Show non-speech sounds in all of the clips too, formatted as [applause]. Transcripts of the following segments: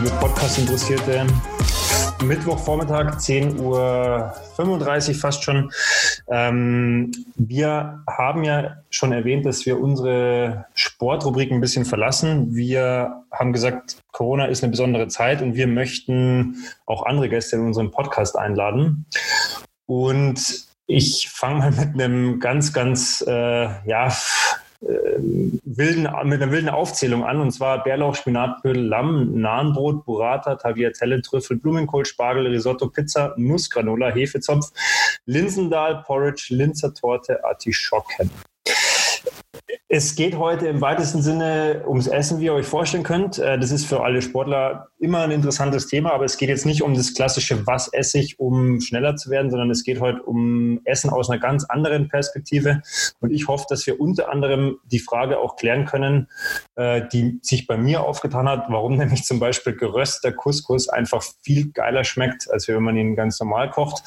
Liebe Podcast-Interessierte. Mittwochvormittag, 10.35 Uhr fast schon. Ähm, wir haben ja schon erwähnt, dass wir unsere Sportrubrik ein bisschen verlassen. Wir haben gesagt, Corona ist eine besondere Zeit und wir möchten auch andere Gäste in unseren Podcast einladen. Und ich fange mal mit einem ganz, ganz, äh, ja, wilden, mit einer wilden Aufzählung an, und zwar Bärlauch, Spinatbödel, Lamm, Nahenbrot, Burrata, Tagliatelle, Trüffel, Blumenkohl, Spargel, Risotto, Pizza, Nussgranola, Hefezopf, Linsendahl, Porridge, Linzer Torte, Artischocken. Es geht heute im weitesten Sinne ums Essen, wie ihr euch vorstellen könnt. Äh, das ist für alle Sportler immer ein interessantes Thema, aber es geht jetzt nicht um das klassische, was esse ich, um schneller zu werden, sondern es geht heute um Essen aus einer ganz anderen Perspektive. Und ich hoffe, dass wir unter anderem die Frage auch klären können, äh, die sich bei mir aufgetan hat, warum [laughs] nämlich zum Beispiel gerösteter Couscous einfach viel geiler schmeckt, als wenn man ihn ganz normal kocht.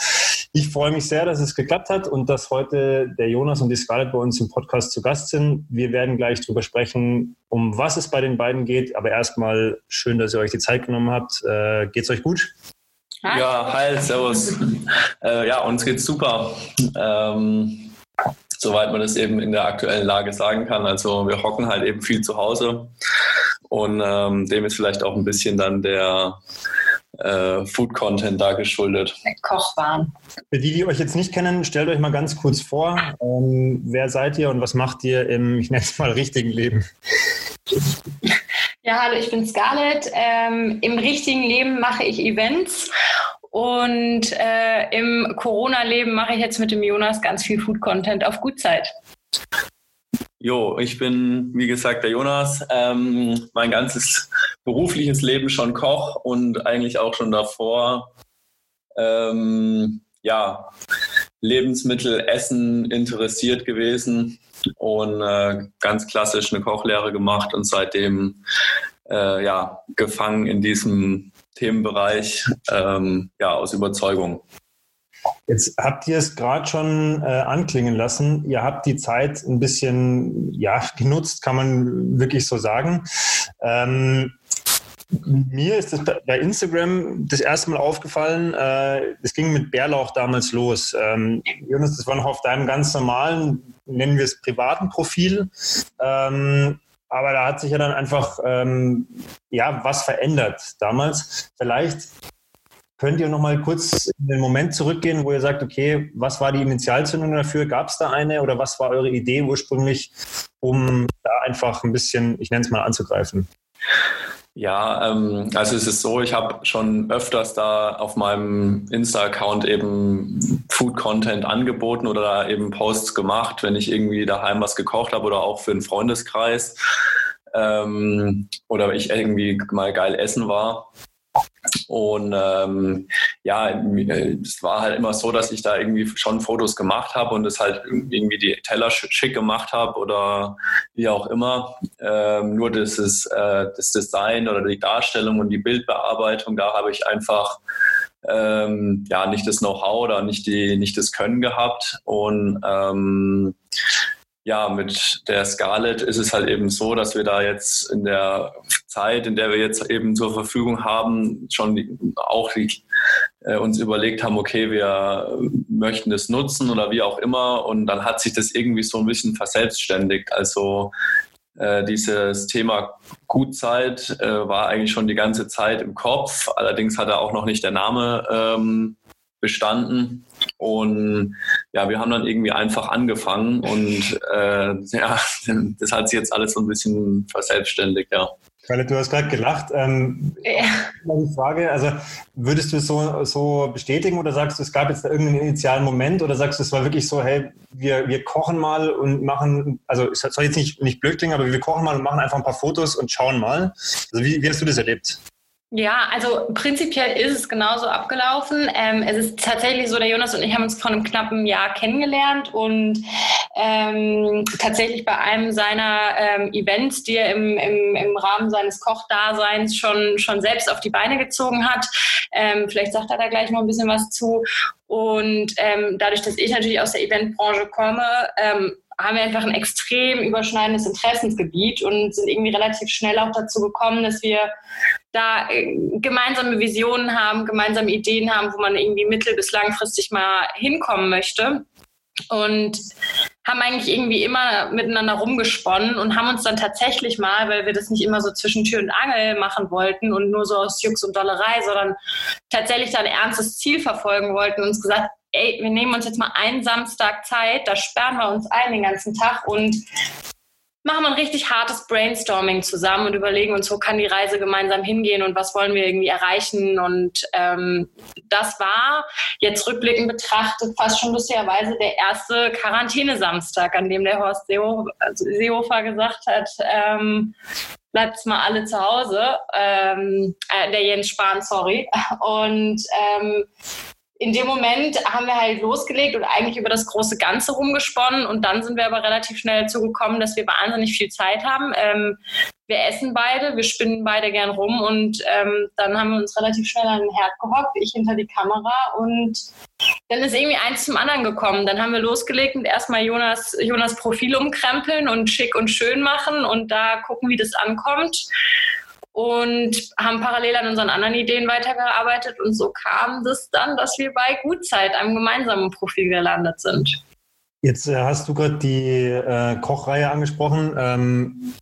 Ich freue mich sehr, dass es geklappt hat und dass heute der Jonas und die Scarlett bei uns im Podcast zu Gast sind. Wir werden gleich darüber sprechen, um was es bei den beiden geht. Aber erstmal schön, dass ihr euch die Zeit genommen habt. Äh, geht's euch gut? Hi. Ja, hi, servus. äh, ja, uns geht's super. Ähm, soweit man das eben in der aktuellen Lage sagen kann. Also wir hocken halt eben viel zu Hause und ähm, dem ist vielleicht auch ein bisschen dann der äh, Food-Content da geschuldet. Kochwaren. Für die, die euch jetzt nicht kennen, stellt euch mal ganz kurz vor, ähm, wer seid ihr und was macht ihr im, ich nenne es mal, richtigen Leben? Ja, hallo, ich bin Scarlett. Ähm, Im richtigen Leben mache ich Events und äh, im Corona-Leben mache ich jetzt mit dem Jonas ganz viel Food-Content auf Gutzeit. Jo, ich bin, wie gesagt, der Jonas. Ähm, mein ganzes berufliches Leben schon Koch und eigentlich auch schon davor, ähm, ja, Lebensmittel, Essen interessiert gewesen und äh, ganz klassisch eine Kochlehre gemacht und seitdem äh, ja, gefangen in diesem Themenbereich ähm, ja, aus Überzeugung. Jetzt habt ihr es gerade schon äh, anklingen lassen. Ihr habt die Zeit ein bisschen ja, genutzt, kann man wirklich so sagen. Ähm, mir ist das bei Instagram das erste Mal aufgefallen. Äh, es ging mit Bärlauch damals los. Ähm, Jonas, das war noch auf deinem ganz normalen, nennen wir es privaten Profil. Ähm, aber da hat sich ja dann einfach ähm, ja was verändert damals. Vielleicht Könnt ihr noch mal kurz in den Moment zurückgehen, wo ihr sagt, okay, was war die Initialzündung dafür? Gab es da eine oder was war eure Idee ursprünglich, um da einfach ein bisschen, ich nenne es mal, anzugreifen? Ja, ähm, also es ist so, ich habe schon öfters da auf meinem Insta-Account eben Food-Content angeboten oder da eben Posts gemacht, wenn ich irgendwie daheim was gekocht habe oder auch für einen Freundeskreis ähm, oder ich irgendwie mal geil essen war. Und ähm, ja, es war halt immer so, dass ich da irgendwie schon Fotos gemacht habe und es halt irgendwie die Teller schick gemacht habe oder wie auch immer. Ähm, nur das, ist, äh, das Design oder die Darstellung und die Bildbearbeitung, da habe ich einfach ähm, ja nicht das Know-how oder nicht, die, nicht das Können gehabt. Und ähm, ja, mit der Scarlett ist es halt eben so, dass wir da jetzt in der Zeit, in der wir jetzt eben zur Verfügung haben, schon auch die, äh, uns überlegt haben, okay, wir möchten das nutzen oder wie auch immer. Und dann hat sich das irgendwie so ein bisschen verselbstständigt. Also äh, dieses Thema Gutzeit äh, war eigentlich schon die ganze Zeit im Kopf. Allerdings hat er auch noch nicht der Name ähm, bestanden. Und ja, wir haben dann irgendwie einfach angefangen und äh, [laughs] ja, das hat sich jetzt alles so ein bisschen verselbstständigt, ja. Carla, du hast gerade gelacht. Ähm, ja. Die Frage, also würdest du es so, so bestätigen oder sagst du, es gab jetzt da irgendeinen initialen Moment oder sagst du, es war wirklich so, hey, wir, wir kochen mal und machen, also es soll jetzt nicht, nicht blöd klingen, aber wir kochen mal und machen einfach ein paar Fotos und schauen mal. Also wie, wie hast du das erlebt? Ja, also prinzipiell ist es genauso abgelaufen. Ähm, es ist tatsächlich so, der Jonas und ich haben uns vor einem knappen Jahr kennengelernt und ähm, tatsächlich bei einem seiner ähm, Events, die er im, im, im Rahmen seines Kochdaseins schon, schon selbst auf die Beine gezogen hat. Ähm, vielleicht sagt er da gleich noch ein bisschen was zu. Und ähm, dadurch, dass ich natürlich aus der Eventbranche komme, ähm, haben wir einfach ein extrem überschneidendes Interessensgebiet und sind irgendwie relativ schnell auch dazu gekommen, dass wir da äh, gemeinsame Visionen haben, gemeinsame Ideen haben, wo man irgendwie mittel- bis langfristig mal hinkommen möchte. Und haben eigentlich irgendwie immer miteinander rumgesponnen und haben uns dann tatsächlich mal, weil wir das nicht immer so zwischen Tür und Angel machen wollten und nur so aus Jux und Dollerei, sondern tatsächlich dann ein ernstes Ziel verfolgen wollten, uns gesagt, ey, wir nehmen uns jetzt mal einen Samstag Zeit, da sperren wir uns ein den ganzen Tag und machen ein richtig hartes Brainstorming zusammen und überlegen uns, wo kann die Reise gemeinsam hingehen und was wollen wir irgendwie erreichen. Und ähm, das war jetzt rückblickend betrachtet fast schon lustigerweise der erste Quarantänesamstag, an dem der Horst Seehofer, also Seehofer gesagt hat, ähm, bleibt mal alle zu Hause. Ähm, äh, der Jens Spahn, sorry. Und ähm, in dem Moment haben wir halt losgelegt und eigentlich über das große Ganze rumgesponnen und dann sind wir aber relativ schnell dazu gekommen, dass wir wahnsinnig viel Zeit haben. Ähm, wir essen beide, wir spinnen beide gern rum und ähm, dann haben wir uns relativ schnell an den Herd gehockt, ich hinter die Kamera und dann ist irgendwie eins zum anderen gekommen. Dann haben wir losgelegt und erstmal Jonas, Jonas Profil umkrempeln und schick und schön machen und da gucken, wie das ankommt und haben parallel an unseren anderen Ideen weitergearbeitet und so kam das dann, dass wir bei Gutzeit, einem gemeinsamen Profil gelandet sind. Jetzt äh, hast du gerade die äh, Kochreihe angesprochen. Ähm,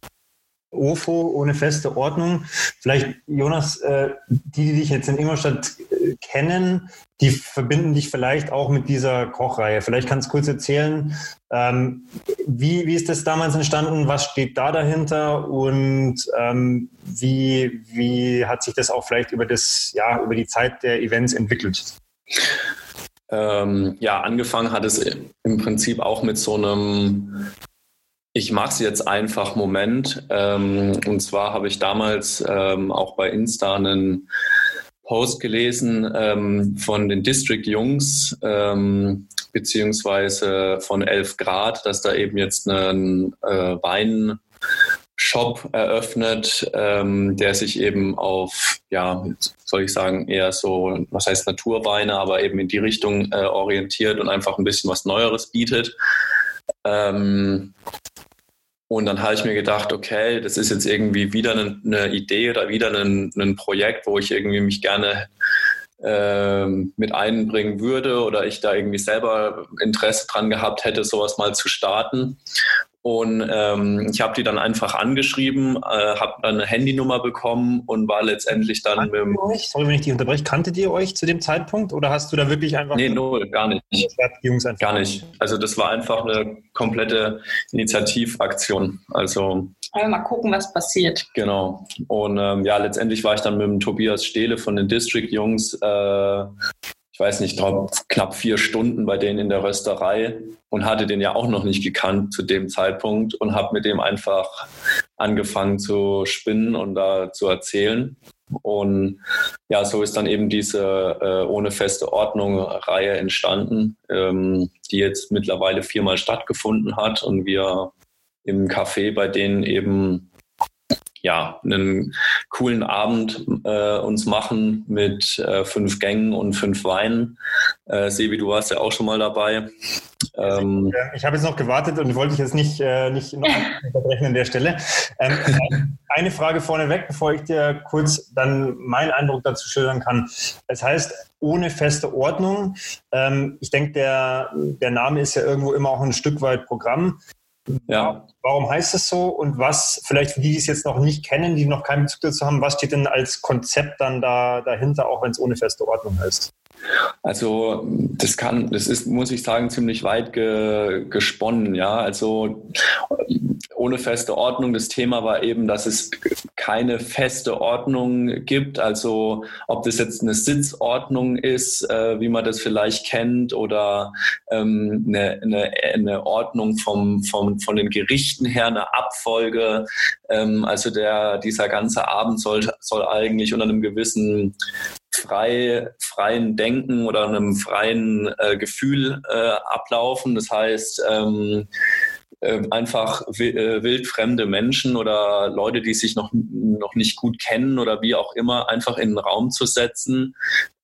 OFO ohne feste Ordnung. Vielleicht, Jonas, äh, die, die dich jetzt in Ingolstadt äh, kennen, die verbinden dich vielleicht auch mit dieser Kochreihe. Vielleicht kannst du kurz erzählen, ähm, wie, wie ist das damals entstanden? Was steht da dahinter? Und ähm, wie, wie hat sich das auch vielleicht über, das, ja, über die Zeit der Events entwickelt? Ähm, ja, angefangen hat es im Prinzip auch mit so einem ich mache es jetzt einfach Moment. Ähm, und zwar habe ich damals ähm, auch bei Insta einen Post gelesen ähm, von den District Jungs ähm, beziehungsweise von 11 Grad, dass da eben jetzt einen äh, Weinshop eröffnet, ähm, der sich eben auf, ja, soll ich sagen, eher so, was heißt Naturweine, aber eben in die Richtung äh, orientiert und einfach ein bisschen was Neueres bietet. Ähm, und dann habe ich mir gedacht, okay, das ist jetzt irgendwie wieder eine, Idee oder wieder ein, ein, Projekt, wo ich irgendwie mich gerne äh, mit einbringen würde oder ich da irgendwie selber Interesse dran gehabt hätte, sowas mal zu starten. Und ähm, ich habe die dann einfach angeschrieben, äh, habe dann eine Handynummer bekommen und war letztendlich dann Kanntet mit dem. Sorry, wenn ich dich unterbreche. Kanntet ihr euch zu dem Zeitpunkt oder hast du da wirklich einfach. Nee, null, gar nicht. Gar nicht. Also, das war einfach eine komplette Initiativaktion. Also. Aber mal gucken, was passiert. Genau. Und ähm, ja, letztendlich war ich dann mit dem Tobias Stehle von den District Jungs äh, ich weiß nicht, knapp vier Stunden bei denen in der Rösterei und hatte den ja auch noch nicht gekannt zu dem Zeitpunkt und habe mit dem einfach angefangen zu spinnen und da zu erzählen. Und ja, so ist dann eben diese äh, ohne feste Ordnung Reihe entstanden, ähm, die jetzt mittlerweile viermal stattgefunden hat und wir im Café bei denen eben ja, einen coolen Abend äh, uns machen mit äh, fünf Gängen und fünf Weinen. Äh, Sebi, du warst ja auch schon mal dabei. Ähm, ich habe jetzt noch gewartet und wollte ich jetzt nicht, äh, nicht noch [laughs] unterbrechen an der Stelle. Ähm, eine Frage vorneweg, bevor ich dir kurz dann meinen Eindruck dazu schildern kann. Das heißt, ohne feste Ordnung. Ähm, ich denke, der, der Name ist ja irgendwo immer auch ein Stück weit Programm. Ja. Warum heißt es so und was, vielleicht die, die es jetzt noch nicht kennen, die noch keinen Bezug dazu haben, was steht denn als Konzept dann da dahinter, auch wenn es ohne feste Ordnung heißt? Also das kann, das ist, muss ich sagen, ziemlich weit ge, gesponnen, ja. Also ohne feste Ordnung. Das Thema war eben, dass es keine feste Ordnung gibt. Also ob das jetzt eine Sitzordnung ist, äh, wie man das vielleicht kennt, oder ähm, eine, eine, eine Ordnung vom, vom, von den Gerichten her, eine Abfolge. Ähm, also der, dieser ganze Abend soll, soll eigentlich unter einem gewissen frei, freien Denken oder einem freien äh, Gefühl äh, ablaufen. Das heißt, ähm, äh, einfach äh, wildfremde Menschen oder Leute, die sich noch, noch nicht gut kennen oder wie auch immer, einfach in den Raum zu setzen,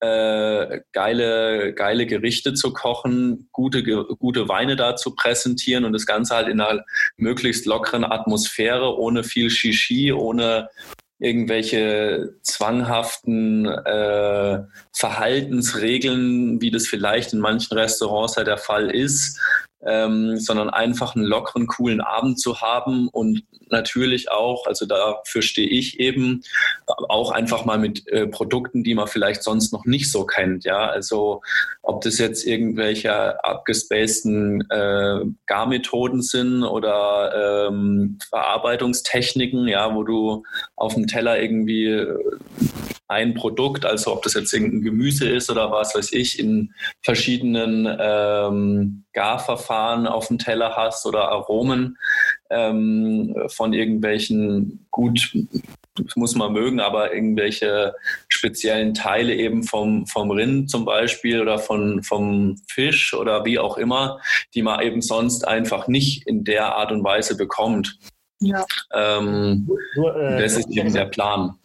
äh, geile, geile Gerichte zu kochen, gute, gute Weine da zu präsentieren und das Ganze halt in einer möglichst lockeren Atmosphäre, ohne viel Shishi, ohne irgendwelche zwanghaften äh, Verhaltensregeln, wie das vielleicht in manchen Restaurants ja der Fall ist, ähm, sondern einfach einen lockeren, coolen Abend zu haben und natürlich auch, also dafür stehe ich eben, auch einfach mal mit äh, Produkten, die man vielleicht sonst noch nicht so kennt. Ja, also ob das jetzt irgendwelche abgespaceden äh, Garmethoden sind oder ähm, Verarbeitungstechniken, ja, wo du auf dem Teller irgendwie ein Produkt, also ob das jetzt irgendein Gemüse ist oder was weiß ich, in verschiedenen ähm, Garverfahren auf dem Teller hast oder Aromen ähm, von irgendwelchen gut muss man mögen, aber irgendwelche speziellen Teile eben vom, vom Rind zum Beispiel oder von, vom Fisch oder wie auch immer, die man eben sonst einfach nicht in der Art und Weise bekommt. Ja. Ähm, du, äh, das ist eben der Plan.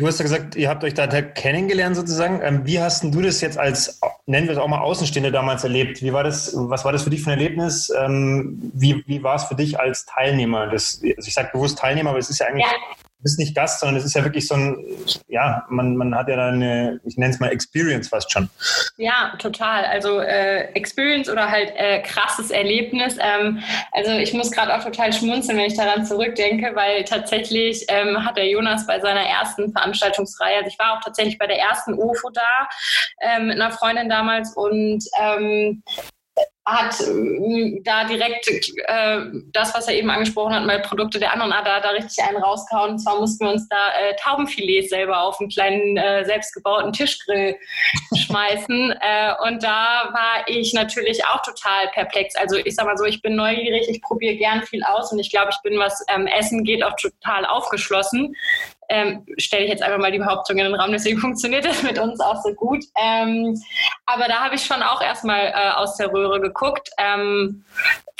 Du hast ja gesagt, ihr habt euch da kennengelernt sozusagen. Ähm, wie hast du das jetzt als, nennen wir es auch mal Außenstehende damals erlebt? Wie war das, was war das für dich für ein Erlebnis? Ähm, wie, wie war es für dich als Teilnehmer? Das, also ich sage bewusst Teilnehmer, aber es ist ja eigentlich ja bist nicht Gast, sondern es ist ja wirklich so ein, ja, man, man hat ja da eine, ich nenne es mal Experience fast schon. Ja, total. Also äh, Experience oder halt äh, krasses Erlebnis. Ähm, also ich muss gerade auch total schmunzeln, wenn ich daran zurückdenke, weil tatsächlich ähm, hat der Jonas bei seiner ersten Veranstaltungsreihe, also ich war auch tatsächlich bei der ersten UFO da ähm, mit einer Freundin damals und ähm, hat äh, da direkt äh, das, was er eben angesprochen hat, mal Produkte der anderen Art, da, da richtig einen rausgehauen. Und zwar mussten wir uns da äh, Taubenfilets selber auf einen kleinen äh, selbstgebauten Tischgrill [laughs] schmeißen. Äh, und da war ich natürlich auch total perplex. Also ich sag mal so, ich bin neugierig, ich probiere gern viel aus und ich glaube, ich bin, was ähm, Essen geht, auch total aufgeschlossen ähm, stelle ich jetzt einfach mal die Behauptung in den Raum, deswegen [laughs] funktioniert das mit uns auch so gut. Ähm, aber da habe ich schon auch erstmal äh, aus der Röhre geguckt, ähm,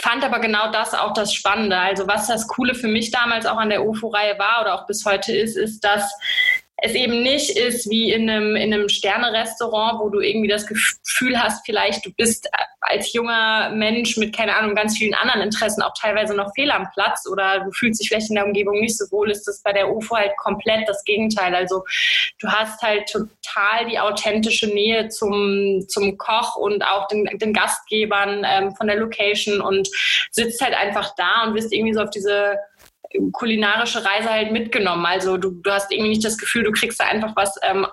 fand aber genau das auch das Spannende. Also was das Coole für mich damals auch an der UFO-Reihe war oder auch bis heute ist, ist, dass es eben nicht ist wie in einem, in einem Sterne-Restaurant, wo du irgendwie das Gefühl hast, vielleicht du bist als junger Mensch mit, keine Ahnung, ganz vielen anderen Interessen auch teilweise noch fehl am Platz oder du fühlst dich vielleicht in der Umgebung nicht so wohl, ist das bei der UFO halt komplett das Gegenteil. Also du hast halt total die authentische Nähe zum, zum Koch und auch den, den Gastgebern ähm, von der Location und sitzt halt einfach da und bist irgendwie so auf diese kulinarische Reise halt mitgenommen. Also du, du hast irgendwie nicht das Gefühl, du kriegst da einfach was ähm,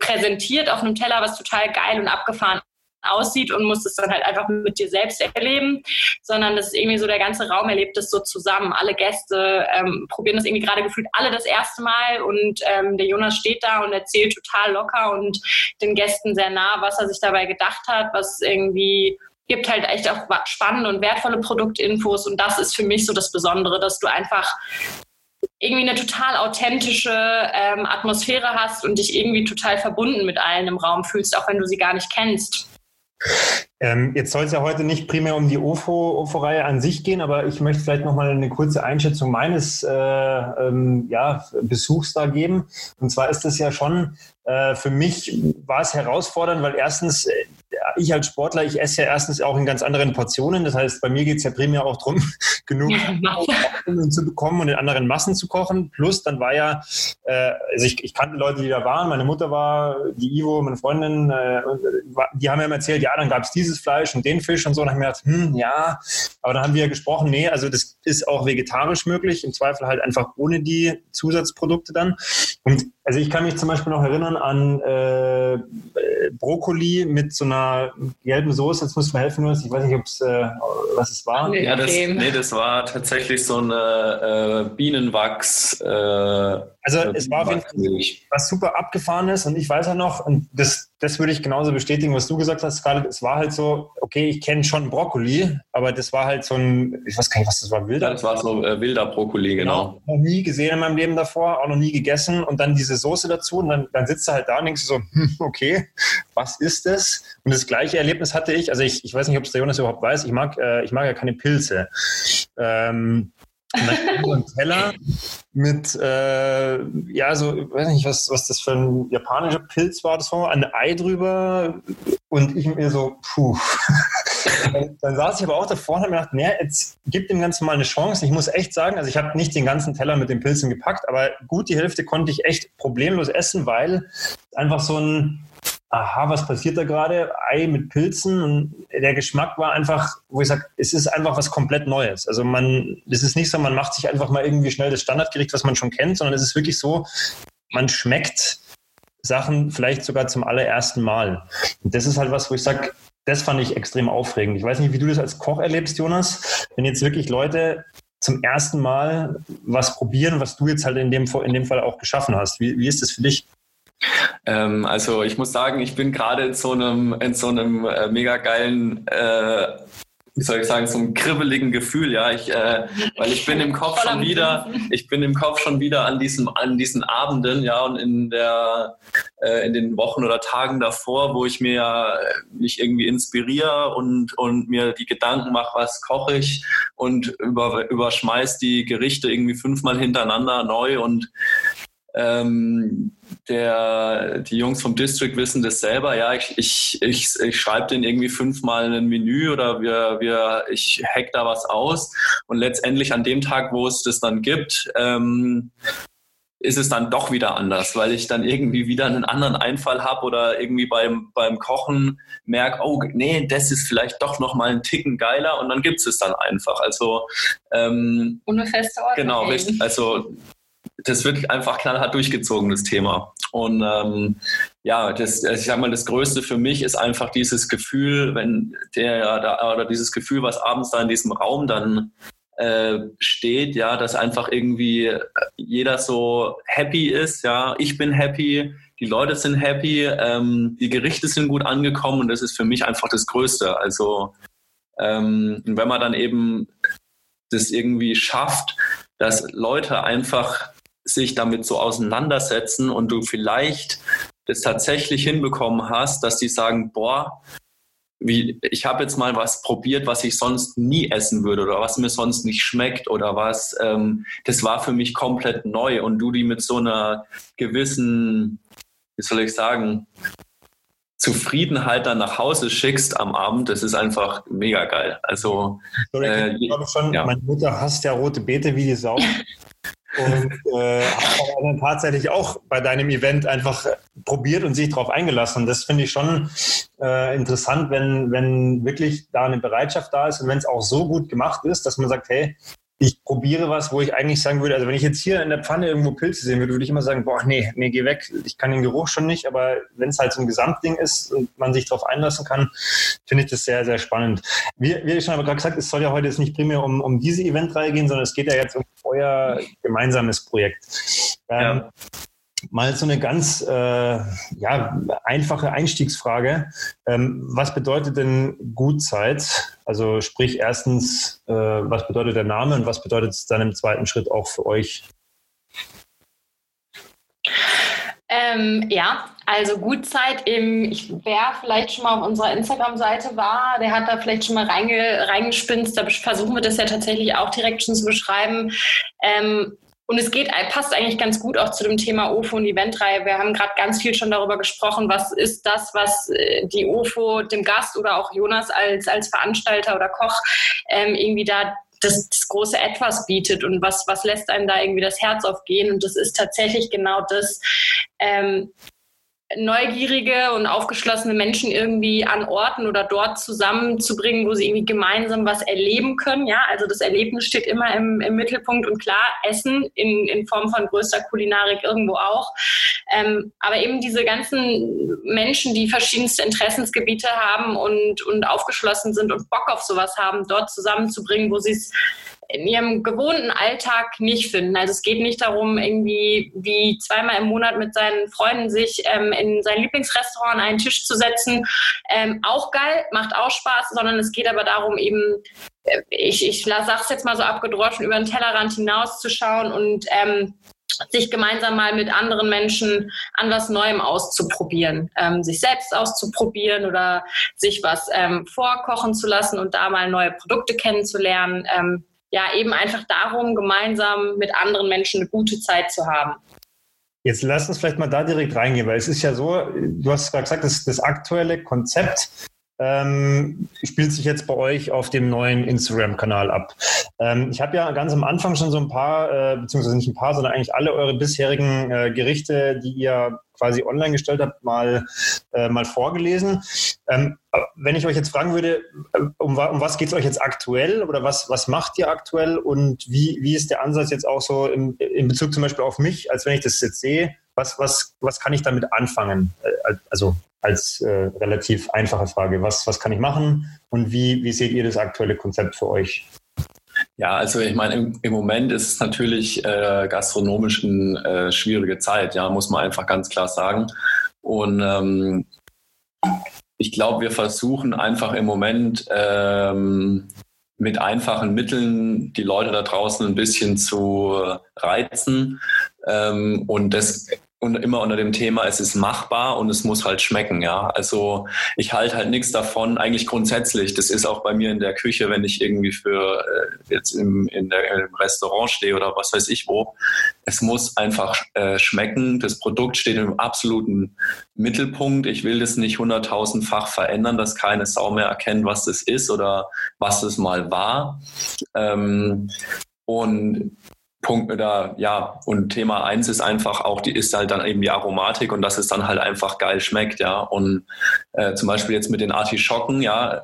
präsentiert auf einem Teller, was total geil und abgefahren aussieht und musst es dann halt einfach mit dir selbst erleben, sondern das ist irgendwie so, der ganze Raum erlebt es so zusammen. Alle Gäste ähm, probieren das irgendwie gerade gefühlt alle das erste Mal und ähm, der Jonas steht da und erzählt total locker und den Gästen sehr nah, was er sich dabei gedacht hat, was irgendwie gibt halt echt auch spannende und wertvolle Produktinfos und das ist für mich so das Besondere, dass du einfach irgendwie eine total authentische ähm, Atmosphäre hast und dich irgendwie total verbunden mit allen im Raum fühlst, auch wenn du sie gar nicht kennst. Ähm, jetzt soll es ja heute nicht primär um die OFO-Reihe an sich gehen, aber ich möchte vielleicht nochmal eine kurze Einschätzung meines äh, ähm, ja, Besuchs da geben. Und zwar ist das ja schon, äh, für mich war es herausfordernd, weil erstens äh, ich als Sportler, ich esse ja erstens auch in ganz anderen Portionen. Das heißt, bei mir geht es ja primär auch darum, [laughs] genug zu bekommen und in anderen Massen zu kochen. Plus, dann war ja, äh, also ich, ich, kannte Leute, die da waren. Meine Mutter war, die Ivo, meine Freundin, äh, die haben mir erzählt, ja, dann gab es dieses Fleisch und den Fisch und so. Und dann habe ich mir gedacht, hm, ja. Aber dann haben wir gesprochen, nee, also das ist auch vegetarisch möglich. Im Zweifel halt einfach ohne die Zusatzprodukte dann. Und also ich kann mich zum Beispiel noch erinnern an äh, Brokkoli mit so einer gelben Soße. Jetzt muss mir helfen, ich weiß nicht, ob's, äh, was es war. Ja, das, nee, das war tatsächlich so eine äh, Bienenwachs. Äh, also es war auf jeden Fall was super abgefahren ist und ich weiß ja noch, und das das würde ich genauso bestätigen, was du gesagt hast, Scarlett. Es war halt so, okay, ich kenne schon Brokkoli, aber das war halt so ein, ich weiß gar nicht, was das war, wilder. Das war so äh, wilder Brokkoli, genau. genau. Noch nie gesehen in meinem Leben davor, auch noch nie gegessen und dann diese Soße dazu und dann, dann sitzt du halt da und denkst so, hm, okay, was ist das? Und das gleiche Erlebnis hatte ich, also ich, ich weiß nicht, ob es der Jonas überhaupt weiß, ich mag, äh, ich mag ja keine Pilze. Ähm, und dann so ein Teller mit, äh, ja, so, ich weiß nicht, was, was das für ein japanischer Pilz war. Das war ein Ei drüber und ich mir so, puh. [laughs] dann saß ich aber auch davor und habe mir gedacht, nee, jetzt gib dem Ganzen mal eine Chance. Ich muss echt sagen, also ich habe nicht den ganzen Teller mit den Pilzen gepackt, aber gut die Hälfte konnte ich echt problemlos essen, weil einfach so ein aha, was passiert da gerade? Ei mit Pilzen und der Geschmack war einfach, wo ich sage, es ist einfach was komplett Neues. Also man, es ist nicht so, man macht sich einfach mal irgendwie schnell das Standardgericht, was man schon kennt, sondern es ist wirklich so, man schmeckt Sachen vielleicht sogar zum allerersten Mal. Und das ist halt was, wo ich sage, das fand ich extrem aufregend. Ich weiß nicht, wie du das als Koch erlebst, Jonas, wenn jetzt wirklich Leute zum ersten Mal was probieren, was du jetzt halt in dem, in dem Fall auch geschaffen hast. Wie, wie ist das für dich? Ähm, also ich muss sagen, ich bin gerade in so einem, in so einem äh, mega geilen äh, wie soll ich sagen, so einem kribbeligen Gefühl, ja. Ich, äh, weil ich bin im Kopf schon wieder, ich bin im Kopf schon wieder an diesem, an diesen Abenden, ja, und in der, äh, in den Wochen oder Tagen davor, wo ich mir äh, mich irgendwie inspiriere und, und mir die Gedanken mache, was koche ich und über, überschmeiß die Gerichte irgendwie fünfmal hintereinander neu und ähm, der, die Jungs vom District wissen das selber. Ja, ich, ich, ich, ich schreibe denen irgendwie fünfmal ein Menü oder wir, wir, ich hack da was aus. Und letztendlich an dem Tag, wo es das dann gibt, ähm, ist es dann doch wieder anders, weil ich dann irgendwie wieder einen anderen Einfall habe oder irgendwie beim, beim Kochen merke, oh nee, das ist vielleicht doch nochmal ein Ticken geiler und dann gibt es es dann einfach. Also ähm, ohne feste Ordnung. Genau, richtig. Also das wird einfach knallhart durchgezogen, das Thema. Und ähm, ja, das, ich sag mal, das Größte für mich ist einfach dieses Gefühl, wenn der da, oder dieses Gefühl, was abends da in diesem Raum dann äh, steht, ja, dass einfach irgendwie jeder so happy ist, ja, ich bin happy, die Leute sind happy, ähm, die Gerichte sind gut angekommen und das ist für mich einfach das Größte. Also ähm, wenn man dann eben das irgendwie schafft, dass Leute einfach sich damit so auseinandersetzen und du vielleicht das tatsächlich hinbekommen hast, dass die sagen, boah, wie, ich habe jetzt mal was probiert, was ich sonst nie essen würde oder was mir sonst nicht schmeckt oder was, ähm, das war für mich komplett neu und du die mit so einer gewissen, wie soll ich sagen, Zufriedenheit dann nach Hause schickst am Abend, das ist einfach mega geil. Also, Sorry, äh, ich glaube schon, ja. meine Mutter hasst ja rote Beete wie die Sau. [laughs] und äh, habe dann tatsächlich auch bei deinem Event einfach probiert und sich darauf eingelassen. Und das finde ich schon äh, interessant, wenn, wenn wirklich da eine Bereitschaft da ist und wenn es auch so gut gemacht ist, dass man sagt, hey, ich probiere was, wo ich eigentlich sagen würde, also wenn ich jetzt hier in der Pfanne irgendwo Pilze sehen würde, würde ich immer sagen, boah, nee, nee, geh weg. Ich kann den Geruch schon nicht, aber wenn es halt so ein Gesamtding ist und man sich darauf einlassen kann, finde ich das sehr, sehr spannend. Wie, wie ich schon aber gerade gesagt, es soll ja heute jetzt nicht primär um, um diese Eventreihe gehen, sondern es geht ja jetzt um euer gemeinsames Projekt. Ähm, ja. Mal so eine ganz äh, ja, einfache Einstiegsfrage. Ähm, was bedeutet denn Gutzeit? Also sprich erstens, äh, was bedeutet der Name und was bedeutet es dann im zweiten Schritt auch für euch? Ähm, ja, also Gutzeit im, ich, wer vielleicht schon mal auf unserer Instagram-Seite war, der hat da vielleicht schon mal reinge, reingespinst. Da versuchen wir das ja tatsächlich auch direkt schon zu beschreiben. Ähm, und es geht, passt eigentlich ganz gut auch zu dem Thema OFO und Eventreihe. Wir haben gerade ganz viel schon darüber gesprochen, was ist das, was äh, die OFO dem Gast oder auch Jonas als, als Veranstalter oder Koch ähm, irgendwie da das, das große Etwas bietet und was, was lässt einem da irgendwie das Herz aufgehen. Und das ist tatsächlich genau das, ähm, neugierige und aufgeschlossene Menschen irgendwie an Orten oder dort zusammenzubringen, wo sie irgendwie gemeinsam was erleben können. Ja, also das Erlebnis steht immer im, im Mittelpunkt und klar, Essen in, in Form von größter Kulinarik irgendwo auch. Ähm, aber eben diese ganzen Menschen, die verschiedenste Interessensgebiete haben und, und aufgeschlossen sind und Bock auf sowas haben, dort zusammenzubringen, wo sie es in ihrem gewohnten Alltag nicht finden. Also es geht nicht darum, irgendwie wie zweimal im Monat mit seinen Freunden sich ähm, in sein Lieblingsrestaurant an einen Tisch zu setzen. Ähm, auch geil, macht auch Spaß, sondern es geht aber darum, eben äh, ich, ich sage es jetzt mal so abgedroschen, über den Tellerrand hinauszuschauen und ähm, sich gemeinsam mal mit anderen Menschen an was Neuem auszuprobieren, ähm, sich selbst auszuprobieren oder sich was ähm, vorkochen zu lassen und da mal neue Produkte kennenzulernen. Ähm, ja, eben einfach darum, gemeinsam mit anderen Menschen eine gute Zeit zu haben. Jetzt lass uns vielleicht mal da direkt reingehen, weil es ist ja so, du hast gerade gesagt, das, das aktuelle Konzept ähm, spielt sich jetzt bei euch auf dem neuen Instagram-Kanal ab. Ähm, ich habe ja ganz am Anfang schon so ein paar, äh, beziehungsweise nicht ein paar, sondern eigentlich alle eure bisherigen äh, Gerichte, die ihr quasi online gestellt habt, mal, äh, mal vorgelesen. Ähm, wenn ich euch jetzt fragen würde, äh, um, um was geht es euch jetzt aktuell oder was, was macht ihr aktuell und wie, wie ist der Ansatz jetzt auch so im, in Bezug zum Beispiel auf mich, als wenn ich das jetzt sehe, was, was, was kann ich damit anfangen? Äh, also als äh, relativ einfache Frage. Was, was kann ich machen und wie, wie seht ihr das aktuelle Konzept für euch? Ja, also ich meine, im, im Moment ist es natürlich äh, gastronomisch eine äh, schwierige Zeit, ja, muss man einfach ganz klar sagen. Und ähm, ich glaube, wir versuchen einfach im Moment ähm, mit einfachen Mitteln die Leute da draußen ein bisschen zu reizen. Ähm, und das und immer unter dem Thema, es ist machbar und es muss halt schmecken, ja. Also ich halte halt nichts davon, eigentlich grundsätzlich. Das ist auch bei mir in der Küche, wenn ich irgendwie für äh, jetzt im, in der, im Restaurant stehe oder was weiß ich wo. Es muss einfach äh, schmecken. Das Produkt steht im absoluten Mittelpunkt. Ich will das nicht hunderttausendfach verändern, dass keine Sau mehr erkennt, was das ist oder was das mal war. Ähm, und Punkt oder ja, und Thema eins ist einfach auch, die ist halt dann eben die Aromatik und dass es dann halt einfach geil schmeckt, ja. Und äh, zum Beispiel jetzt mit den Artischocken, ja, äh,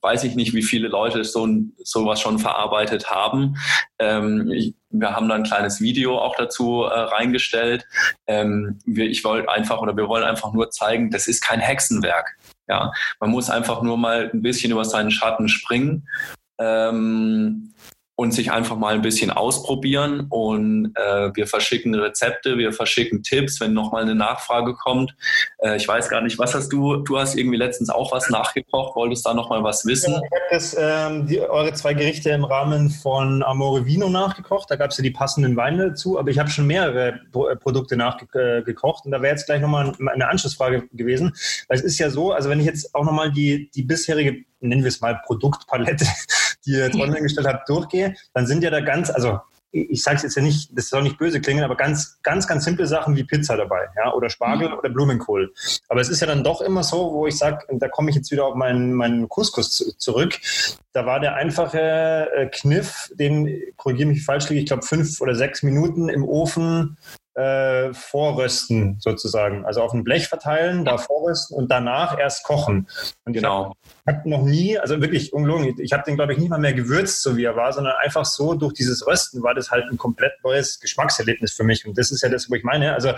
weiß ich nicht, wie viele Leute so sowas schon verarbeitet haben. Ähm, ich, wir haben da ein kleines Video auch dazu äh, reingestellt. Ähm, wir, ich wollte einfach oder wir wollen einfach nur zeigen, das ist kein Hexenwerk. Ja, man muss einfach nur mal ein bisschen über seinen Schatten springen. Ähm, und sich einfach mal ein bisschen ausprobieren. Und äh, wir verschicken Rezepte, wir verschicken Tipps, wenn nochmal eine Nachfrage kommt. Äh, ich weiß gar nicht, was hast du? Du hast irgendwie letztens auch was nachgekocht, wolltest da nochmal was wissen? Ja, ich habe ähm, eure zwei Gerichte im Rahmen von Amore Vino nachgekocht. Da gab es ja die passenden Weine dazu, aber ich habe schon mehrere äh, Produkte nachgekocht. Äh, und da wäre jetzt gleich nochmal eine Anschlussfrage gewesen. Weil es ist ja so, also wenn ich jetzt auch nochmal die, die bisherige, nennen wir es mal Produktpalette die ihr jetzt online gestellt habt, durchgehe, dann sind ja da ganz, also ich sage es jetzt ja nicht, das soll nicht böse klingen, aber ganz, ganz, ganz simple Sachen wie Pizza dabei, ja, oder Spargel mhm. oder Blumenkohl. Aber es ist ja dann doch immer so, wo ich sage, da komme ich jetzt wieder auf meinen, meinen Couscous zurück. Da war der einfache äh, Kniff, den, korrigiere mich falsch, ich glaube fünf oder sechs Minuten im Ofen äh, vorrösten sozusagen. Also auf ein Blech verteilen, da vorrösten und danach erst kochen. Und genau. Ich habe noch nie, also wirklich ungelogen, ich habe den glaube ich nicht mal mehr gewürzt, so wie er war, sondern einfach so durch dieses Rösten war das halt ein komplett neues Geschmackserlebnis für mich. Und das ist ja das, wo ich meine. Also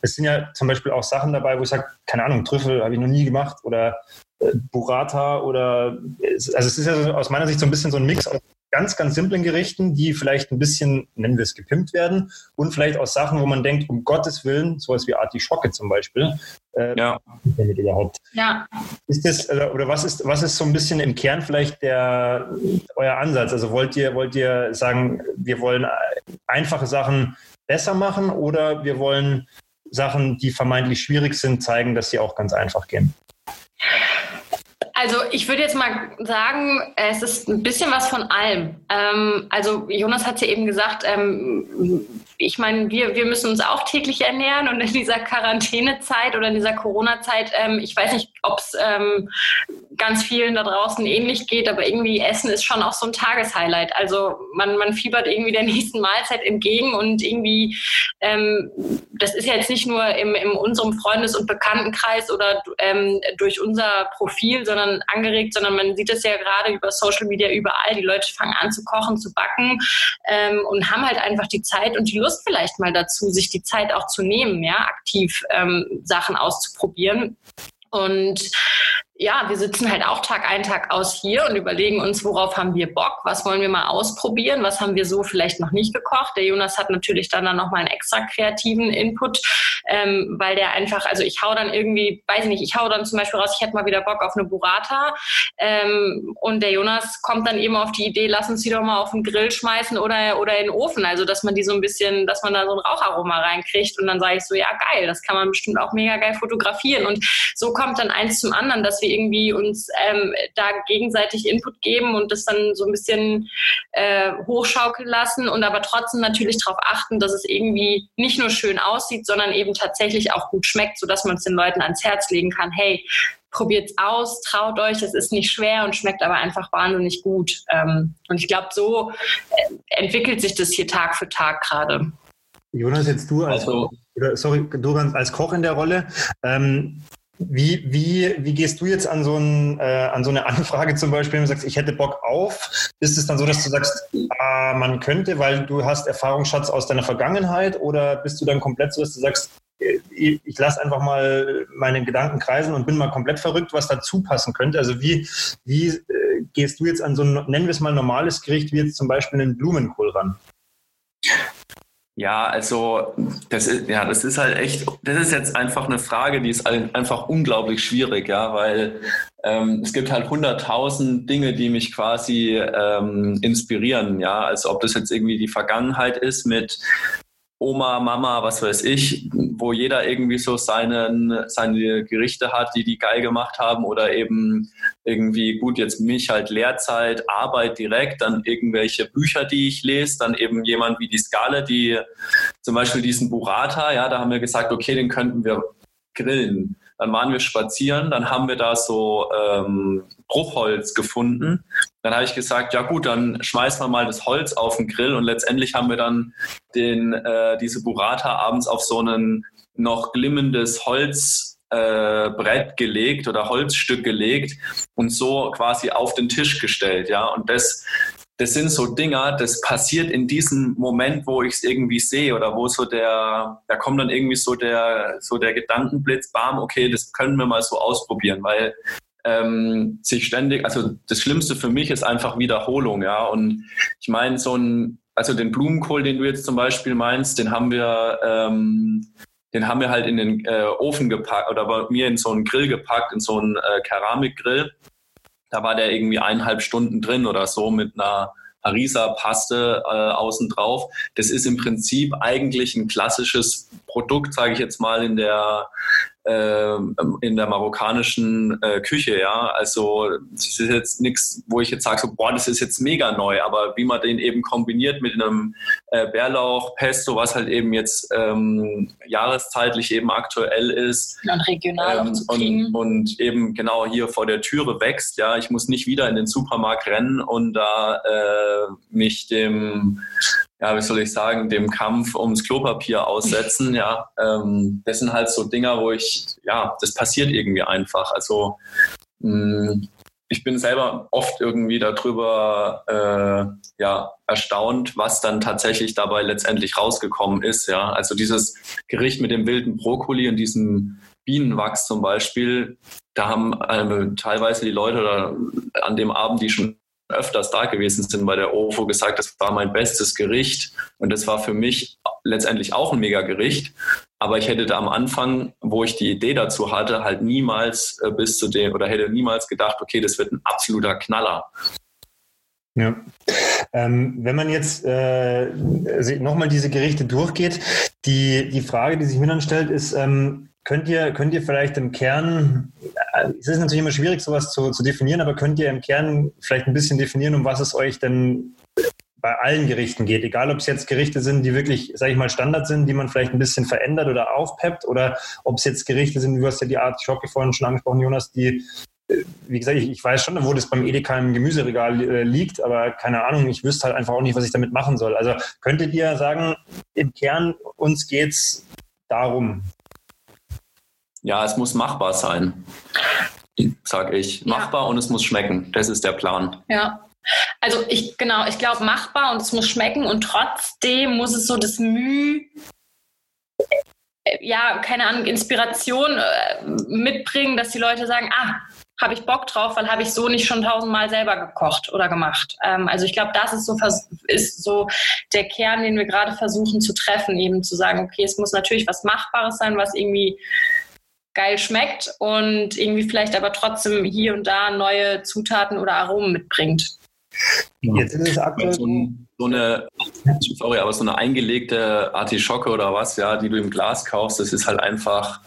es sind ja zum Beispiel auch Sachen dabei, wo ich sage, keine Ahnung, Trüffel habe ich noch nie gemacht oder Burrata oder also es ist ja aus meiner Sicht so ein bisschen so ein Mix aus ganz, ganz simplen Gerichten, die vielleicht ein bisschen, nennen wir es, gepimpt werden und vielleicht aus Sachen, wo man denkt, um Gottes Willen, sowas wie Artischocke zum Beispiel, äh, ja. damit überhaupt. Ja. Ist das, oder was ist, was ist so ein bisschen im Kern vielleicht der, euer Ansatz? Also wollt ihr, wollt ihr sagen, wir wollen einfache Sachen besser machen oder wir wollen Sachen, die vermeintlich schwierig sind, zeigen, dass sie auch ganz einfach gehen? Also ich würde jetzt mal sagen, es ist ein bisschen was von allem. Ähm, also Jonas hat ja eben gesagt, ähm, ich meine, wir, wir müssen uns auch täglich ernähren und in dieser Quarantänezeit oder in dieser Corona-Zeit, ähm, ich weiß nicht, ob es ähm, ganz vielen da draußen ähnlich geht, aber irgendwie Essen ist schon auch so ein Tageshighlight. Also man, man fiebert irgendwie der [laughs] nächsten Mahlzeit entgegen und irgendwie, ähm, das ist ja jetzt nicht nur im, in unserem Freundes- und Bekanntenkreis oder ähm, durch unser Profil, sondern angeregt, sondern man sieht es ja gerade über Social Media überall. Die Leute fangen an zu kochen, zu backen ähm, und haben halt einfach die Zeit und die Lust, vielleicht mal dazu, sich die Zeit auch zu nehmen, ja, aktiv ähm, Sachen auszuprobieren. Und ja, wir sitzen halt auch Tag ein, Tag aus hier und überlegen uns, worauf haben wir Bock, was wollen wir mal ausprobieren, was haben wir so vielleicht noch nicht gekocht. Der Jonas hat natürlich dann, dann nochmal einen extra kreativen Input, ähm, weil der einfach, also ich hau dann irgendwie, weiß ich nicht, ich hau dann zum Beispiel raus, ich hätte mal wieder Bock auf eine Burrata ähm, und der Jonas kommt dann eben auf die Idee, lass uns die doch mal auf den Grill schmeißen oder, oder in den Ofen, also dass man die so ein bisschen, dass man da so ein Raucharoma reinkriegt und dann sage ich so, ja geil, das kann man bestimmt auch mega geil fotografieren. Und so kommt dann eins zum anderen, dass wir wir irgendwie uns ähm, da gegenseitig Input geben und das dann so ein bisschen äh, hochschaukeln lassen und aber trotzdem natürlich darauf achten, dass es irgendwie nicht nur schön aussieht, sondern eben tatsächlich auch gut schmeckt, sodass man es den Leuten ans Herz legen kann, hey, probiert's aus, traut euch, es ist nicht schwer und schmeckt aber einfach wahnsinnig gut. Ähm, und ich glaube, so äh, entwickelt sich das hier Tag für Tag gerade. Jonas, jetzt du als, also, sorry, du als Koch in der Rolle. Ähm, wie, wie, wie gehst du jetzt an so, ein, äh, an so eine Anfrage zum Beispiel, wenn du sagst, ich hätte Bock auf? Ist es dann so, dass du sagst, ah, man könnte, weil du hast Erfahrungsschatz aus deiner Vergangenheit oder bist du dann komplett so, dass du sagst, äh, ich, ich lasse einfach mal meine Gedanken kreisen und bin mal komplett verrückt, was dazu passen könnte? Also wie, wie äh, gehst du jetzt an so ein, nennen wir es mal normales Gericht, wie jetzt zum Beispiel einen Blumenkohl ran? Ja, also das ist ja, das ist halt echt, das ist jetzt einfach eine Frage, die ist einfach unglaublich schwierig, ja, weil ähm, es gibt halt hunderttausend Dinge, die mich quasi ähm, inspirieren, ja, also ob das jetzt irgendwie die Vergangenheit ist mit Oma, Mama, was weiß ich, wo jeder irgendwie so seinen, seine Gerichte hat, die die geil gemacht haben oder eben irgendwie, gut, jetzt mich halt Lehrzeit, Arbeit direkt, dann irgendwelche Bücher, die ich lese, dann eben jemand wie die Skala, die zum Beispiel diesen Burrata, ja, da haben wir gesagt, okay, den könnten wir grillen. Dann waren wir spazieren, dann haben wir da so ähm, Bruchholz gefunden. Dann habe ich gesagt, ja gut, dann schmeißen wir mal das Holz auf den Grill und letztendlich haben wir dann den, äh, diese Burrata abends auf so ein noch glimmendes Holz äh, Brett gelegt oder Holzstück gelegt und so quasi auf den Tisch gestellt, ja. Und das das sind so Dinger, das passiert in diesem Moment, wo ich es irgendwie sehe oder wo so der, da kommt dann irgendwie so der, so der Gedankenblitz, bam, okay, das können wir mal so ausprobieren, weil ähm, sich ständig, also das Schlimmste für mich ist einfach Wiederholung, ja. Und ich meine, so ein, also den Blumenkohl, den du jetzt zum Beispiel meinst, den haben wir, ähm, den haben wir halt in den äh, Ofen gepackt oder bei mir in so einen Grill gepackt, in so einen äh, Keramikgrill da war der irgendwie eineinhalb Stunden drin oder so mit einer Harisa-Paste äh, außen drauf. Das ist im Prinzip eigentlich ein klassisches Produkt, sage ich jetzt mal, in der in der marokkanischen äh, Küche, ja. Also das ist jetzt nichts, wo ich jetzt sage, so, boah, das ist jetzt mega neu, aber wie man den eben kombiniert mit einem äh, Bärlauch-Pesto, was halt eben jetzt ähm, jahreszeitlich eben aktuell ist. Und regional ähm, und, und, eben genau hier vor der Türe wächst, ja. Ich muss nicht wieder in den Supermarkt rennen und da äh, mich dem ja, wie soll ich sagen, dem Kampf ums Klopapier aussetzen, ja, ähm, das sind halt so Dinger, wo ich, ja, das passiert irgendwie einfach. Also mh, mm, ich bin selber oft irgendwie darüber äh, ja, erstaunt, was dann tatsächlich dabei letztendlich rausgekommen ist. Ja, also dieses Gericht mit dem wilden Brokkoli und diesem Bienenwachs zum Beispiel, da haben äh, teilweise die Leute an dem Abend, die schon öfters da gewesen sind bei der OFO, gesagt, das war mein bestes Gericht und das war für mich letztendlich auch ein Mega-Gericht. Aber ich hätte da am Anfang, wo ich die Idee dazu hatte, halt niemals äh, bis zu dem oder hätte niemals gedacht, okay, das wird ein absoluter Knaller. Ja. Ähm, wenn man jetzt äh, nochmal diese Gerichte durchgeht, die, die Frage, die sich mir dann stellt, ist, ähm, Könnt ihr, könnt ihr vielleicht im Kern, es ist natürlich immer schwierig, sowas zu, zu definieren, aber könnt ihr im Kern vielleicht ein bisschen definieren, um was es euch denn bei allen Gerichten geht, egal ob es jetzt Gerichte sind, die wirklich, sage ich mal, Standard sind, die man vielleicht ein bisschen verändert oder aufpeppt, oder ob es jetzt Gerichte sind, du hast ja die Art Schocke vorhin schon angesprochen, Jonas, die, äh, wie gesagt, ich, ich weiß schon, wo das beim Edeka im Gemüseregal äh, liegt, aber keine Ahnung, ich wüsste halt einfach auch nicht, was ich damit machen soll. Also könntet ihr sagen, im Kern uns geht es darum, ja, es muss machbar sein, sage ich. Ja. Machbar und es muss schmecken. Das ist der Plan. Ja. Also ich genau, ich glaube machbar und es muss schmecken und trotzdem muss es so das Mühe ja, keine Ahnung, Inspiration äh, mitbringen, dass die Leute sagen, ah, habe ich Bock drauf, weil habe ich so nicht schon tausendmal selber gekocht oder gemacht. Ähm, also ich glaube, das ist so, ist so der Kern, den wir gerade versuchen zu treffen, eben zu sagen, okay, es muss natürlich was Machbares sein, was irgendwie geil schmeckt und irgendwie vielleicht aber trotzdem hier und da neue Zutaten oder Aromen mitbringt. Jetzt ist es aktuell so, so eine, sorry, aber so eine eingelegte Artischocke oder was, ja, die du im Glas kaufst, das ist halt einfach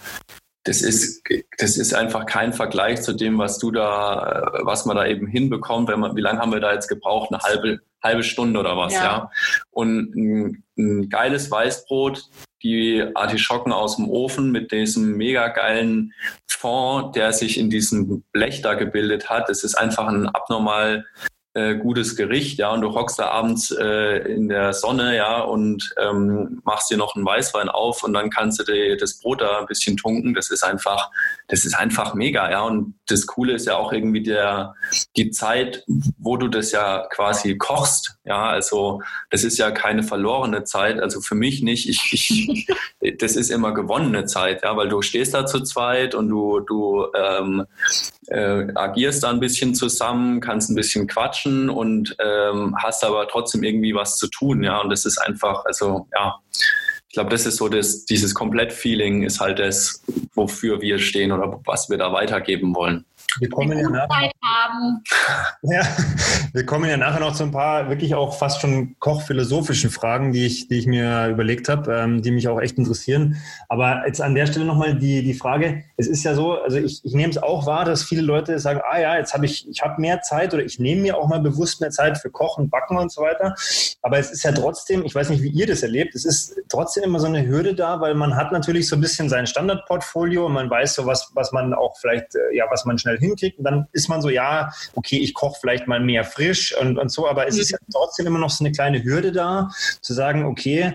das ist, das ist einfach kein Vergleich zu dem, was du da, was man da eben hinbekommt. Wenn man, wie lange haben wir da jetzt gebraucht? Eine halbe, halbe Stunde oder was, ja. ja? Und ein, ein geiles Weißbrot, die Artischocken aus dem Ofen mit diesem mega geilen Fond, der sich in diesem Blech da gebildet hat. Das ist einfach ein abnormal äh, gutes Gericht, ja, und du hockst da abends äh, in der Sonne, ja, und ähm, machst dir noch einen Weißwein auf und dann kannst du dir das Brot da ein bisschen tunken. Das ist einfach, das ist einfach mega, ja. Und das Coole ist ja auch irgendwie der, die Zeit, wo du das ja quasi kochst, ja. Also das ist ja keine verlorene Zeit, also für mich nicht. Ich, ich [laughs] das ist immer gewonnene Zeit, ja, weil du stehst da zu zweit und du, du ähm, äh, agierst da ein bisschen zusammen, kannst ein bisschen quatschen und ähm, hast aber trotzdem irgendwie was zu tun, ja. Und das ist einfach, also ja, ich glaube, das ist so das, dieses Komplett-Feeling ist halt das, wofür wir stehen oder was wir da weitergeben wollen. Wir kommen, ja nachher, [laughs] ja, wir kommen ja nachher noch zu ein paar wirklich auch fast schon kochphilosophischen Fragen, die ich, die ich mir überlegt habe, ähm, die mich auch echt interessieren. Aber jetzt an der Stelle nochmal die, die Frage, es ist ja so, also ich, ich nehme es auch wahr, dass viele Leute sagen, ah ja, jetzt habe ich, ich habe mehr Zeit oder ich nehme mir auch mal bewusst mehr Zeit für Kochen, Backen und so weiter. Aber es ist ja trotzdem, ich weiß nicht, wie ihr das erlebt, es ist trotzdem immer so eine Hürde da, weil man hat natürlich so ein bisschen sein Standardportfolio und man weiß so was, was man auch vielleicht, äh, ja, was man schnell hinkriegt. Und dann ist man so, ja, okay, ich koche vielleicht mal mehr frisch und, und so, aber es ist ja trotzdem immer noch so eine kleine Hürde da, zu sagen, okay,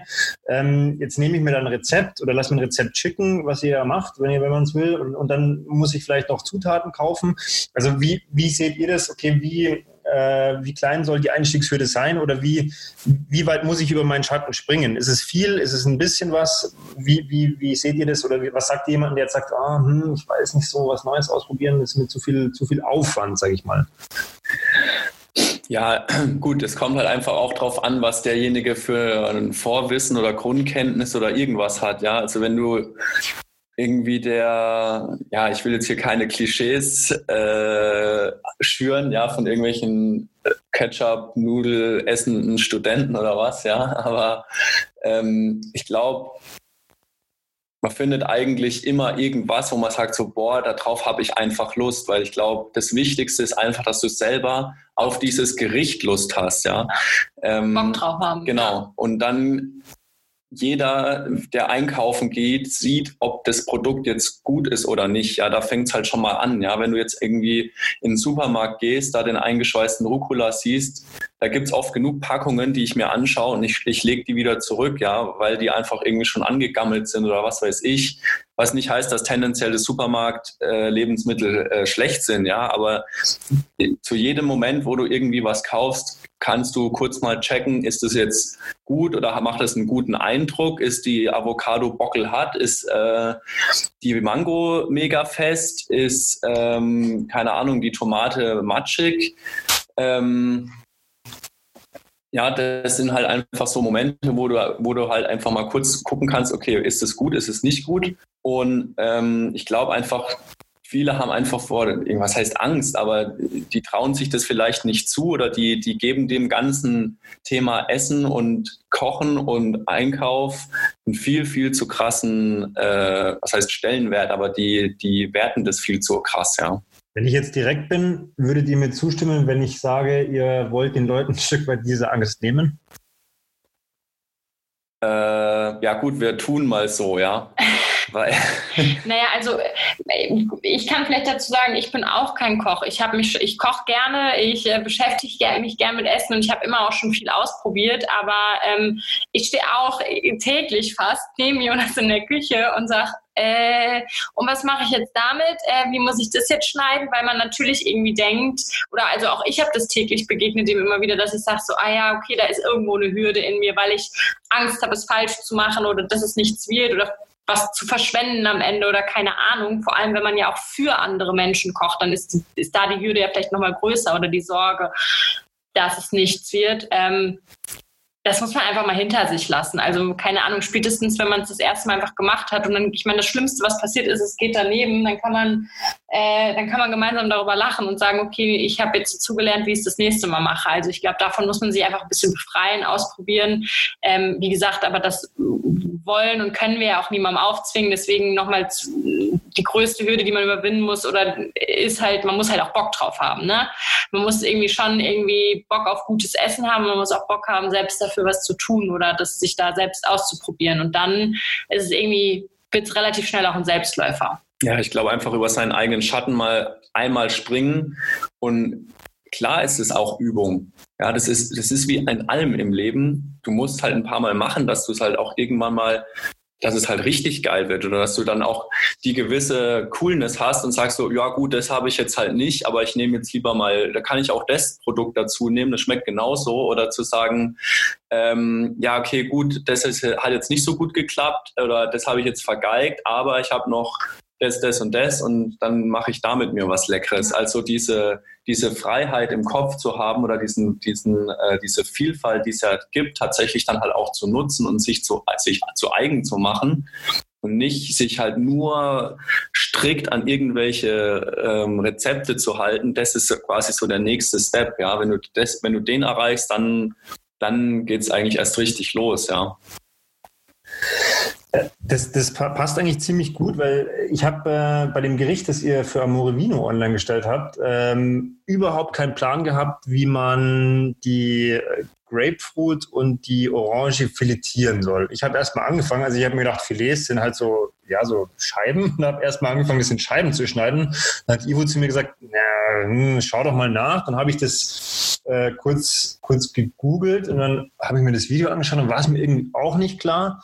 ähm, jetzt nehme ich mir dann ein Rezept oder lass mir ein Rezept schicken, was ihr macht, wenn ihr, wenn man es will, und, und dann muss ich vielleicht noch Zutaten kaufen. Also wie, wie seht ihr das? Okay, wie äh, wie klein soll die Einstiegshürde sein oder wie, wie weit muss ich über meinen Schatten springen? Ist es viel? Ist es ein bisschen was? Wie, wie, wie seht ihr das? Oder wie, was sagt jemand, der jetzt sagt, ah, hm, ich weiß nicht so, was Neues ausprobieren, ist mir zu viel, zu viel Aufwand, sage ich mal. Ja, [clears throat] gut, es kommt halt einfach auch drauf an, was derjenige für ein Vorwissen oder Grundkenntnis oder irgendwas hat. Ja, also wenn du irgendwie der, ja, ich will jetzt hier keine Klischees äh, schüren, ja, von irgendwelchen äh, Ketchup, Nudel essenden Studenten oder was, ja, [laughs] aber ähm, ich glaube, man findet eigentlich immer irgendwas, wo man sagt so, boah, darauf habe ich einfach Lust, weil ich glaube, das Wichtigste ist einfach, dass du selber auf dieses Gericht Lust hast, ja. Ähm, Bock drauf haben. Genau. Und dann jeder, der einkaufen geht, sieht, ob das Produkt jetzt gut ist oder nicht. Ja, da fängt es halt schon mal an. Ja, wenn du jetzt irgendwie in den Supermarkt gehst, da den eingeschweißten Rucola siehst, da gibt es oft genug Packungen, die ich mir anschaue und ich, ich lege die wieder zurück, ja, weil die einfach irgendwie schon angegammelt sind oder was weiß ich. Was nicht heißt, dass tendenziell das Supermarkt-Lebensmittel äh, äh, schlecht sind, ja, aber zu jedem Moment, wo du irgendwie was kaufst, kannst du kurz mal checken, ist das jetzt gut oder macht das einen guten Eindruck? Ist die Avocado bockelhart? Ist äh, die Mango mega fest? Ist, ähm, keine Ahnung, die Tomate matschig? Ähm, ja, das sind halt einfach so Momente, wo du, wo du halt einfach mal kurz gucken kannst, okay, ist es gut, ist es nicht gut? Und ähm, ich glaube einfach, viele haben einfach vor, was heißt Angst, aber die trauen sich das vielleicht nicht zu oder die, die geben dem ganzen Thema Essen und Kochen und Einkauf einen viel, viel zu krassen, äh, was heißt Stellenwert, aber die, die werten das viel zu krass, ja. Wenn ich jetzt direkt bin, würdet ihr mir zustimmen, wenn ich sage, ihr wollt den Leuten ein Stück weit diese Angst nehmen? Äh, ja gut, wir tun mal so, ja. [laughs] Weil [laughs] naja, also ich kann vielleicht dazu sagen, ich bin auch kein Koch. Ich habe mich, ich koche gerne, ich äh, beschäftige mich gerne mit Essen und ich habe immer auch schon viel ausprobiert. Aber ähm, ich stehe auch täglich fast neben Jonas in der Küche und sage, äh, und was mache ich jetzt damit? Äh, wie muss ich das jetzt schneiden? Weil man natürlich irgendwie denkt, oder also auch ich habe das täglich begegnet dem immer wieder, dass ich sage so, ah ja, okay, da ist irgendwo eine Hürde in mir, weil ich Angst habe, es falsch zu machen oder dass es nichts wird oder was zu verschwenden am Ende oder keine Ahnung. Vor allem, wenn man ja auch für andere Menschen kocht, dann ist, ist da die Hürde ja vielleicht nochmal größer oder die Sorge, dass es nichts wird. Ähm, das muss man einfach mal hinter sich lassen. Also keine Ahnung, spätestens wenn man es das erste Mal einfach gemacht hat und dann, ich meine, das Schlimmste, was passiert ist, es geht daneben, dann kann man, äh, dann kann man gemeinsam darüber lachen und sagen, okay, ich habe jetzt zugelernt, wie ich es das nächste Mal mache. Also ich glaube, davon muss man sich einfach ein bisschen befreien, ausprobieren. Ähm, wie gesagt, aber das wollen und können wir ja auch niemandem aufzwingen. Deswegen nochmal die größte Hürde, die man überwinden muss, oder ist halt, man muss halt auch Bock drauf haben. Ne? Man muss irgendwie schon irgendwie Bock auf gutes Essen haben, man muss auch Bock haben, selbst dafür was zu tun oder das sich da selbst auszuprobieren. Und dann ist es irgendwie, wird es relativ schnell auch ein Selbstläufer. Ja, ich glaube einfach über seinen eigenen Schatten mal einmal springen und klar ist es auch Übung. Ja, das ist, das ist wie ein Allem im Leben. Du musst halt ein paar Mal machen, dass du es halt auch irgendwann mal dass es halt richtig geil wird oder dass du dann auch die gewisse Coolness hast und sagst so, ja gut, das habe ich jetzt halt nicht, aber ich nehme jetzt lieber mal, da kann ich auch das Produkt dazu nehmen, das schmeckt genauso oder zu sagen, ähm, ja okay, gut, das ist, hat jetzt nicht so gut geklappt oder das habe ich jetzt vergeigt, aber ich habe noch das, das und das und dann mache ich damit mir was Leckeres. Also diese, diese Freiheit im Kopf zu haben oder diesen, diesen, äh, diese Vielfalt, die es ja gibt, tatsächlich dann halt auch zu nutzen und sich zu, sich zu eigen zu machen und nicht sich halt nur strikt an irgendwelche ähm, Rezepte zu halten, das ist quasi so der nächste Step. Ja, wenn du das, wenn du den erreichst, dann, dann geht es eigentlich erst richtig los, ja. Das, das passt eigentlich ziemlich gut, weil ich habe äh, bei dem Gericht, das ihr für Amore Vino online gestellt habt, ähm, überhaupt keinen Plan gehabt, wie man die äh, Grapefruit und die Orange filetieren soll. Ich habe erstmal angefangen, also ich habe mir gedacht, Filets sind halt so, ja, so Scheiben und habe erstmal angefangen, das in Scheiben zu schneiden. Dann hat Ivo zu mir gesagt, na, hm, schau doch mal nach. Dann habe ich das äh, kurz, kurz gegoogelt und dann habe ich mir das Video angeschaut und war es mir irgendwie auch nicht klar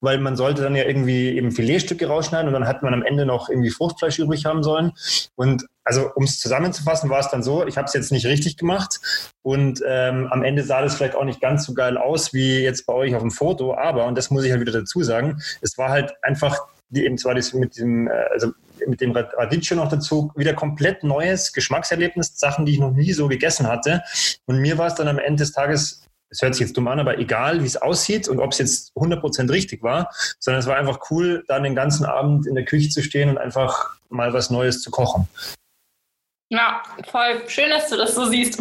weil man sollte dann ja irgendwie eben Filetstücke rausschneiden und dann hat man am Ende noch irgendwie Fruchtfleisch übrig haben sollen. Und also um es zusammenzufassen, war es dann so, ich habe es jetzt nicht richtig gemacht und ähm, am Ende sah das vielleicht auch nicht ganz so geil aus wie jetzt bei euch auf dem Foto, aber, und das muss ich halt wieder dazu sagen, es war halt einfach, die, eben zwar das mit diesem, äh, also mit dem Radicchio noch dazu wieder komplett neues Geschmackserlebnis, Sachen, die ich noch nie so gegessen hatte. Und mir war es dann am Ende des Tages es hört sich jetzt dumm an, aber egal, wie es aussieht und ob es jetzt 100% richtig war, sondern es war einfach cool, dann den ganzen Abend in der Küche zu stehen und einfach mal was Neues zu kochen. Ja, voll schön, dass du das so siehst.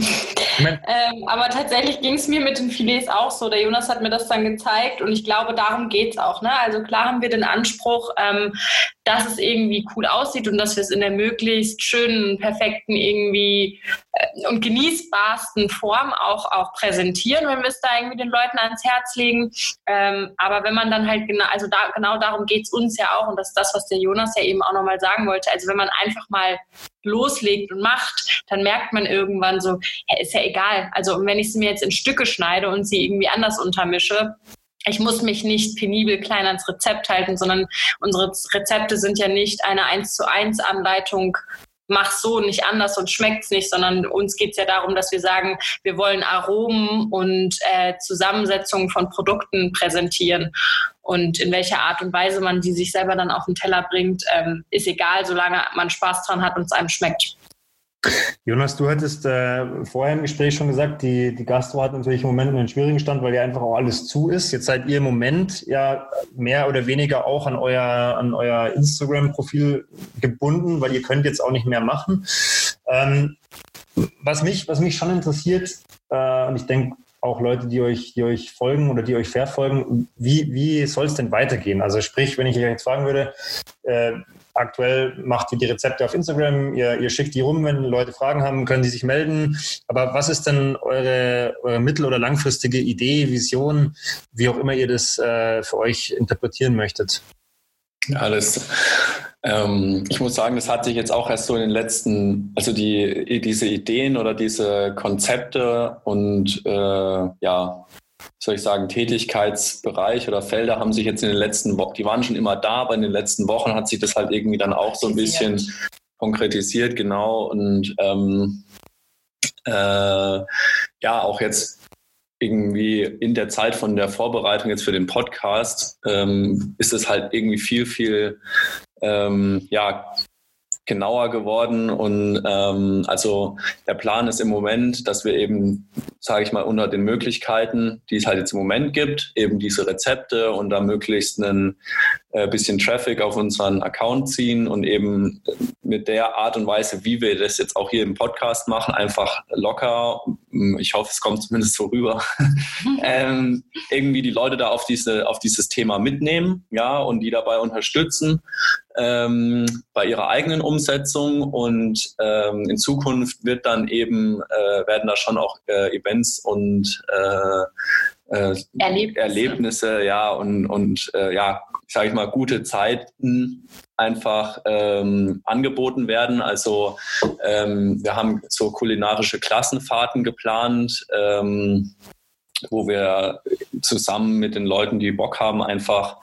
ähm, aber tatsächlich ging es mir mit den Filets auch so. Der Jonas hat mir das dann gezeigt und ich glaube, darum geht es auch. Ne? Also klar haben wir den Anspruch, ähm, dass es irgendwie cool aussieht und dass wir es in der möglichst schönen, perfekten irgendwie äh, und genießbarsten Form auch, auch präsentieren, wenn wir es da irgendwie den Leuten ans Herz legen. Ähm, aber wenn man dann halt genau, also da, genau darum geht es uns ja auch und das ist das, was der Jonas ja eben auch nochmal sagen wollte. Also wenn man einfach mal loslegt und macht, dann merkt man irgendwann so, ja, ist ja egal. Also wenn ich sie mir jetzt in Stücke schneide und sie irgendwie anders untermische, ich muss mich nicht penibel klein ans Rezept halten, sondern unsere Rezepte sind ja nicht eine 1 zu 1 Anleitung, mach so nicht anders und schmeckt's nicht, sondern uns geht's ja darum, dass wir sagen, wir wollen Aromen und äh, Zusammensetzungen von Produkten präsentieren. Und in welcher Art und Weise man die sich selber dann auf den Teller bringt, ähm, ist egal, solange man Spaß dran hat und es einem schmeckt. Jonas, du hattest äh, vorher im Gespräch schon gesagt, die, die Gastro hat natürlich im Moment einen schwierigen Stand, weil ja einfach auch alles zu ist. Jetzt seid ihr im Moment ja mehr oder weniger auch an euer, an euer Instagram-Profil gebunden, weil ihr könnt jetzt auch nicht mehr machen. Ähm, was, mich, was mich schon interessiert, äh, und ich denke, auch Leute, die euch, die euch folgen oder die euch verfolgen, wie, wie soll es denn weitergehen? Also sprich, wenn ich euch jetzt fragen würde, äh, Aktuell macht ihr die Rezepte auf Instagram, ihr, ihr, schickt die rum, wenn Leute Fragen haben, können die sich melden. Aber was ist denn eure, eure mittel- oder langfristige Idee, Vision, wie auch immer ihr das äh, für euch interpretieren möchtet? Das, ähm, ich muss sagen, das hat sich jetzt auch erst so in den letzten, also die, diese Ideen oder diese Konzepte und äh, ja, soll ich sagen, Tätigkeitsbereich oder Felder haben sich jetzt in den letzten Wochen, die waren schon immer da, aber in den letzten Wochen hat sich das halt irgendwie dann auch so ein bisschen konkretisiert, genau. Und ähm, äh, ja, auch jetzt irgendwie in der Zeit von der Vorbereitung jetzt für den Podcast ähm, ist es halt irgendwie viel, viel ähm, ja, genauer geworden. Und ähm, also der Plan ist im Moment, dass wir eben, sage ich mal, unter den Möglichkeiten, die es halt jetzt im Moment gibt, eben diese Rezepte und da möglichst ein äh, bisschen Traffic auf unseren Account ziehen und eben mit der Art und Weise, wie wir das jetzt auch hier im Podcast machen, einfach locker, ich hoffe, es kommt zumindest so rüber, [laughs] ähm, irgendwie die Leute da auf, diese, auf dieses Thema mitnehmen, ja, und die dabei unterstützen ähm, bei ihrer eigenen Umsetzung und ähm, in Zukunft wird dann eben äh, werden da schon auch äh, Events und äh, äh Erlebnisse. Erlebnisse. ja und und äh, ja sage ich mal gute Zeiten einfach ähm, angeboten werden. Also ähm, wir haben so kulinarische Klassenfahrten geplant. Wo wir zusammen mit den Leuten, die Bock haben, einfach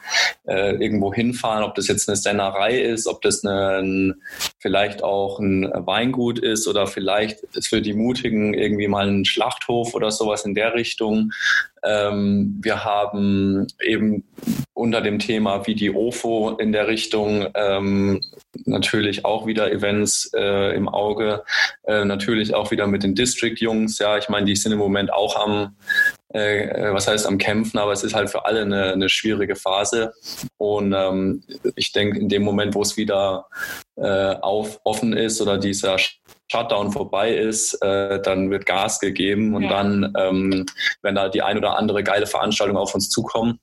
äh, irgendwo hinfahren, ob das jetzt eine Sennerei ist, ob das eine, vielleicht auch ein Weingut ist oder vielleicht für die Mutigen irgendwie mal ein Schlachthof oder sowas in der Richtung. Ähm, wir haben eben unter dem Thema wie die OFO in der Richtung ähm, natürlich auch wieder Events äh, im Auge. Äh, natürlich auch wieder mit den District-Jungs. Ja, ich meine, die sind im Moment auch am äh, was heißt am Kämpfen, aber es ist halt für alle eine, eine schwierige Phase. Und ähm, ich denke, in dem Moment, wo es wieder äh, auf, offen ist oder dieser Shutdown vorbei ist, äh, dann wird Gas gegeben und ja. dann, ähm, wenn da die ein oder andere geile Veranstaltung auf uns zukommen.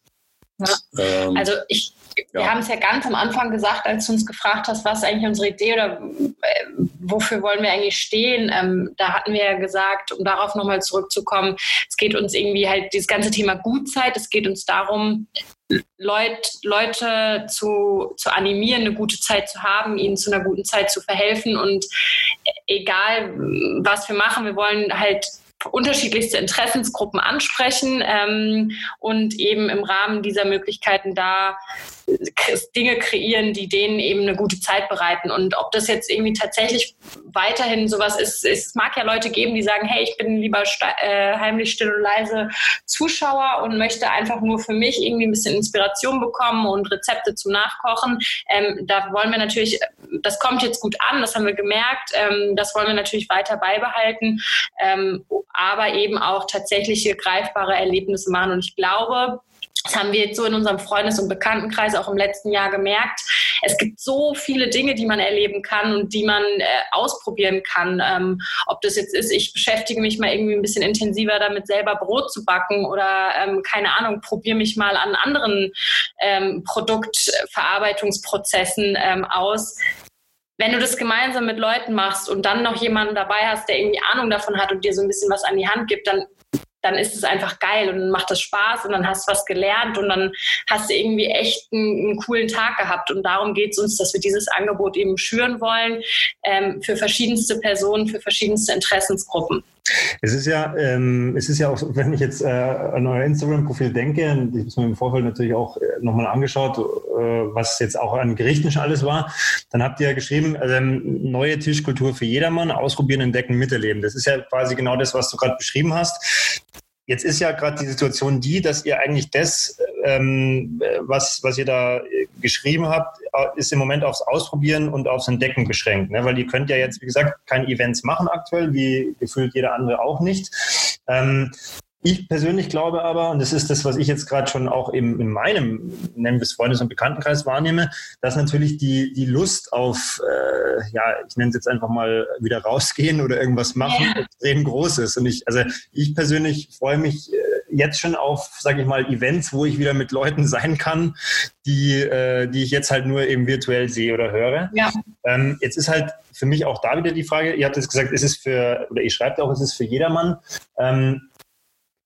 Ja. Ähm, also ich wir ja. haben es ja ganz am Anfang gesagt, als du uns gefragt hast, was ist eigentlich unsere Idee oder äh, wofür wollen wir eigentlich stehen. Ähm, da hatten wir ja gesagt, um darauf nochmal zurückzukommen, es geht uns irgendwie halt dieses ganze Thema Gutzeit, es geht uns darum, Leut, Leute zu, zu animieren, eine gute Zeit zu haben, ihnen zu einer guten Zeit zu verhelfen. Und egal was wir machen, wir wollen halt unterschiedlichste Interessensgruppen ansprechen ähm, und eben im Rahmen dieser Möglichkeiten da Dinge kreieren, die denen eben eine gute Zeit bereiten. Und ob das jetzt irgendwie tatsächlich weiterhin sowas ist, es mag ja Leute geben, die sagen, hey, ich bin lieber äh, heimlich still und leise Zuschauer und möchte einfach nur für mich irgendwie ein bisschen Inspiration bekommen und Rezepte zum Nachkochen. Ähm, da wollen wir natürlich, das kommt jetzt gut an, das haben wir gemerkt, ähm, das wollen wir natürlich weiter beibehalten, ähm, aber eben auch tatsächliche greifbare Erlebnisse machen. Und ich glaube, das haben wir jetzt so in unserem Freundes- und Bekanntenkreis auch im letzten Jahr gemerkt. Es gibt so viele Dinge, die man erleben kann und die man äh, ausprobieren kann. Ähm, ob das jetzt ist, ich beschäftige mich mal irgendwie ein bisschen intensiver damit, selber Brot zu backen oder ähm, keine Ahnung, probiere mich mal an anderen ähm, Produktverarbeitungsprozessen ähm, aus wenn du das gemeinsam mit Leuten machst und dann noch jemanden dabei hast, der irgendwie Ahnung davon hat und dir so ein bisschen was an die Hand gibt, dann dann ist es einfach geil und macht das Spaß und dann hast du was gelernt und dann hast du irgendwie echt einen, einen coolen Tag gehabt. Und darum geht es uns, dass wir dieses Angebot eben schüren wollen ähm, für verschiedenste Personen, für verschiedenste Interessensgruppen. Es ist ja, ähm, es ist ja auch, wenn ich jetzt äh, an euer Instagram-Profil denke, ich habe mir im Vorfeld natürlich auch äh, nochmal angeschaut, äh, was jetzt auch an Gerichten schon alles war, dann habt ihr ja geschrieben, also, neue Tischkultur für jedermann, ausprobieren, entdecken, miterleben. Das ist ja quasi genau das, was du gerade beschrieben hast. Jetzt ist ja gerade die Situation die, dass ihr eigentlich das, ähm, was, was ihr da geschrieben habt, ist im Moment aufs Ausprobieren und aufs Entdecken beschränkt. Ne? Weil ihr könnt ja jetzt, wie gesagt, keine Events machen aktuell, wie gefühlt jeder andere auch nicht. Ähm, ich persönlich glaube aber, und das ist das, was ich jetzt gerade schon auch im, in meinem, nennen wir es Freundes- und Bekanntenkreis wahrnehme, dass natürlich die, die Lust auf, äh, ja, ich nenne es jetzt einfach mal wieder rausgehen oder irgendwas machen, ja. extrem groß ist. Und ich, also ich persönlich freue mich äh, jetzt schon auf, sage ich mal, Events, wo ich wieder mit Leuten sein kann, die, äh, die ich jetzt halt nur eben virtuell sehe oder höre. Ja. Ähm, jetzt ist halt für mich auch da wieder die Frage, ihr habt jetzt gesagt, es ist für, oder ihr schreibt auch, es ist für jedermann. Ähm,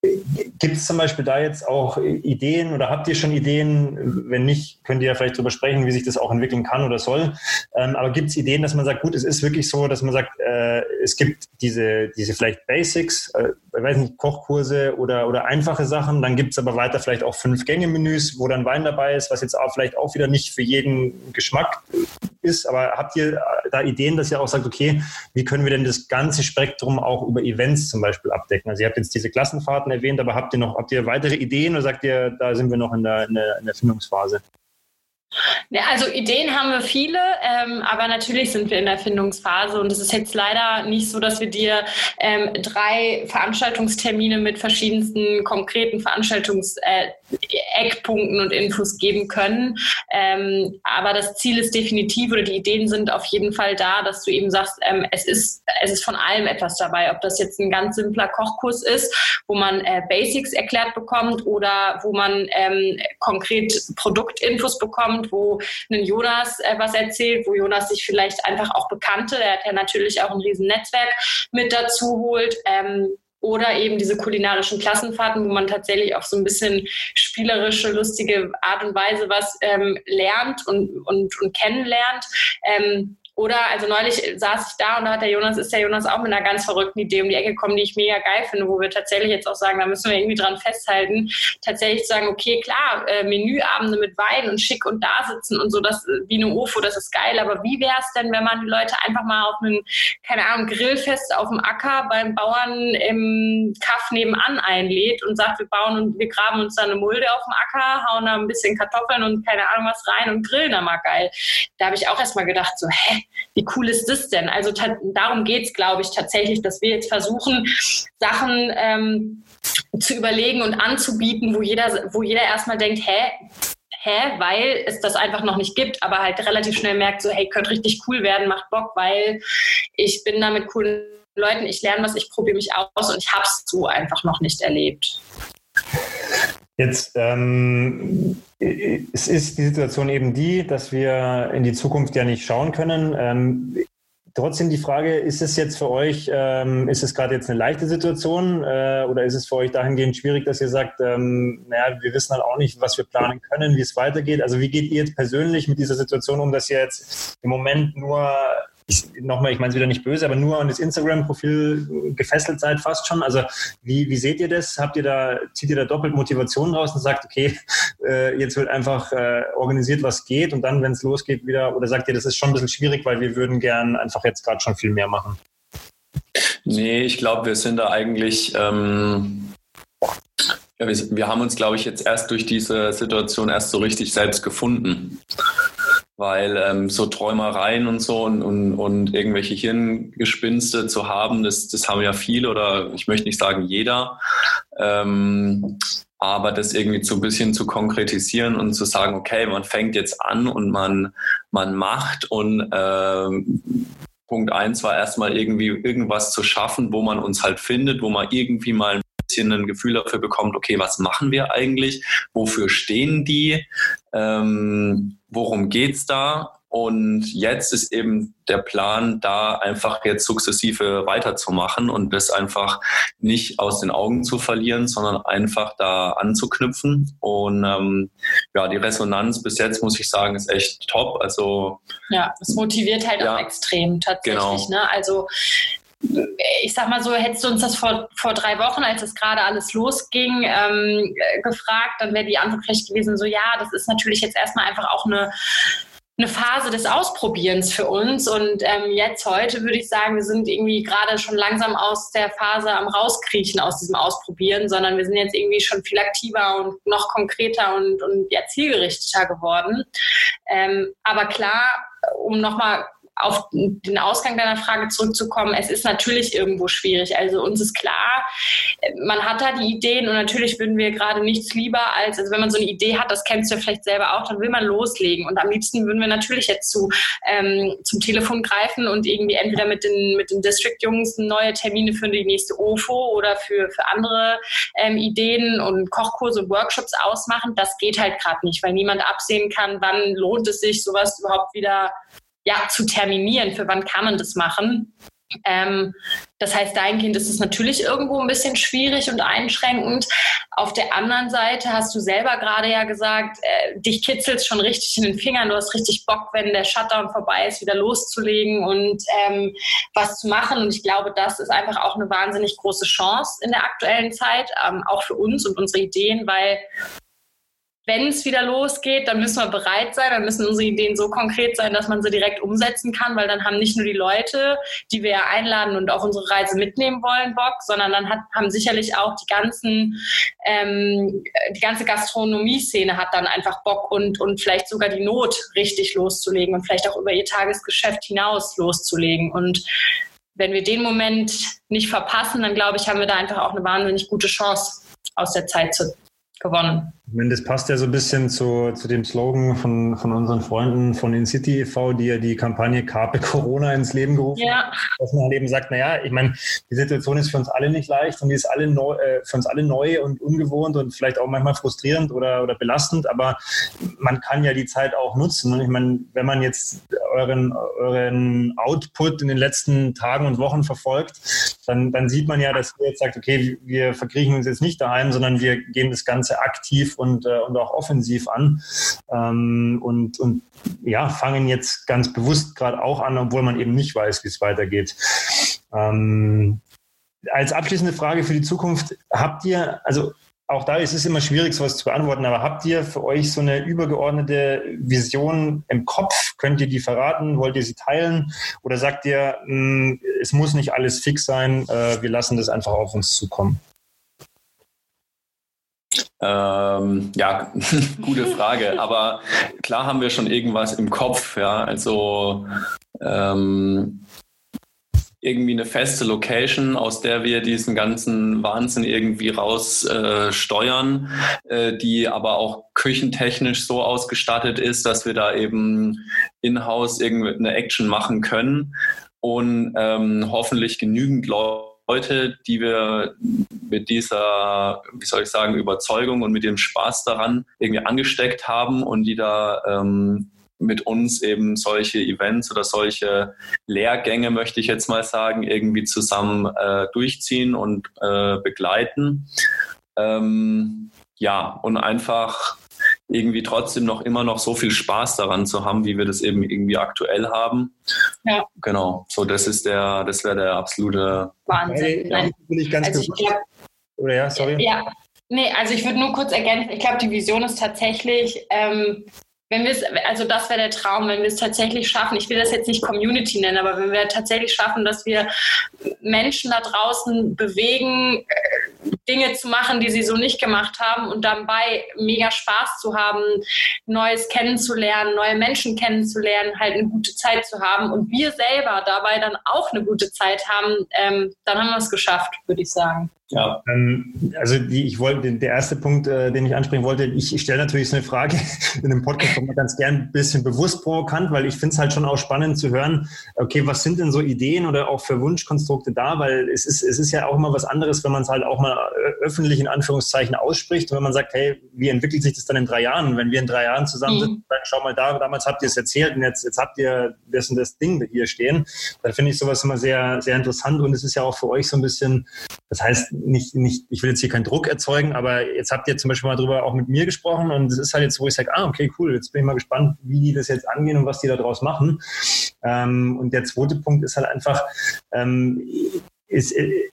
Gibt es zum Beispiel da jetzt auch Ideen oder habt ihr schon Ideen? Wenn nicht, könnt ihr ja vielleicht darüber sprechen, wie sich das auch entwickeln kann oder soll. Ähm, aber gibt es Ideen, dass man sagt, gut, es ist wirklich so, dass man sagt, äh, es gibt diese, diese vielleicht Basics, äh, ich weiß nicht, Kochkurse oder, oder einfache Sachen. Dann gibt es aber weiter vielleicht auch Fünf-Gänge-Menüs, wo dann Wein dabei ist, was jetzt auch vielleicht auch wieder nicht für jeden Geschmack ist. Aber habt ihr da Ideen, dass ihr auch sagt, okay, wie können wir denn das ganze Spektrum auch über Events zum Beispiel abdecken? Also ihr habt jetzt diese Klassenfahrten erwähnt, aber habt ihr noch, habt ihr weitere Ideen oder sagt ihr, da sind wir noch in der, in der, in der Findungsphase? Ja, also Ideen haben wir viele, ähm, aber natürlich sind wir in der Findungsphase und es ist jetzt leider nicht so, dass wir dir ähm, drei Veranstaltungstermine mit verschiedensten konkreten Veranstaltungseckpunkten äh, und Infos geben können. Ähm, aber das Ziel ist definitiv oder die Ideen sind auf jeden Fall da, dass du eben sagst, ähm, es ist es ist von allem etwas dabei, ob das jetzt ein ganz simpler Kochkurs ist, wo man äh, Basics erklärt bekommt oder wo man ähm, konkret Produktinfos bekommt wo ein Jonas äh, was erzählt, wo Jonas sich vielleicht einfach auch Bekannte, er hat ja natürlich auch ein riesen Netzwerk mit dazu holt. Ähm, oder eben diese kulinarischen Klassenfahrten, wo man tatsächlich auf so ein bisschen spielerische, lustige Art und Weise was ähm, lernt und, und, und kennenlernt. Ähm, oder, also neulich saß ich da und da hat der Jonas, ist der Jonas auch mit einer ganz verrückten Idee um die Ecke gekommen, die ich mega geil finde, wo wir tatsächlich jetzt auch sagen, da müssen wir irgendwie dran festhalten, tatsächlich zu sagen, okay, klar, äh, Menüabende mit Wein und schick und da sitzen und so, das wie eine UFO, das ist geil, aber wie wäre es denn, wenn man die Leute einfach mal auf einen, keine Ahnung, Grillfest auf dem Acker beim Bauern im Kaff nebenan einlädt und sagt, wir bauen und wir graben uns da eine Mulde auf dem Acker, hauen da ein bisschen Kartoffeln und keine Ahnung was rein und grillen da mal geil. Da habe ich auch erstmal gedacht, so, hä, wie cool ist das denn? Also darum geht es, glaube ich, tatsächlich, dass wir jetzt versuchen, Sachen ähm, zu überlegen und anzubieten, wo jeder, wo jeder erstmal denkt, hä, hä, weil es das einfach noch nicht gibt, aber halt relativ schnell merkt, so, hey, könnte richtig cool werden, macht Bock, weil ich bin da mit coolen Leuten, ich lerne was, ich probiere mich aus und ich habe es so einfach noch nicht erlebt. Jetzt ähm, es ist die Situation eben die, dass wir in die Zukunft ja nicht schauen können. Ähm, trotzdem die Frage, ist es jetzt für euch, ähm, ist es gerade jetzt eine leichte Situation äh, oder ist es für euch dahingehend schwierig, dass ihr sagt, ähm, naja, wir wissen halt auch nicht, was wir planen können, wie es weitergeht. Also wie geht ihr jetzt persönlich mit dieser Situation um, dass ihr jetzt im Moment nur ich, nochmal, ich meine es wieder nicht böse, aber nur an das Instagram-Profil gefesselt seid fast schon. Also wie, wie seht ihr das? Habt ihr da, zieht ihr da doppelt Motivation raus und sagt, okay, [laughs] äh, jetzt wird einfach äh, organisiert, was geht und dann, wenn es losgeht, wieder, oder sagt ihr, das ist schon ein bisschen schwierig, weil wir würden gern einfach jetzt gerade schon viel mehr machen? Nee, ich glaube, wir sind da eigentlich ähm, ja, wir, wir, haben uns, glaube ich, jetzt erst durch diese Situation erst so richtig selbst gefunden weil ähm, so Träumereien und so und, und, und irgendwelche Hirngespinste zu haben, das, das haben ja viele oder ich möchte nicht sagen jeder. Ähm, aber das irgendwie so ein bisschen zu konkretisieren und zu sagen, okay, man fängt jetzt an und man, man macht und ähm, Punkt eins war erstmal irgendwie irgendwas zu schaffen, wo man uns halt findet, wo man irgendwie mal bisschen ein Gefühl dafür bekommt, okay, was machen wir eigentlich? Wofür stehen die? Ähm, worum geht's da? Und jetzt ist eben der Plan, da einfach jetzt sukzessive weiterzumachen und das einfach nicht aus den Augen zu verlieren, sondern einfach da anzuknüpfen. Und ähm, ja, die Resonanz bis jetzt, muss ich sagen, ist echt top. Also ja, es motiviert halt ja, auch extrem tatsächlich. Genau. Ne? Also ich sag mal so, hättest du uns das vor, vor drei Wochen, als es gerade alles losging, ähm, gefragt, dann wäre die Antwort vielleicht gewesen, so ja, das ist natürlich jetzt erstmal einfach auch eine, eine Phase des Ausprobierens für uns. Und ähm, jetzt heute würde ich sagen, wir sind irgendwie gerade schon langsam aus der Phase am Rauskriechen aus diesem Ausprobieren, sondern wir sind jetzt irgendwie schon viel aktiver und noch konkreter und, und ja, zielgerichteter geworden. Ähm, aber klar, um nochmal auf den Ausgang deiner Frage zurückzukommen, es ist natürlich irgendwo schwierig. Also uns ist klar, man hat da die Ideen und natürlich würden wir gerade nichts lieber als, also wenn man so eine Idee hat, das kennst du ja vielleicht selber auch, dann will man loslegen. Und am liebsten würden wir natürlich jetzt zu, ähm, zum Telefon greifen und irgendwie entweder mit den, mit den District-Jungs neue Termine für die nächste OFO oder für, für andere ähm, Ideen und Kochkurse und Workshops ausmachen. Das geht halt gerade nicht, weil niemand absehen kann, wann lohnt es sich, sowas überhaupt wieder ja, zu terminieren, für wann kann man das machen. Ähm, das heißt, dahingehend ist es natürlich irgendwo ein bisschen schwierig und einschränkend. Auf der anderen Seite hast du selber gerade ja gesagt, äh, dich kitzelt schon richtig in den Fingern. Du hast richtig Bock, wenn der Shutdown vorbei ist, wieder loszulegen und ähm, was zu machen. Und ich glaube, das ist einfach auch eine wahnsinnig große Chance in der aktuellen Zeit, ähm, auch für uns und unsere Ideen, weil wenn es wieder losgeht, dann müssen wir bereit sein, dann müssen unsere Ideen so konkret sein, dass man sie direkt umsetzen kann, weil dann haben nicht nur die Leute, die wir einladen und auf unsere Reise mitnehmen wollen, Bock, sondern dann hat, haben sicherlich auch die ganzen, ähm, die ganze Gastronomie-Szene hat dann einfach Bock und, und vielleicht sogar die Not richtig loszulegen und vielleicht auch über ihr Tagesgeschäft hinaus loszulegen. Und wenn wir den Moment nicht verpassen, dann glaube ich, haben wir da einfach auch eine wahnsinnig gute Chance aus der Zeit zu, gewonnen. Ich meine, das passt ja so ein bisschen zu, zu dem Slogan von, von unseren Freunden von InCity e.V., die ja die Kampagne Carpe Corona ins Leben gerufen ja. haben. Dass man halt eben sagt, naja, ich meine, die Situation ist für uns alle nicht leicht und die ist alle neu, äh, für uns alle neu und ungewohnt und vielleicht auch manchmal frustrierend oder, oder belastend, aber man kann ja die Zeit auch nutzen. Und ich meine, wenn man jetzt euren, euren Output in den letzten Tagen und Wochen verfolgt, dann, dann sieht man ja, dass ihr jetzt sagt, okay, wir verkriechen uns jetzt nicht daheim, sondern wir gehen das Ganze aktiv und, äh, und auch offensiv an. Ähm, und, und ja, fangen jetzt ganz bewusst gerade auch an, obwohl man eben nicht weiß, wie es weitergeht. Ähm, als abschließende Frage für die Zukunft, habt ihr, also auch da ist es immer schwierig, sowas zu beantworten, aber habt ihr für euch so eine übergeordnete Vision im Kopf? Könnt ihr die verraten? Wollt ihr sie teilen? Oder sagt ihr, mh, hm, es muss nicht alles fix sein, äh, wir lassen das einfach auf uns zukommen? Ähm, ja, [laughs] gute Frage. Aber klar haben wir schon irgendwas im Kopf. Ja, also ähm, irgendwie eine feste Location, aus der wir diesen ganzen Wahnsinn irgendwie raus äh, steuern, äh, die aber auch küchentechnisch so ausgestattet ist, dass wir da eben in-house irgendeine Action machen können und ähm, hoffentlich genügend Leute Leute, die wir mit dieser, wie soll ich sagen, Überzeugung und mit dem Spaß daran irgendwie angesteckt haben und die da ähm, mit uns eben solche Events oder solche Lehrgänge, möchte ich jetzt mal sagen, irgendwie zusammen äh, durchziehen und äh, begleiten. Ähm, ja, und einfach irgendwie trotzdem noch immer noch so viel Spaß daran zu haben, wie wir das eben irgendwie aktuell haben. Ja. Genau. So, das ist der, das wäre der absolute Wahnsinn. Nein. Bin ich ganz also ich glaub, Oder ja, sorry. Ja. Nee, also ich würde nur kurz ergänzen, ich glaube, die Vision ist tatsächlich, ähm, wenn wir es, also das wäre der Traum, wenn wir es tatsächlich schaffen, ich will das jetzt nicht Community nennen, aber wenn wir tatsächlich schaffen, dass wir Menschen da draußen bewegen, äh, Dinge zu machen, die sie so nicht gemacht haben und dabei mega Spaß zu haben, Neues kennenzulernen, neue Menschen kennenzulernen, halt eine gute Zeit zu haben und wir selber dabei dann auch eine gute Zeit haben, ähm, dann haben wir es geschafft, würde ich sagen. Ja. Ähm, also die, ich wollte, der erste Punkt, äh, den ich ansprechen wollte, ich, stelle natürlich so eine Frage [laughs] in dem Podcast immer ganz gern ein bisschen bewusst provokant, weil ich finde es halt schon auch spannend zu hören, okay, was sind denn so Ideen oder auch für Wunschkonstrukte da, weil es ist, es ist ja auch immer was anderes, wenn man es halt auch mal öffentlich in Anführungszeichen ausspricht und wenn man sagt, hey, wie entwickelt sich das dann in drei Jahren? Wenn wir in drei Jahren zusammen sind, mhm. dann schau mal da, damals habt ihr es erzählt und jetzt, jetzt habt ihr das und das Ding hier stehen, dann finde ich sowas immer sehr, sehr interessant und es ist ja auch für euch so ein bisschen, das heißt, nicht, nicht, ich will jetzt hier keinen Druck erzeugen, aber jetzt habt ihr zum Beispiel mal drüber auch mit mir gesprochen und es ist halt jetzt, wo ich sage, ah, okay, cool, jetzt bin ich mal gespannt, wie die das jetzt angehen und was die da draus machen. Ähm, und der zweite Punkt ist halt einfach, ähm, ist, äh,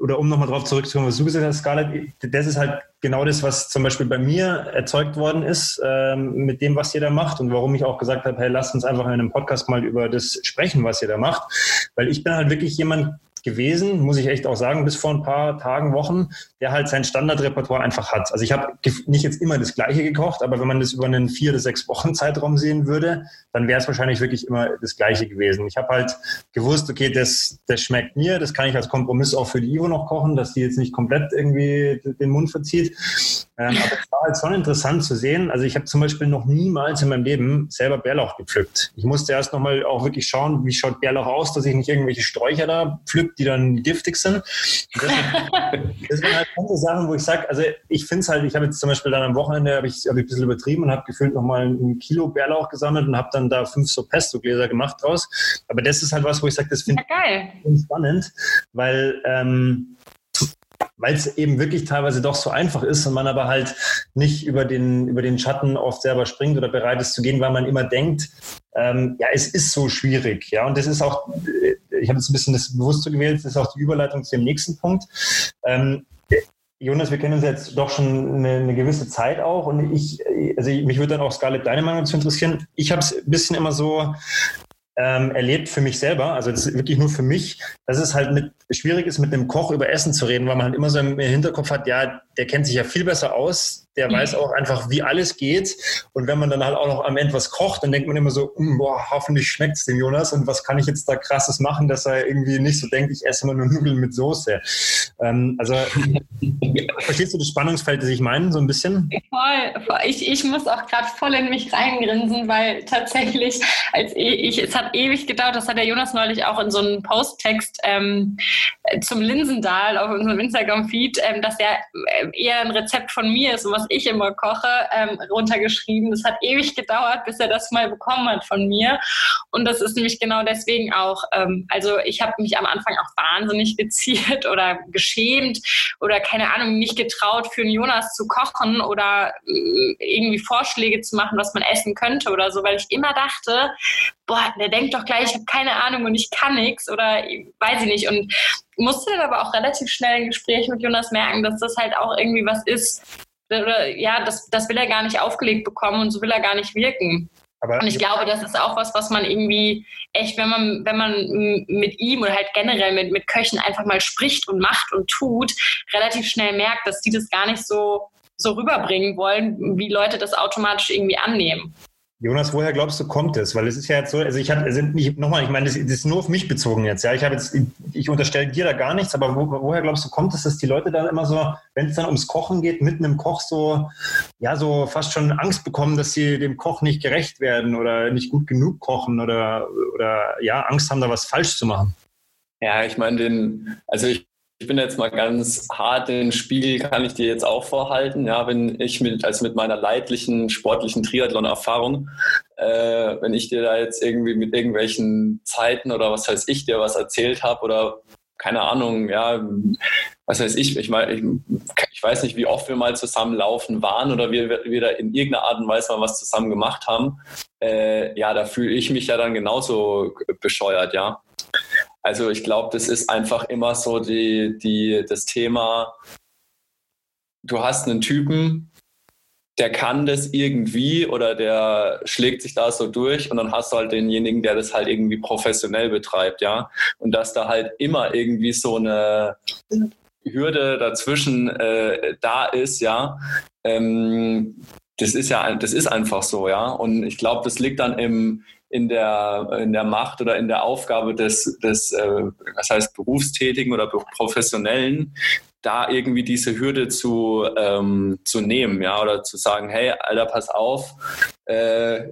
oder um nochmal drauf zurückzukommen, was du gesagt hast, Scarlett, das ist halt genau das, was zum Beispiel bei mir erzeugt worden ist ähm, mit dem, was ihr da macht und warum ich auch gesagt habe, hey, lasst uns einfach in einem Podcast mal über das sprechen, was ihr da macht. Weil ich bin halt wirklich jemand, gewesen, muss ich echt auch sagen, bis vor ein paar Tagen, Wochen, der halt sein Standardrepertoire einfach hat. Also ich habe nicht jetzt immer das Gleiche gekocht, aber wenn man das über einen vier bis sechs Wochen Zeitraum sehen würde, dann wäre es wahrscheinlich wirklich immer das Gleiche gewesen. Ich habe halt gewusst, okay, das, das schmeckt mir, das kann ich als Kompromiss auch für die Ivo noch kochen, dass die jetzt nicht komplett irgendwie den Mund verzieht. Ähm, aber es war halt schon interessant zu sehen. Also ich habe zum Beispiel noch niemals in meinem Leben selber Bärlauch gepflückt. Ich musste erst nochmal auch wirklich schauen, wie schaut Bärlauch aus, dass ich nicht irgendwelche Sträucher da pflück, die dann giftig sind. Das sind, [laughs] das sind, halt so Sachen, wo ich sage, also ich finde es halt, ich habe jetzt zum Beispiel dann am Wochenende, habe ich, hab ich ein bisschen übertrieben und habe gefühlt nochmal ein Kilo Bärlauch gesammelt und habe dann da fünf so Pesto-Gläser gemacht draus. Aber das ist halt was, wo ich sage, das finde ich spannend, weil ähm, weil es eben wirklich teilweise doch so einfach ist und man aber halt nicht über den, über den Schatten oft selber springt oder bereit ist zu gehen, weil man immer denkt, ähm, ja, es ist so schwierig. Ja, und das ist auch, ich habe jetzt ein bisschen das bewusst so gewählt, das ist auch die Überleitung zu dem nächsten Punkt. Ähm, Jonas, wir kennen uns jetzt doch schon eine, eine gewisse Zeit auch und ich, also mich würde dann auch Scarlett deine Meinung dazu interessieren. Ich habe es ein bisschen immer so ähm, erlebt für mich selber, also das ist wirklich nur für mich, dass es halt mit, schwierig ist, mit einem Koch über Essen zu reden, weil man halt immer so im Hinterkopf hat, ja, der kennt sich ja viel besser aus, der mhm. weiß auch einfach, wie alles geht. Und wenn man dann halt auch noch am Ende was kocht, dann denkt man immer so, hm, boah, hoffentlich schmeckt es dem Jonas und was kann ich jetzt da krasses machen, dass er irgendwie nicht so denkt, ich esse immer nur Nudeln mit Soße. Ähm, also [laughs] verstehst du das Spannungsfeld, das ich meine, so ein bisschen? Voll. Ich, ich muss auch gerade voll in mich reingrinsen, weil tatsächlich, als ich, es hat ewig gedauert, das hat der Jonas neulich auch in so einem Posttext ähm, zum Linsendahl auf unserem Instagram-Feed, ähm, dass er äh, eher ein Rezept von mir ist und was ich immer koche, ähm, runtergeschrieben. Das hat ewig gedauert, bis er das mal bekommen hat von mir. Und das ist nämlich genau deswegen auch, ähm, also ich habe mich am Anfang auch wahnsinnig geziert oder geschämt oder keine Ahnung, nicht getraut, für einen Jonas zu kochen oder äh, irgendwie Vorschläge zu machen, was man essen könnte oder so, weil ich immer dachte, boah, der denkt doch gleich, ich habe keine Ahnung und ich kann nichts oder weiß ich nicht. Und musste dann aber auch relativ schnell im Gespräch mit Jonas merken, dass das halt auch irgendwie was ist. Oder ja, das, das will er gar nicht aufgelegt bekommen und so will er gar nicht wirken. Aber und ich glaube, das ist auch was, was man irgendwie echt, wenn man, wenn man mit ihm oder halt generell mit, mit Köchen einfach mal spricht und macht und tut, relativ schnell merkt, dass die das gar nicht so, so rüberbringen wollen, wie Leute das automatisch irgendwie annehmen. Jonas, woher glaubst du, kommt es? Weil es ist ja jetzt so, also ich habe, also nochmal, ich meine, das, ist nur auf mich bezogen jetzt, ja. Ich habe jetzt, ich unterstelle dir da gar nichts, aber wo, woher glaubst du, kommt es, dass die Leute da immer so, wenn es dann ums Kochen geht, mitten im Koch so, ja, so fast schon Angst bekommen, dass sie dem Koch nicht gerecht werden oder nicht gut genug kochen oder, oder ja, Angst haben, da was falsch zu machen? Ja, ich meine, den, also ich ich bin jetzt mal ganz hart, den Spiegel kann ich dir jetzt auch vorhalten. Ja, wenn ich mit, also mit meiner leidlichen sportlichen Triathlon-Erfahrung, äh, wenn ich dir da jetzt irgendwie mit irgendwelchen Zeiten oder was weiß ich dir was erzählt habe oder keine Ahnung, ja, was weiß ich, ich, mein, ich, ich weiß nicht, wie oft wir mal zusammen laufen waren oder wir, da in irgendeiner Art und Weise mal was zusammen gemacht haben, äh, ja, da fühle ich mich ja dann genauso bescheuert, ja. Also ich glaube, das ist einfach immer so die, die, das Thema, du hast einen Typen, der kann das irgendwie oder der schlägt sich da so durch und dann hast du halt denjenigen, der das halt irgendwie professionell betreibt, ja. Und dass da halt immer irgendwie so eine Hürde dazwischen äh, da ist, ja. Ähm, das ist ja, das ist einfach so, ja. Und ich glaube, das liegt dann im, in der, in der Macht oder in der Aufgabe des, des äh, was heißt Berufstätigen oder Professionellen, da irgendwie diese Hürde zu, ähm, zu nehmen, ja, oder zu sagen, hey, Alter, pass auf, äh,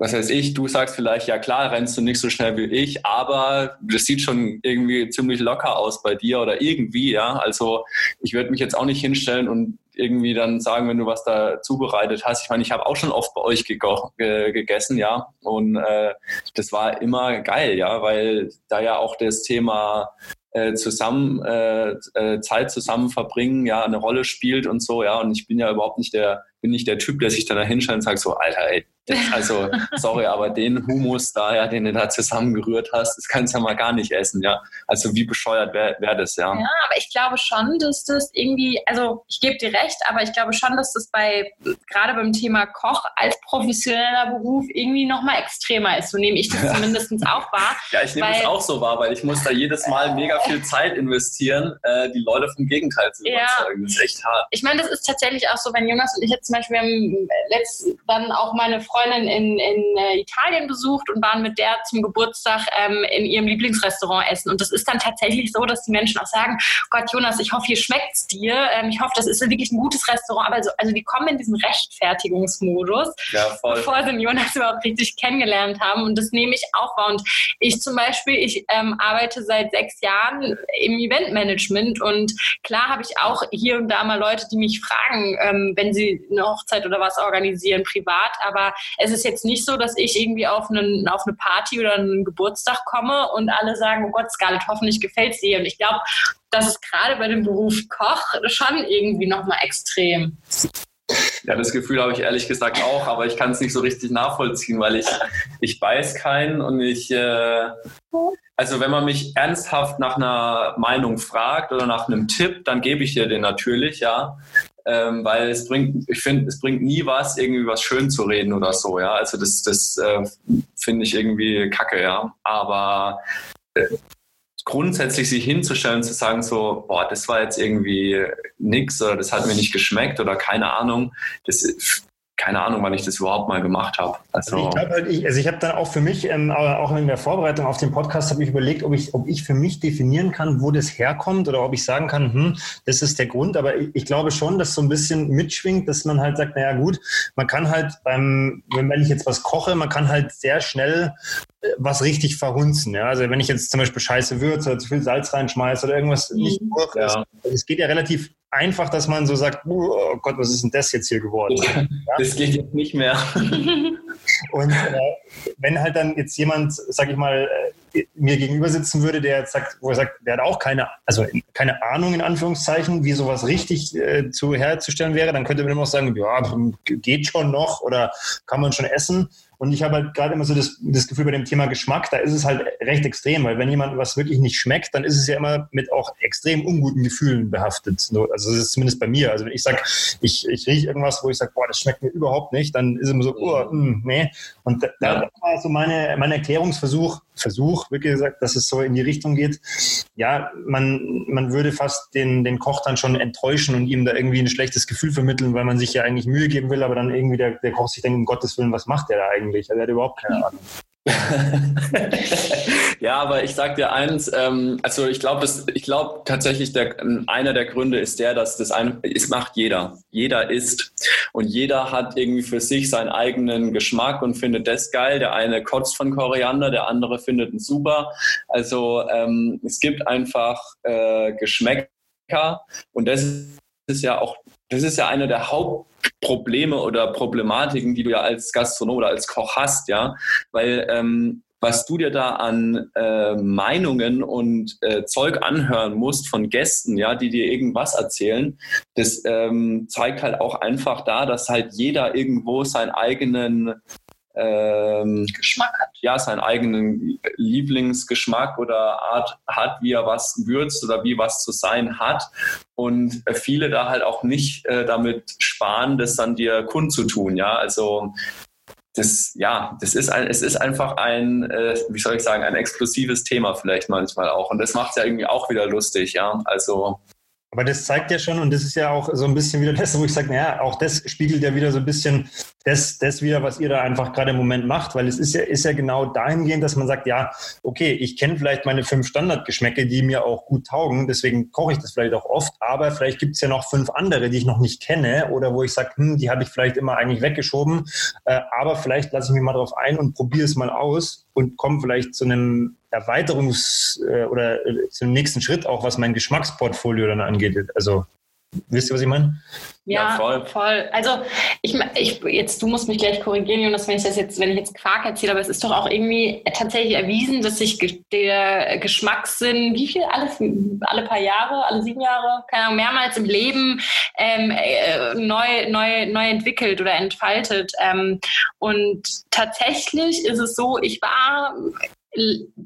was weiß ich, du sagst vielleicht, ja klar, rennst du nicht so schnell wie ich, aber das sieht schon irgendwie ziemlich locker aus bei dir oder irgendwie, ja. Also ich würde mich jetzt auch nicht hinstellen und irgendwie dann sagen, wenn du was da zubereitet hast. Ich meine, ich habe auch schon oft bei euch gegessen, ja. Und äh, das war immer geil, ja, weil da ja auch das Thema äh, zusammen äh, äh, Zeit zusammen verbringen ja eine Rolle spielt und so ja und ich bin ja überhaupt nicht der bin nicht der Typ der sich dann da hinstellt und sagt so Alter ey also, [laughs] sorry, aber den Humus da, ja, den du da zusammengerührt hast, das kannst du ja mal gar nicht essen, ja. Also wie bescheuert wäre wär das, ja. Ja, aber ich glaube schon, dass das irgendwie, also ich gebe dir recht, aber ich glaube schon, dass das bei, gerade beim Thema Koch als professioneller Beruf irgendwie nochmal extremer ist. So nehme ich das [laughs] zumindest auch wahr. Ja, ich nehme es auch so wahr, weil ich muss da jedes Mal mega viel Zeit investieren, äh, die Leute vom Gegenteil zu überzeugen. Ja. Das ist echt hart. Ich meine, das ist tatsächlich auch so, wenn Jonas und ich jetzt zum Beispiel, wir haben letzt dann auch meine Freundin in, in äh, Italien besucht und waren mit der zum Geburtstag ähm, in ihrem Lieblingsrestaurant essen. Und das ist dann tatsächlich so, dass die Menschen auch sagen, Gott, Jonas, ich hoffe, hier schmeckt es dir. Ähm, ich hoffe, das ist wirklich ein gutes Restaurant. Aber so, also die kommen in diesen Rechtfertigungsmodus, ja, bevor sie Jonas überhaupt richtig kennengelernt haben. Und das nehme ich auch wahr. Und ich zum Beispiel, ich ähm, arbeite seit sechs Jahren im Eventmanagement und klar habe ich auch hier und da mal Leute, die mich fragen, ähm, wenn sie eine Hochzeit oder was organisieren privat. Aber es ist jetzt nicht so, dass ich irgendwie auf, einen, auf eine Party oder einen Geburtstag komme und alle sagen, oh Gott, Scarlett, hoffentlich gefällt dir. Und ich glaube, das ist gerade bei dem Beruf Koch schon irgendwie nochmal extrem. Ja, das Gefühl habe ich ehrlich gesagt auch, aber ich kann es nicht so richtig nachvollziehen, weil ich, ich beiß keinen und ich, äh, also wenn man mich ernsthaft nach einer Meinung fragt oder nach einem Tipp, dann gebe ich dir den natürlich, ja. Ähm, weil es bringt, ich finde, es bringt nie was, irgendwie was schön zu reden oder so, ja. Also das, das äh, finde ich irgendwie kacke, ja. Aber äh, grundsätzlich sich hinzustellen, zu sagen so, boah, das war jetzt irgendwie nix oder das hat mir nicht geschmeckt oder keine Ahnung, das keine Ahnung, wann ich das überhaupt mal gemacht habe. Also, also ich glaube halt, ich, also ich habe dann auch für mich, ähm, auch in der Vorbereitung auf den Podcast, habe ich überlegt, ob ich, ob ich für mich definieren kann, wo das herkommt oder ob ich sagen kann, hm, das ist der Grund. Aber ich, ich glaube schon, dass so ein bisschen mitschwingt, dass man halt sagt, naja gut, man kann halt beim, wenn ich jetzt was koche, man kann halt sehr schnell äh, was richtig verhunzen. Ja? Also wenn ich jetzt zum Beispiel scheiße würze oder zu viel Salz reinschmeiße oder irgendwas mhm. nicht durch, ja. es geht ja relativ einfach, dass man so sagt, oh Gott, was ist denn das jetzt hier geworden? Ja, das geht jetzt nicht mehr. [laughs] Und äh, wenn halt dann jetzt jemand, sag ich mal, äh, mir gegenüber sitzen würde, der jetzt sagt, wo er sagt, der hat auch keine, also keine Ahnung in Anführungszeichen, wie sowas richtig äh, zu herzustellen wäre, dann könnte man immer auch sagen, ja, geht schon noch oder kann man schon essen. Und ich habe halt gerade immer so das, das Gefühl bei dem Thema Geschmack, da ist es halt recht extrem, weil wenn jemand was wirklich nicht schmeckt, dann ist es ja immer mit auch extrem unguten Gefühlen behaftet. Also das ist zumindest bei mir. Also wenn ich sage, ich, ich rieche irgendwas, wo ich sage, boah, das schmeckt mir überhaupt nicht, dann ist es immer so, oh, mh, hm, nee. Und da, ja. da war so meine, mein Erklärungsversuch, Versuch, wirklich gesagt, dass es so in die Richtung geht. Ja, man, man würde fast den, den Koch dann schon enttäuschen und ihm da irgendwie ein schlechtes Gefühl vermitteln, weil man sich ja eigentlich Mühe geben will, aber dann irgendwie der, der Koch sich denkt, um Gottes Willen, was macht der da eigentlich? Er hat überhaupt keine Ahnung. [laughs] ja, aber ich sag dir eins, ähm, also ich glaube, ich glaube tatsächlich, der, einer der Gründe ist der, dass das ein, es macht jeder. Jeder isst und jeder hat irgendwie für sich seinen eigenen Geschmack und findet das geil. Der eine kotzt von Koriander, der andere findet ihn super. Also ähm, es gibt einfach äh, Geschmäcker und das ist ja auch, das ist ja einer der Haupt Probleme oder Problematiken, die du ja als Gastronom oder als Koch hast, ja, weil ähm, was du dir da an äh, Meinungen und äh, Zeug anhören musst von Gästen, ja, die dir irgendwas erzählen, das ähm, zeigt halt auch einfach da, dass halt jeder irgendwo seinen eigenen ähm, Geschmack hat. Ja, seinen eigenen Lieblingsgeschmack oder Art hat, wie er was würzt oder wie was zu sein hat. Und viele da halt auch nicht äh, damit sparen, das dann dir kundzutun. Ja, also das, ja, das ist ein, es ist einfach ein, äh, wie soll ich sagen, ein exklusives Thema vielleicht manchmal auch. Und das macht es ja irgendwie auch wieder lustig, ja. Also aber das zeigt ja schon, und das ist ja auch so ein bisschen wieder das, wo ich sage, naja, auch das spiegelt ja wieder so ein bisschen das, das wieder, was ihr da einfach gerade im Moment macht, weil es ist ja, ist ja genau dahingehend, dass man sagt, ja, okay, ich kenne vielleicht meine fünf Standardgeschmäcke, die mir auch gut taugen, deswegen koche ich das vielleicht auch oft, aber vielleicht gibt es ja noch fünf andere, die ich noch nicht kenne oder wo ich sage, hm, die habe ich vielleicht immer eigentlich weggeschoben, äh, aber vielleicht lasse ich mich mal drauf ein und probiere es mal aus und komme vielleicht zu einem Erweiterungs- äh, oder äh, zum nächsten Schritt auch, was mein Geschmacksportfolio dann angeht. Also, wisst ihr, was ich meine? Ja, ja, voll. voll. Also ich, ich jetzt, du musst mich gleich korrigieren, Jonas, wenn ich das jetzt, wenn ich jetzt Quark erzähle, aber es ist doch auch irgendwie tatsächlich erwiesen, dass sich der Geschmackssinn, wie viel, alle, alle paar Jahre, alle sieben Jahre, keine Ahnung, mehrmals im Leben ähm, äh, neu, neu, neu entwickelt oder entfaltet. Ähm, und tatsächlich ist es so, ich war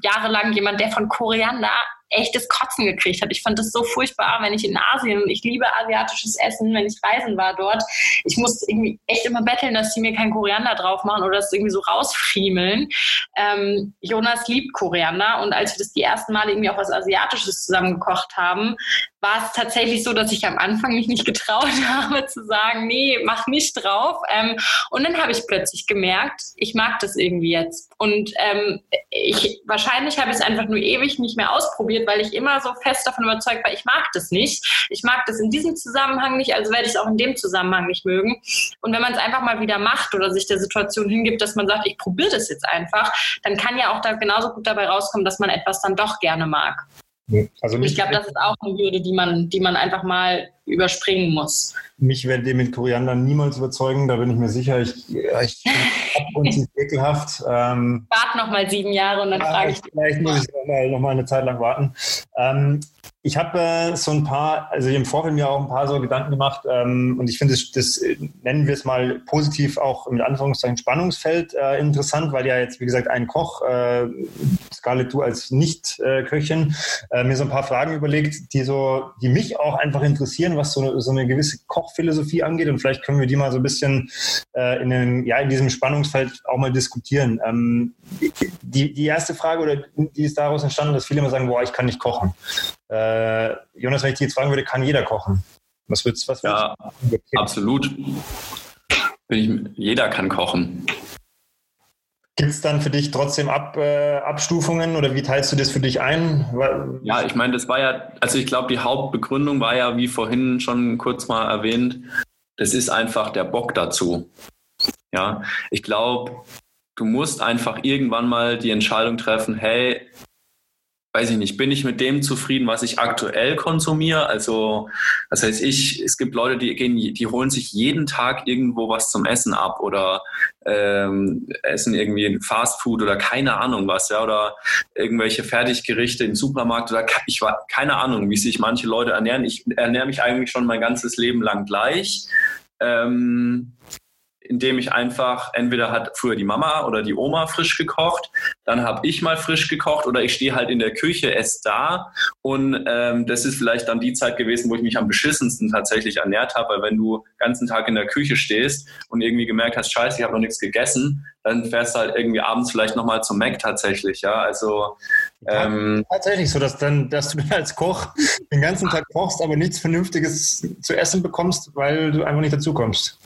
jahrelang jemand, der von Koriander echtes Kotzen gekriegt hat. Ich fand das so furchtbar, wenn ich in Asien, ich liebe asiatisches Essen, wenn ich reisen war dort, ich musste irgendwie echt immer betteln, dass sie mir kein Koriander drauf machen oder das irgendwie so rausfriemeln. Ähm, Jonas liebt Koriander und als wir das die ersten Mal irgendwie auch was Asiatisches zusammen gekocht haben, war es tatsächlich so, dass ich am Anfang mich nicht getraut [laughs] habe zu sagen, nee, mach nicht drauf. Ähm, und dann habe ich plötzlich gemerkt, ich mag das irgendwie jetzt. Und ähm, ich, wahrscheinlich habe ich es einfach nur ewig nicht mehr ausprobiert, weil ich immer so fest davon überzeugt war, ich mag das nicht. Ich mag das in diesem Zusammenhang nicht, also werde ich es auch in dem Zusammenhang nicht mögen. Und wenn man es einfach mal wieder macht oder sich der Situation hingibt, dass man sagt, ich probiere das jetzt einfach, dann kann ja auch da genauso gut dabei rauskommen, dass man etwas dann doch gerne mag. Also ich glaube, das ist auch eine Hürde, die man, die man einfach mal überspringen muss. Mich werdet ihr mit Koriander niemals überzeugen, da bin ich mir sicher. Ich, ich und ist [laughs] ekelhaft. Ähm, Wart noch mal sieben Jahre und dann ja, frage ich Vielleicht muss ich noch mal, noch mal eine Zeit lang warten. Ähm, ich habe äh, so ein paar, also im Vorfeld mir auch ein paar so Gedanken gemacht ähm, und ich finde, das, das, äh, nennen wir es mal positiv auch mit Anführungszeichen Spannungsfeld äh, interessant, weil ja jetzt, wie gesagt, ein Koch, äh, Scarlett, du als Nicht-Köchin, äh, mir so ein paar Fragen überlegt, die so, die mich auch einfach interessieren, was so, so eine gewisse Kochphilosophie angeht und vielleicht können wir die mal so ein bisschen äh, in, dem, ja, in diesem Spannungsfeld auch mal diskutieren. Ähm, die, die erste Frage oder die ist daraus entstanden, dass viele immer sagen, boah, ich kann nicht kochen. Äh, Jonas, wenn ich dich jetzt fragen würde, kann jeder kochen? Was würdest was Ja, absolut. Ich, jeder kann kochen. Gibt es dann für dich trotzdem Ab, äh, Abstufungen oder wie teilst du das für dich ein? Ja, ich meine, das war ja, also ich glaube, die Hauptbegründung war ja, wie vorhin schon kurz mal erwähnt, das ist einfach der Bock dazu. Ja, ich glaube, du musst einfach irgendwann mal die Entscheidung treffen, hey, weiß ich nicht, bin ich mit dem zufrieden, was ich aktuell konsumiere? Also, das heißt, ich, es gibt Leute, die gehen, die holen sich jeden Tag irgendwo was zum Essen ab oder ähm, essen irgendwie Fast Food oder keine Ahnung was, ja, oder irgendwelche Fertiggerichte im Supermarkt oder ich war keine Ahnung, wie sich manche Leute ernähren. Ich ernähre mich eigentlich schon mein ganzes Leben lang gleich. Ähm, indem ich einfach, entweder hat früher die Mama oder die Oma frisch gekocht, dann habe ich mal frisch gekocht oder ich stehe halt in der Küche, esse da und ähm, das ist vielleicht dann die Zeit gewesen, wo ich mich am beschissensten tatsächlich ernährt habe, weil wenn du den ganzen Tag in der Küche stehst und irgendwie gemerkt hast, scheiße, ich habe noch nichts gegessen, dann fährst du halt irgendwie abends vielleicht nochmal zum Mac tatsächlich, ja, also ähm, tatsächlich so, dass, dann, dass du dann als Koch den ganzen Tag kochst, aber nichts Vernünftiges zu essen bekommst, weil du einfach nicht dazu kommst.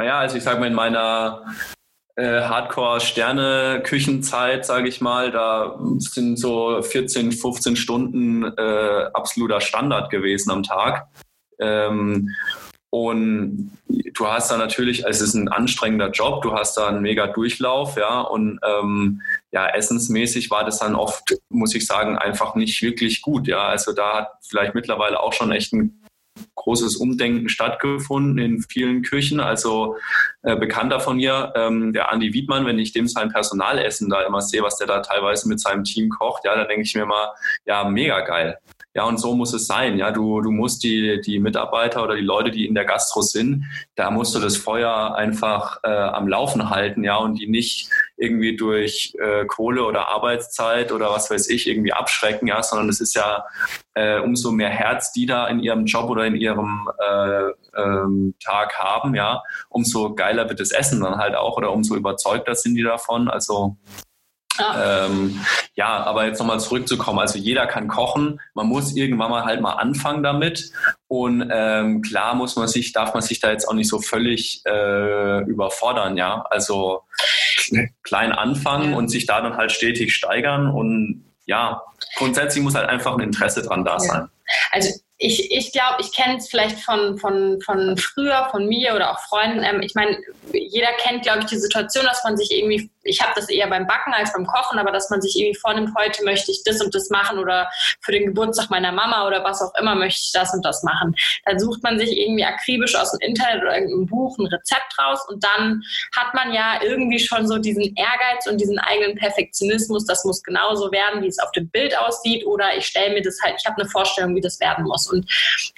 Naja, also ich sage mal, in meiner äh, Hardcore-Sterne-Küchenzeit, sage ich mal, da sind so 14, 15 Stunden äh, absoluter Standard gewesen am Tag. Ähm, und du hast da natürlich, es ist ein anstrengender Job, du hast da einen mega Durchlauf, ja, und ähm, ja, essensmäßig war das dann oft, muss ich sagen, einfach nicht wirklich gut, ja. Also da hat vielleicht mittlerweile auch schon echt ein großes Umdenken stattgefunden in vielen Küchen. Also äh, Bekannter von mir, ähm, der Andi Wiedmann, wenn ich dem sein Personalessen da immer sehe, was der da teilweise mit seinem Team kocht, ja, da denke ich mir mal, ja, mega geil. Ja, und so muss es sein. Ja, du, du musst die, die Mitarbeiter oder die Leute, die in der Gastro sind, da musst du das Feuer einfach äh, am Laufen halten, ja, und die nicht irgendwie durch äh, Kohle oder Arbeitszeit oder was weiß ich irgendwie abschrecken, ja, sondern es ist ja äh, umso mehr Herz, die da in ihrem Job oder in ihrem äh, ähm, Tag haben, ja, umso geiler wird das Essen dann halt auch oder umso überzeugter sind die davon. Also Ah. Ähm, ja, aber jetzt nochmal zurückzukommen. Also jeder kann kochen. Man muss irgendwann mal halt mal anfangen damit. Und ähm, klar muss man sich, darf man sich da jetzt auch nicht so völlig äh, überfordern, ja. Also klein anfangen und sich da dann halt stetig steigern. Und ja, grundsätzlich muss halt einfach ein Interesse dran da sein. Also ich, ich glaube, ich kenne es vielleicht von, von, von früher, von mir oder auch Freunden. Ähm, ich meine, jeder kennt, glaube ich, die Situation, dass man sich irgendwie ich habe das eher beim Backen als beim Kochen, aber dass man sich irgendwie vornimmt, heute möchte ich das und das machen oder für den Geburtstag meiner Mama oder was auch immer möchte ich das und das machen. Dann sucht man sich irgendwie akribisch aus dem Internet oder irgendeinem Buch ein Rezept raus und dann hat man ja irgendwie schon so diesen Ehrgeiz und diesen eigenen Perfektionismus, das muss genauso werden, wie es auf dem Bild aussieht oder ich stelle mir das halt, ich habe eine Vorstellung, wie das werden muss. Und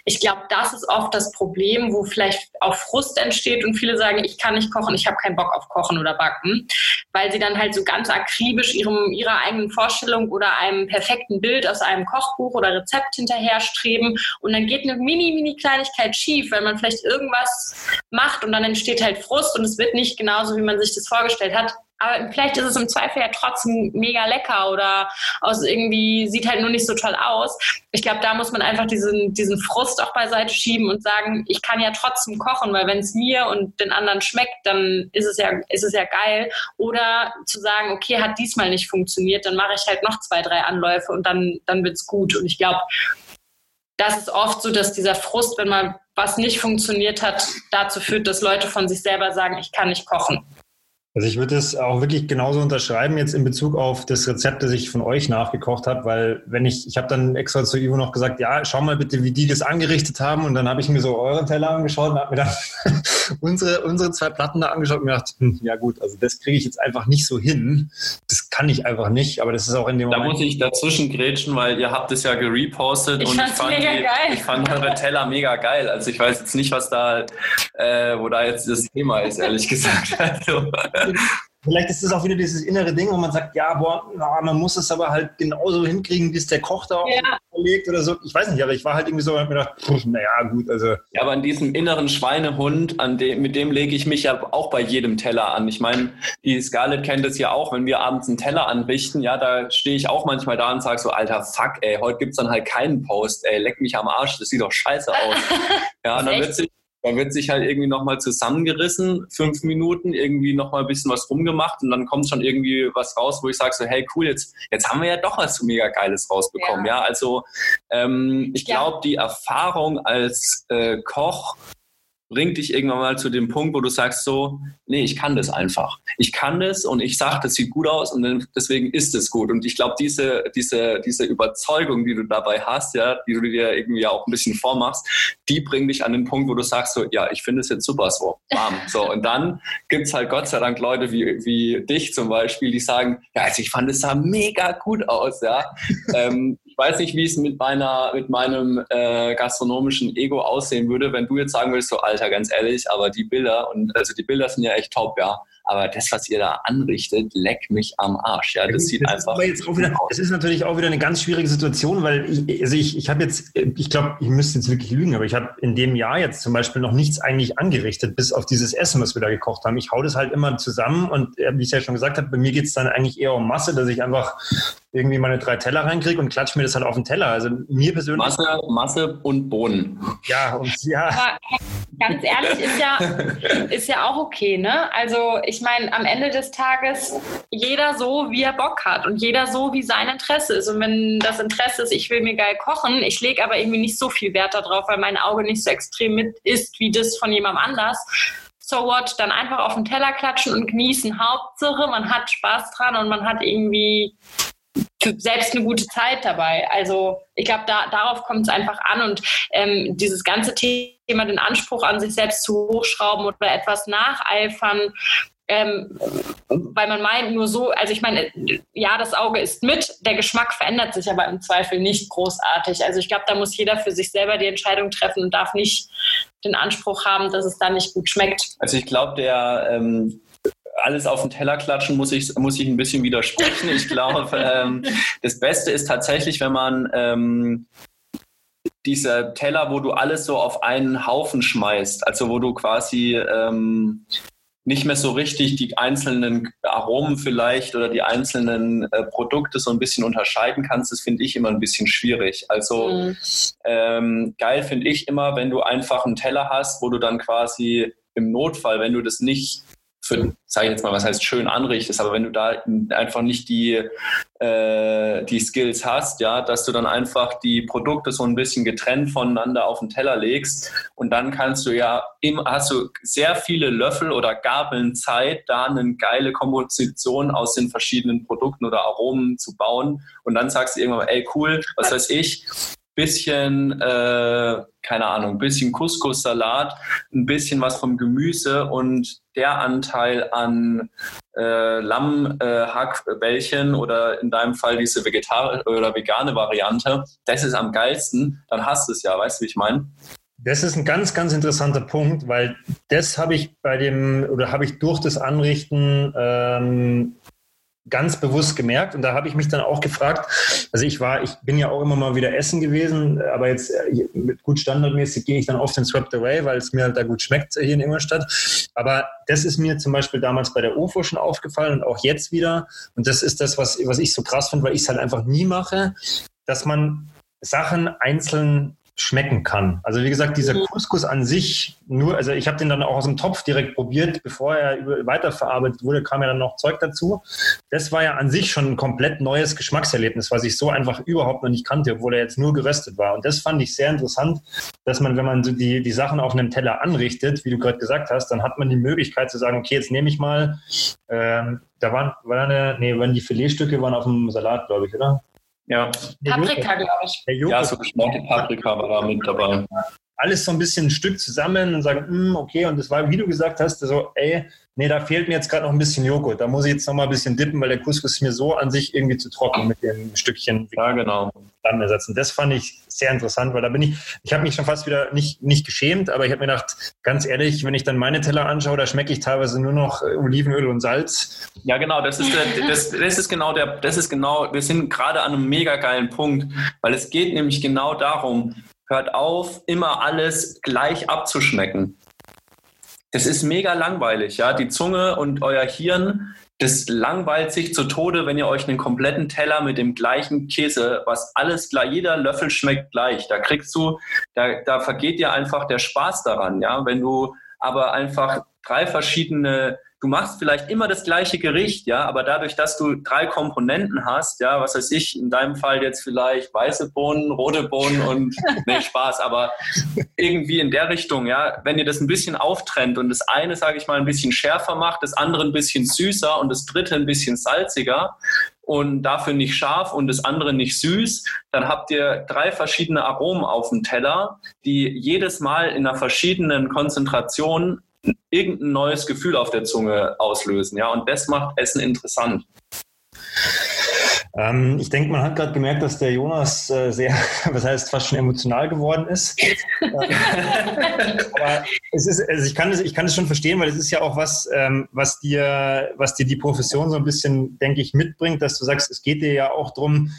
ich glaube, das ist oft das Problem, wo vielleicht auch Frust entsteht und viele sagen, ich kann nicht kochen, ich habe keinen Bock auf Kochen oder Backen weil sie dann halt so ganz akribisch ihrem, ihrer eigenen Vorstellung oder einem perfekten Bild aus einem Kochbuch oder Rezept hinterher streben und dann geht eine mini, mini Kleinigkeit schief, weil man vielleicht irgendwas macht und dann entsteht halt Frust und es wird nicht genauso, wie man sich das vorgestellt hat. Aber vielleicht ist es im Zweifel ja trotzdem mega lecker oder aus irgendwie sieht halt nur nicht so toll aus. Ich glaube, da muss man einfach diesen, diesen Frust auch beiseite schieben und sagen, ich kann ja trotzdem kochen, weil wenn es mir und den anderen schmeckt, dann ist es ja, ist es ja geil. Oder zu sagen, okay, hat diesmal nicht funktioniert, dann mache ich halt noch zwei, drei Anläufe und dann, dann es gut. Und ich glaube, das ist oft so, dass dieser Frust, wenn mal was nicht funktioniert hat, dazu führt, dass Leute von sich selber sagen, ich kann nicht kochen. Also ich würde es auch wirklich genauso unterschreiben jetzt in Bezug auf das Rezept, das ich von euch nachgekocht habe, weil wenn ich, ich habe dann extra zu Ivo noch gesagt, ja, schau mal bitte, wie die das angerichtet haben und dann habe ich mir so euren Teller angeschaut und habe mir dann [laughs] unsere, unsere zwei Platten da angeschaut und mir gedacht, hm, ja gut, also das kriege ich jetzt einfach nicht so hin. Das kann ich einfach nicht, aber das ist auch in dem Da Moment. muss ich dazwischen grätschen, weil ihr habt es ja gerepostet ich und ich fand, die, ich fand eure Teller mega geil. Also ich weiß jetzt nicht, was da, äh, wo da jetzt das Thema ist, ehrlich gesagt. [laughs] Also. Vielleicht ist es auch wieder dieses innere Ding, wo man sagt, ja, boah, na, man muss es aber halt genauso hinkriegen, wie es der Koch da ja. verlegt oder so. Ich weiß nicht, aber ich war halt irgendwie so und mir gedacht, naja, gut, also. Ja, aber an diesem inneren Schweinehund, an dem, mit dem lege ich mich ja auch bei jedem Teller an. Ich meine, die Scarlett kennt es ja auch, wenn wir abends einen Teller anrichten, ja, da stehe ich auch manchmal da und sage so, alter, fuck, ey, heute gibt's dann halt keinen Post, ey, leck mich am Arsch, das sieht doch scheiße aus. [laughs] ja, dann wird sich da wird sich halt irgendwie nochmal zusammengerissen, fünf Minuten, irgendwie nochmal ein bisschen was rumgemacht und dann kommt schon irgendwie was raus, wo ich sage so, hey cool, jetzt, jetzt haben wir ja doch was mega Geiles rausbekommen. Ja, ja also ähm, ich glaube, die Erfahrung als äh, Koch bringt dich irgendwann mal zu dem Punkt, wo du sagst so, nee, ich kann das einfach. Ich kann das und ich sage, das sieht gut aus und deswegen ist es gut. Und ich glaube, diese, diese, diese Überzeugung, die du dabei hast, ja, die du dir irgendwie auch ein bisschen vormachst, die bringt dich an den Punkt, wo du sagst so, ja, ich finde es jetzt super so. Bam. So. Und dann gibt es halt Gott sei Dank Leute wie, wie dich zum Beispiel, die sagen, ja, also ich fand es sah mega gut aus, ja. ähm, ich weiß nicht, wie es mit meiner, mit meinem äh, gastronomischen Ego aussehen würde, wenn du jetzt sagen würdest, so Alter, ganz ehrlich, aber die Bilder und also die Bilder sind ja echt top, ja. Aber das, was ihr da anrichtet, leck mich am Arsch. Ja, das sieht das einfach. Jetzt auch wieder, es ist natürlich auch wieder eine ganz schwierige Situation, weil ich, also ich, ich habe jetzt, ich glaube, ich müsste jetzt wirklich lügen, aber ich habe in dem Jahr jetzt zum Beispiel noch nichts eigentlich angerichtet, bis auf dieses Essen, was wir da gekocht haben. Ich hau das halt immer zusammen und äh, wie ich ja schon gesagt habe, bei mir geht es dann eigentlich eher um Masse, dass ich einfach irgendwie meine drei Teller reinkriege und klatsche mir das halt auf den Teller. Also mir persönlich. Masse, Masse und Bohnen. Ja, und ja. Aber ganz ehrlich, ist ja, ist ja auch okay, ne? Also ich meine, am Ende des Tages jeder so, wie er Bock hat und jeder so, wie sein Interesse ist. Und wenn das Interesse ist, ich will mir geil kochen, ich lege aber irgendwie nicht so viel Wert darauf, weil mein Auge nicht so extrem mit ist wie das von jemandem anders, so what, dann einfach auf den Teller klatschen und genießen. Hauptsache, man hat Spaß dran und man hat irgendwie selbst eine gute Zeit dabei. Also ich glaube, da, darauf kommt es einfach an und ähm, dieses ganze Thema, den Anspruch an sich selbst zu hochschrauben oder etwas nacheifern, ähm, weil man meint, nur so, also ich meine, ja, das Auge ist mit, der Geschmack verändert sich aber im Zweifel nicht großartig. Also ich glaube, da muss jeder für sich selber die Entscheidung treffen und darf nicht den Anspruch haben, dass es dann nicht gut schmeckt. Also ich glaube, der ähm alles auf den Teller klatschen, muss ich, muss ich ein bisschen widersprechen. Ich glaube, [laughs] ähm, das Beste ist tatsächlich, wenn man ähm, dieser Teller, wo du alles so auf einen Haufen schmeißt, also wo du quasi ähm, nicht mehr so richtig die einzelnen Aromen vielleicht oder die einzelnen äh, Produkte so ein bisschen unterscheiden kannst, das finde ich immer ein bisschen schwierig. Also mhm. ähm, geil finde ich immer, wenn du einfach einen Teller hast, wo du dann quasi im Notfall, wenn du das nicht für, sage ich jetzt mal, was heißt schön anrichtest, aber wenn du da einfach nicht die, äh, die Skills hast, ja, dass du dann einfach die Produkte so ein bisschen getrennt voneinander auf den Teller legst und dann kannst du ja, im, hast du sehr viele Löffel oder Gabeln Zeit, da eine geile Komposition aus den verschiedenen Produkten oder Aromen zu bauen und dann sagst du irgendwann, ey cool, was weiß ich, bisschen, äh, keine Ahnung, bisschen Couscous-Salat, ein bisschen was vom Gemüse und der Anteil an äh, Lammhackbällchen äh, oder in deinem Fall diese vegetarische oder vegane Variante, das ist am geilsten, dann hast du es ja, weißt du, wie ich meine? Das ist ein ganz, ganz interessanter Punkt, weil das habe ich bei dem oder habe ich durch das Anrichten ähm, ganz bewusst gemerkt und da habe ich mich dann auch gefragt, also ich war, ich bin ja auch immer mal wieder essen gewesen, aber jetzt äh, gut standardmäßig gehe ich dann oft in Swept Away, weil es mir halt da gut schmeckt hier in Ingolstadt. Aber das ist mir zum Beispiel damals bei der UFO schon aufgefallen und auch jetzt wieder. Und das ist das, was, was ich so krass finde, weil ich es halt einfach nie mache, dass man Sachen einzeln schmecken kann. Also wie gesagt, dieser mhm. Couscous an sich, nur, also ich habe den dann auch aus dem Topf direkt probiert, bevor er weiterverarbeitet wurde, kam ja dann noch Zeug dazu. Das war ja an sich schon ein komplett neues Geschmackserlebnis, was ich so einfach überhaupt noch nicht kannte, obwohl er jetzt nur geröstet war. Und das fand ich sehr interessant, dass man, wenn man so die, die Sachen auf einem Teller anrichtet, wie du gerade gesagt hast, dann hat man die Möglichkeit zu sagen, okay, jetzt nehme ich mal, ähm, da waren, war eine, nee, waren die Filetstücke waren auf dem Salat, glaube ich, oder? Ja. Paprika, glaube ich. Ja, so geschmorte Paprika war da mit dabei. Alles so ein bisschen ein Stück zusammen und sagen, mm, okay, und das war, wie du gesagt hast, so, ey, nee, da fehlt mir jetzt gerade noch ein bisschen Joghurt. Da muss ich jetzt noch mal ein bisschen dippen, weil der Couscous ist mir so an sich irgendwie zu trocken mit dem Stückchen. Ja, genau. Dann ersetzen. Das fand ich sehr interessant, weil da bin ich, ich habe mich schon fast wieder nicht, nicht geschämt, aber ich habe mir gedacht, ganz ehrlich, wenn ich dann meine Teller anschaue, da schmecke ich teilweise nur noch äh, Olivenöl und Salz. Ja, genau, das ist, der, das, das ist genau der, das ist genau, wir sind gerade an einem mega geilen Punkt, weil es geht nämlich genau darum, hört auf, immer alles gleich abzuschmecken. Das ist mega langweilig, ja. Die Zunge und euer Hirn, das langweilt sich zu Tode, wenn ihr euch einen kompletten Teller mit dem gleichen Käse, was alles gleich, jeder Löffel schmeckt gleich. Da kriegst du, da, da vergeht dir einfach der Spaß daran, ja. Wenn du aber einfach drei verschiedene du machst vielleicht immer das gleiche Gericht, ja, aber dadurch, dass du drei Komponenten hast, ja, was weiß ich, in deinem Fall jetzt vielleicht weiße Bohnen, rote Bohnen und [laughs] nee, Spaß, aber irgendwie in der Richtung, ja, wenn ihr das ein bisschen auftrennt und das eine, sage ich mal, ein bisschen schärfer macht, das andere ein bisschen süßer und das dritte ein bisschen salziger, und dafür nicht scharf und das andere nicht süß, dann habt ihr drei verschiedene Aromen auf dem Teller, die jedes Mal in einer verschiedenen Konzentration irgendein neues Gefühl auf der Zunge auslösen. Ja, und das macht Essen interessant. Ähm, ich denke, man hat gerade gemerkt, dass der Jonas äh, sehr, [laughs] was heißt, fast schon emotional geworden ist. [laughs] aber es ist, also ich kann es, ich kann es schon verstehen, weil es ist ja auch was, ähm, was dir, was dir die Profession so ein bisschen, denke ich, mitbringt, dass du sagst, es geht dir ja auch darum,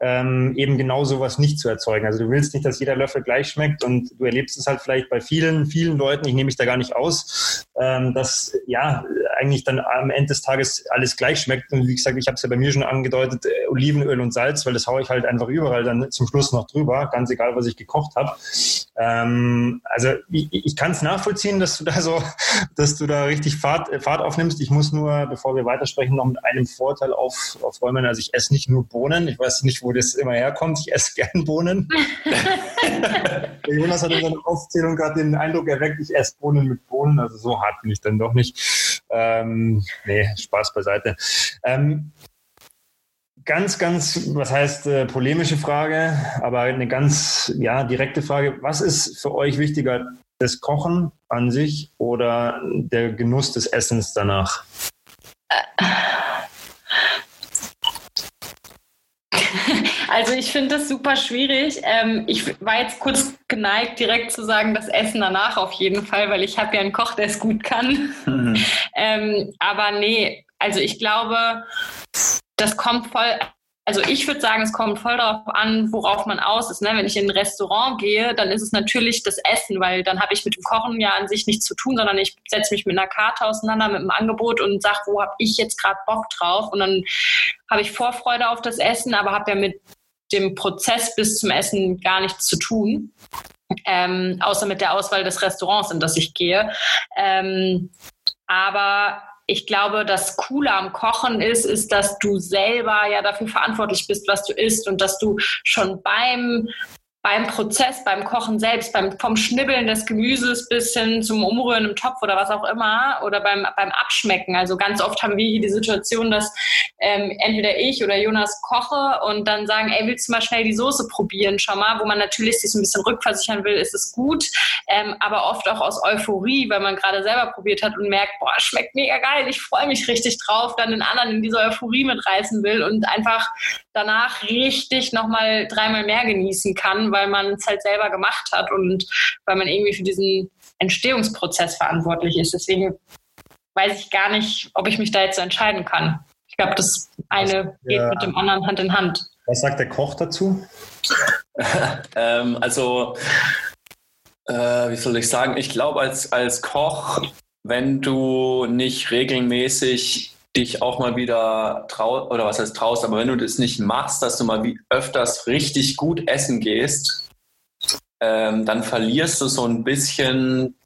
ähm, eben genau sowas nicht zu erzeugen. Also du willst nicht, dass jeder Löffel gleich schmeckt und du erlebst es halt vielleicht bei vielen, vielen Leuten, ich nehme mich da gar nicht aus, ähm, dass ja eigentlich dann am Ende des Tages alles gleich schmeckt. Und wie gesagt, ich habe es ja bei mir schon angedeutet, Olivenöl und Salz, weil das haue ich halt einfach überall dann zum Schluss noch drüber, ganz egal, was ich gekocht habe. Ähm, also ich, ich kann es nachvollziehen, dass du da so, [laughs] dass du da richtig Fahrt, äh, Fahrt aufnimmst. Ich muss nur, bevor wir weitersprechen, noch mit einem Vorteil auf, aufräumen. Also ich esse nicht nur Bohnen. Ich weiß nicht, wo das immer herkommt. Ich esse [laughs] gern Bohnen. [laughs] Der Jonas hat in seiner Aufzählung gerade den Eindruck erweckt, ich esse Bohnen mit Bohnen. Also so hart bin ich dann doch nicht. Ähm, nee, Spaß beiseite. Ähm, ganz, ganz, was heißt äh, polemische Frage, aber eine ganz ja, direkte Frage. Was ist für euch wichtiger, das Kochen an sich oder der Genuss des Essens danach? [laughs] Also ich finde das super schwierig. Ähm, ich war jetzt kurz geneigt, direkt zu sagen, das Essen danach auf jeden Fall, weil ich habe ja einen Koch, der es gut kann. Mhm. [laughs] ähm, aber nee, also ich glaube, das kommt voll, also ich würde sagen, es kommt voll darauf an, worauf man aus ist. Ne? Wenn ich in ein Restaurant gehe, dann ist es natürlich das Essen, weil dann habe ich mit dem Kochen ja an sich nichts zu tun, sondern ich setze mich mit einer Karte auseinander, mit einem Angebot und sage, wo habe ich jetzt gerade Bock drauf? Und dann habe ich Vorfreude auf das Essen, aber habe ja mit dem Prozess bis zum Essen gar nichts zu tun. Ähm, außer mit der Auswahl des Restaurants, in das ich gehe. Ähm, aber ich glaube, das Coole am Kochen ist, ist, dass du selber ja dafür verantwortlich bist, was du isst und dass du schon beim beim Prozess, beim Kochen selbst, beim, vom Schnibbeln des Gemüses bis hin zum Umrühren im Topf oder was auch immer oder beim, beim Abschmecken. Also ganz oft haben wir hier die Situation, dass ähm, entweder ich oder Jonas koche und dann sagen, ey, willst du mal schnell die Soße probieren? Schon mal, wo man natürlich sich ein bisschen rückversichern will, ist es gut, ähm, aber oft auch aus Euphorie, weil man gerade selber probiert hat und merkt, boah, schmeckt mega geil, ich freue mich richtig drauf, dann den anderen in diese Euphorie mitreißen will und einfach danach richtig nochmal dreimal mehr genießen kann, weil man es halt selber gemacht hat und weil man irgendwie für diesen Entstehungsprozess verantwortlich ist. Deswegen weiß ich gar nicht, ob ich mich da jetzt so entscheiden kann. Ich glaube, das eine geht ja. mit dem anderen Hand in Hand. Was sagt der Koch dazu? [laughs] ähm, also, äh, wie soll ich sagen? Ich glaube, als, als Koch, wenn du nicht regelmäßig dich auch mal wieder traust, oder was heißt traust, aber wenn du das nicht machst, dass du mal wie öfters richtig gut essen gehst, ähm, dann verlierst du so ein bisschen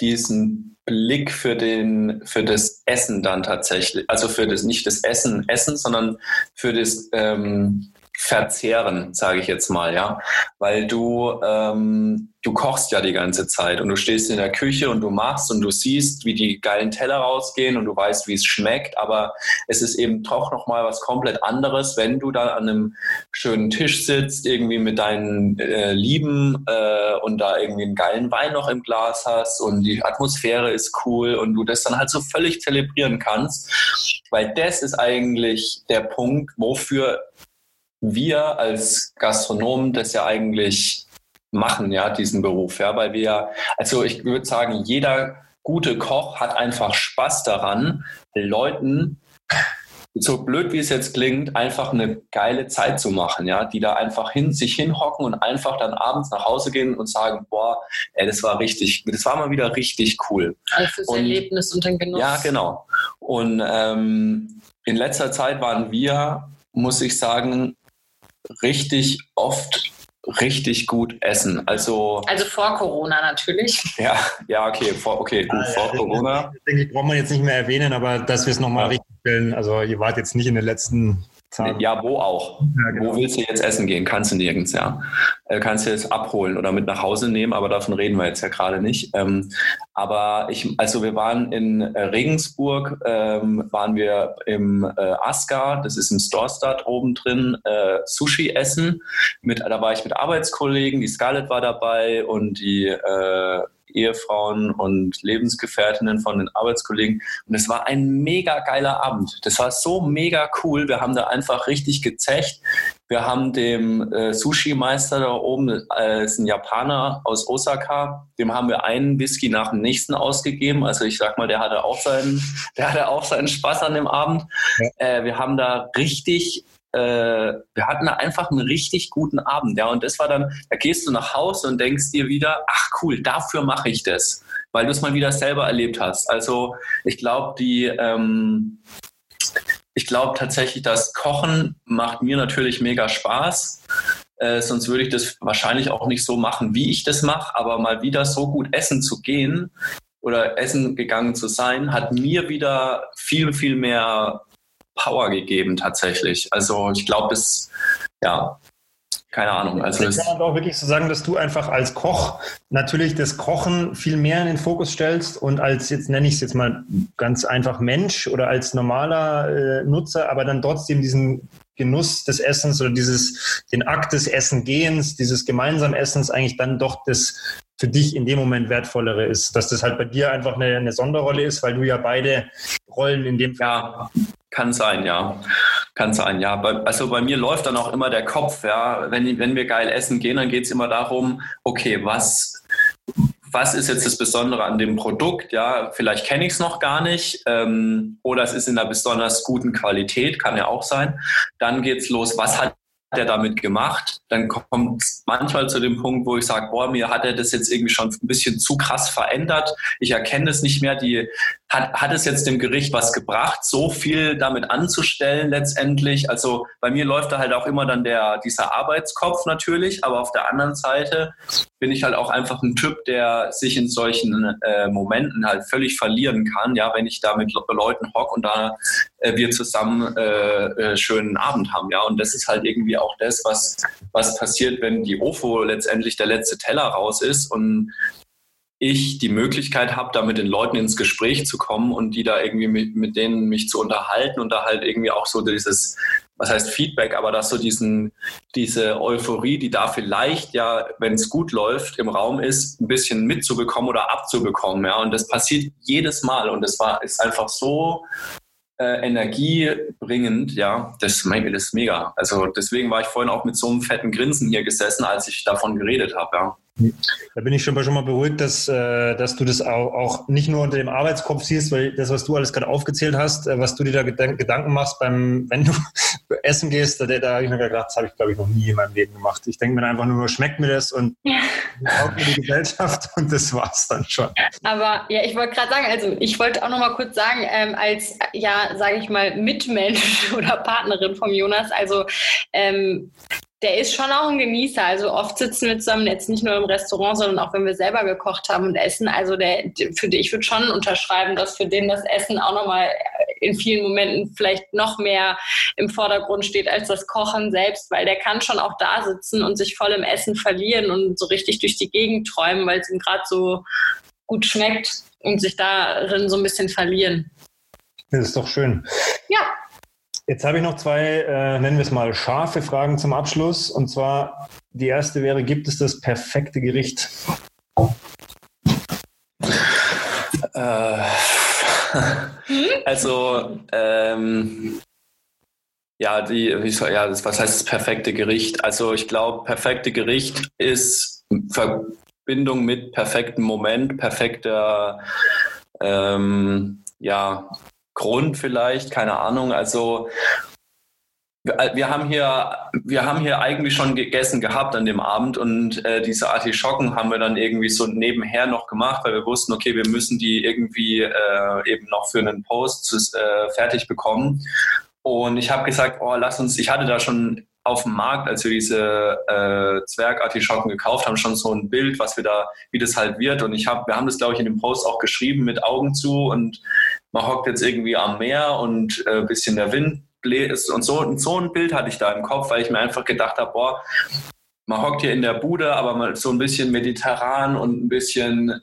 diesen Blick für den, für das Essen dann tatsächlich. Also für das, nicht das Essen, Essen, sondern für das, ähm, verzehren, sage ich jetzt mal, ja, weil du ähm, du kochst ja die ganze Zeit und du stehst in der Küche und du machst und du siehst, wie die geilen Teller rausgehen und du weißt, wie es schmeckt, aber es ist eben doch noch mal was komplett anderes, wenn du da an einem schönen Tisch sitzt, irgendwie mit deinen äh, Lieben äh, und da irgendwie einen geilen Wein noch im Glas hast und die Atmosphäre ist cool und du das dann halt so völlig zelebrieren kannst, weil das ist eigentlich der Punkt, wofür wir als Gastronomen das ja eigentlich machen, ja, diesen Beruf, ja, weil wir, also ich würde sagen, jeder gute Koch hat einfach Spaß daran, Leuten so blöd wie es jetzt klingt, einfach eine geile Zeit zu machen, ja, die da einfach hin, sich hinhocken und einfach dann abends nach Hause gehen und sagen, boah, ey, das war richtig, das war mal wieder richtig cool. Also fürs und, Erlebnis und den Genuss. Ja, genau. Und ähm, in letzter Zeit waren wir, muss ich sagen, richtig oft richtig gut essen. Also, also vor Corona natürlich. Ja, ja, okay, vor, okay, gut, ah, vor ja, Corona. Das denke ich, braucht man jetzt nicht mehr erwähnen, aber dass wir es nochmal ja. richtig stellen. Also ihr wart jetzt nicht in den letzten Tagen. Ja, wo auch. Ja, genau. Wo willst du jetzt essen gehen? Kannst du nirgends, ja. Äh, kannst du jetzt abholen oder mit nach Hause nehmen, aber davon reden wir jetzt ja gerade nicht. Ähm, aber ich, also wir waren in äh, Regensburg, ähm, waren wir im äh, Aska, das ist im Storstadt oben drin, äh, Sushi essen. Mit, da war ich mit Arbeitskollegen, die Scarlett war dabei und die äh, Ehefrauen und Lebensgefährtinnen von den Arbeitskollegen. Und es war ein mega geiler Abend. Das war so mega cool. Wir haben da einfach richtig gezecht. Wir haben dem äh, Sushi-Meister da oben, äh, ist ein Japaner aus Osaka, dem haben wir einen Whisky nach dem nächsten ausgegeben. Also ich sag mal, der hatte auch seinen, [laughs] der hatte auch seinen Spaß an dem Abend. Äh, wir haben da richtig äh, wir hatten einfach einen richtig guten Abend. Ja, und das war dann, da gehst du nach Hause und denkst dir wieder, ach cool, dafür mache ich das, weil du es mal wieder selber erlebt hast. Also ich glaube, die, ähm, ich glaube tatsächlich, das Kochen macht mir natürlich mega Spaß. Äh, sonst würde ich das wahrscheinlich auch nicht so machen, wie ich das mache. Aber mal wieder so gut essen zu gehen oder essen gegangen zu sein, hat mir wieder viel, viel mehr Power gegeben tatsächlich. Also ich glaube, es, ja, keine Ahnung. Also kann man doch wirklich so sagen, dass du einfach als Koch natürlich das Kochen viel mehr in den Fokus stellst und als, jetzt nenne ich es jetzt mal ganz einfach Mensch oder als normaler äh, Nutzer, aber dann trotzdem diesen Genuss des Essens oder dieses, den Akt des Essengehens, dieses gemeinsamen Essens eigentlich dann doch das für dich in dem Moment wertvollere ist. Dass das halt bei dir einfach eine, eine Sonderrolle ist, weil du ja beide Rollen in dem Fall ja. Kann sein, ja. Kann sein, ja. Also bei mir läuft dann auch immer der Kopf, ja. Wenn, wenn wir geil essen gehen, dann geht es immer darum, okay, was, was ist jetzt das Besondere an dem Produkt? Ja, vielleicht kenne ich es noch gar nicht ähm, oder es ist in einer besonders guten Qualität, kann ja auch sein. Dann geht es los, was hat er damit gemacht? Dann kommt es manchmal zu dem Punkt, wo ich sage, boah, mir hat er das jetzt irgendwie schon ein bisschen zu krass verändert. Ich erkenne es nicht mehr. Die, hat, hat es jetzt dem Gericht was gebracht, so viel damit anzustellen letztendlich? Also bei mir läuft da halt auch immer dann der, dieser Arbeitskopf natürlich, aber auf der anderen Seite bin ich halt auch einfach ein Typ, der sich in solchen äh, Momenten halt völlig verlieren kann, ja, wenn ich da mit Leuten hock und da äh, wir zusammen äh, äh, schönen Abend haben, ja, und das ist halt irgendwie auch das, was, was passiert, wenn die OFO letztendlich der letzte Teller raus ist und ich die Möglichkeit habe, da mit den Leuten ins Gespräch zu kommen und die da irgendwie mit, mit denen mich zu unterhalten und da halt irgendwie auch so dieses, was heißt Feedback, aber dass so diesen, diese Euphorie, die da vielleicht ja, wenn es gut läuft, im Raum ist, ein bisschen mitzubekommen oder abzubekommen, ja. Und das passiert jedes Mal und das war, ist einfach so äh, energiebringend, ja, das, das ist mega. Also deswegen war ich vorhin auch mit so einem fetten Grinsen hier gesessen, als ich davon geredet habe, ja. Da bin ich schon mal, schon mal beruhigt, dass, äh, dass du das auch, nicht nur unter dem Arbeitskopf siehst, weil das, was du alles gerade aufgezählt hast, äh, was du dir da Gedanken machst beim, [laughs] wenn du essen gehst, da, da habe ich mir gedacht, das habe ich, glaube ich, noch nie in meinem Leben gemacht. Ich denke mir einfach nur, schmeckt mir das und ja. mir die Gesellschaft [laughs] und das war's dann schon. Aber ja, ich wollte gerade sagen, also ich wollte auch noch mal kurz sagen, ähm, als, ja, sage ich mal, Mitmensch [laughs] oder Partnerin vom Jonas, also ähm, der ist schon auch ein Genießer. Also oft sitzen wir zusammen, jetzt nicht nur im Restaurant, sondern auch wenn wir selber gekocht haben und essen. Also der, für ich würde schon unterschreiben, dass für den das Essen auch nochmal in vielen Momenten vielleicht noch mehr im Vordergrund steht als das Kochen selbst, weil der kann schon auch da sitzen und sich voll im Essen verlieren und so richtig durch die Gegend träumen, weil es ihm gerade so gut schmeckt und sich darin so ein bisschen verlieren. Das ist doch schön. Ja. Jetzt habe ich noch zwei, äh, nennen wir es mal, scharfe Fragen zum Abschluss. Und zwar, die erste wäre, gibt es das perfekte Gericht? Äh, [laughs] also, ähm, ja, die, ja, das, was heißt das perfekte Gericht? Also ich glaube, perfekte Gericht ist Verbindung mit perfektem Moment, perfekter ähm, ja, Grund vielleicht, keine Ahnung. Also wir haben hier, wir haben hier eigentlich schon gegessen gehabt an dem Abend und äh, diese Artischocken haben wir dann irgendwie so nebenher noch gemacht, weil wir wussten, okay, wir müssen die irgendwie äh, eben noch für einen Post äh, fertig bekommen. Und ich habe gesagt, oh, lass uns, ich hatte da schon auf dem Markt, als wir diese äh, Zwergartischocken gekauft haben, schon so ein Bild, was wir da, wie das halt wird. Und ich habe, wir haben das, glaube ich, in dem Post auch geschrieben mit Augen zu und man hockt jetzt irgendwie am Meer und ein äh, bisschen der Wind bläst und so. Und so ein Bild hatte ich da im Kopf, weil ich mir einfach gedacht habe, boah, man hockt hier in der Bude, aber mal so ein bisschen mediterran und ein bisschen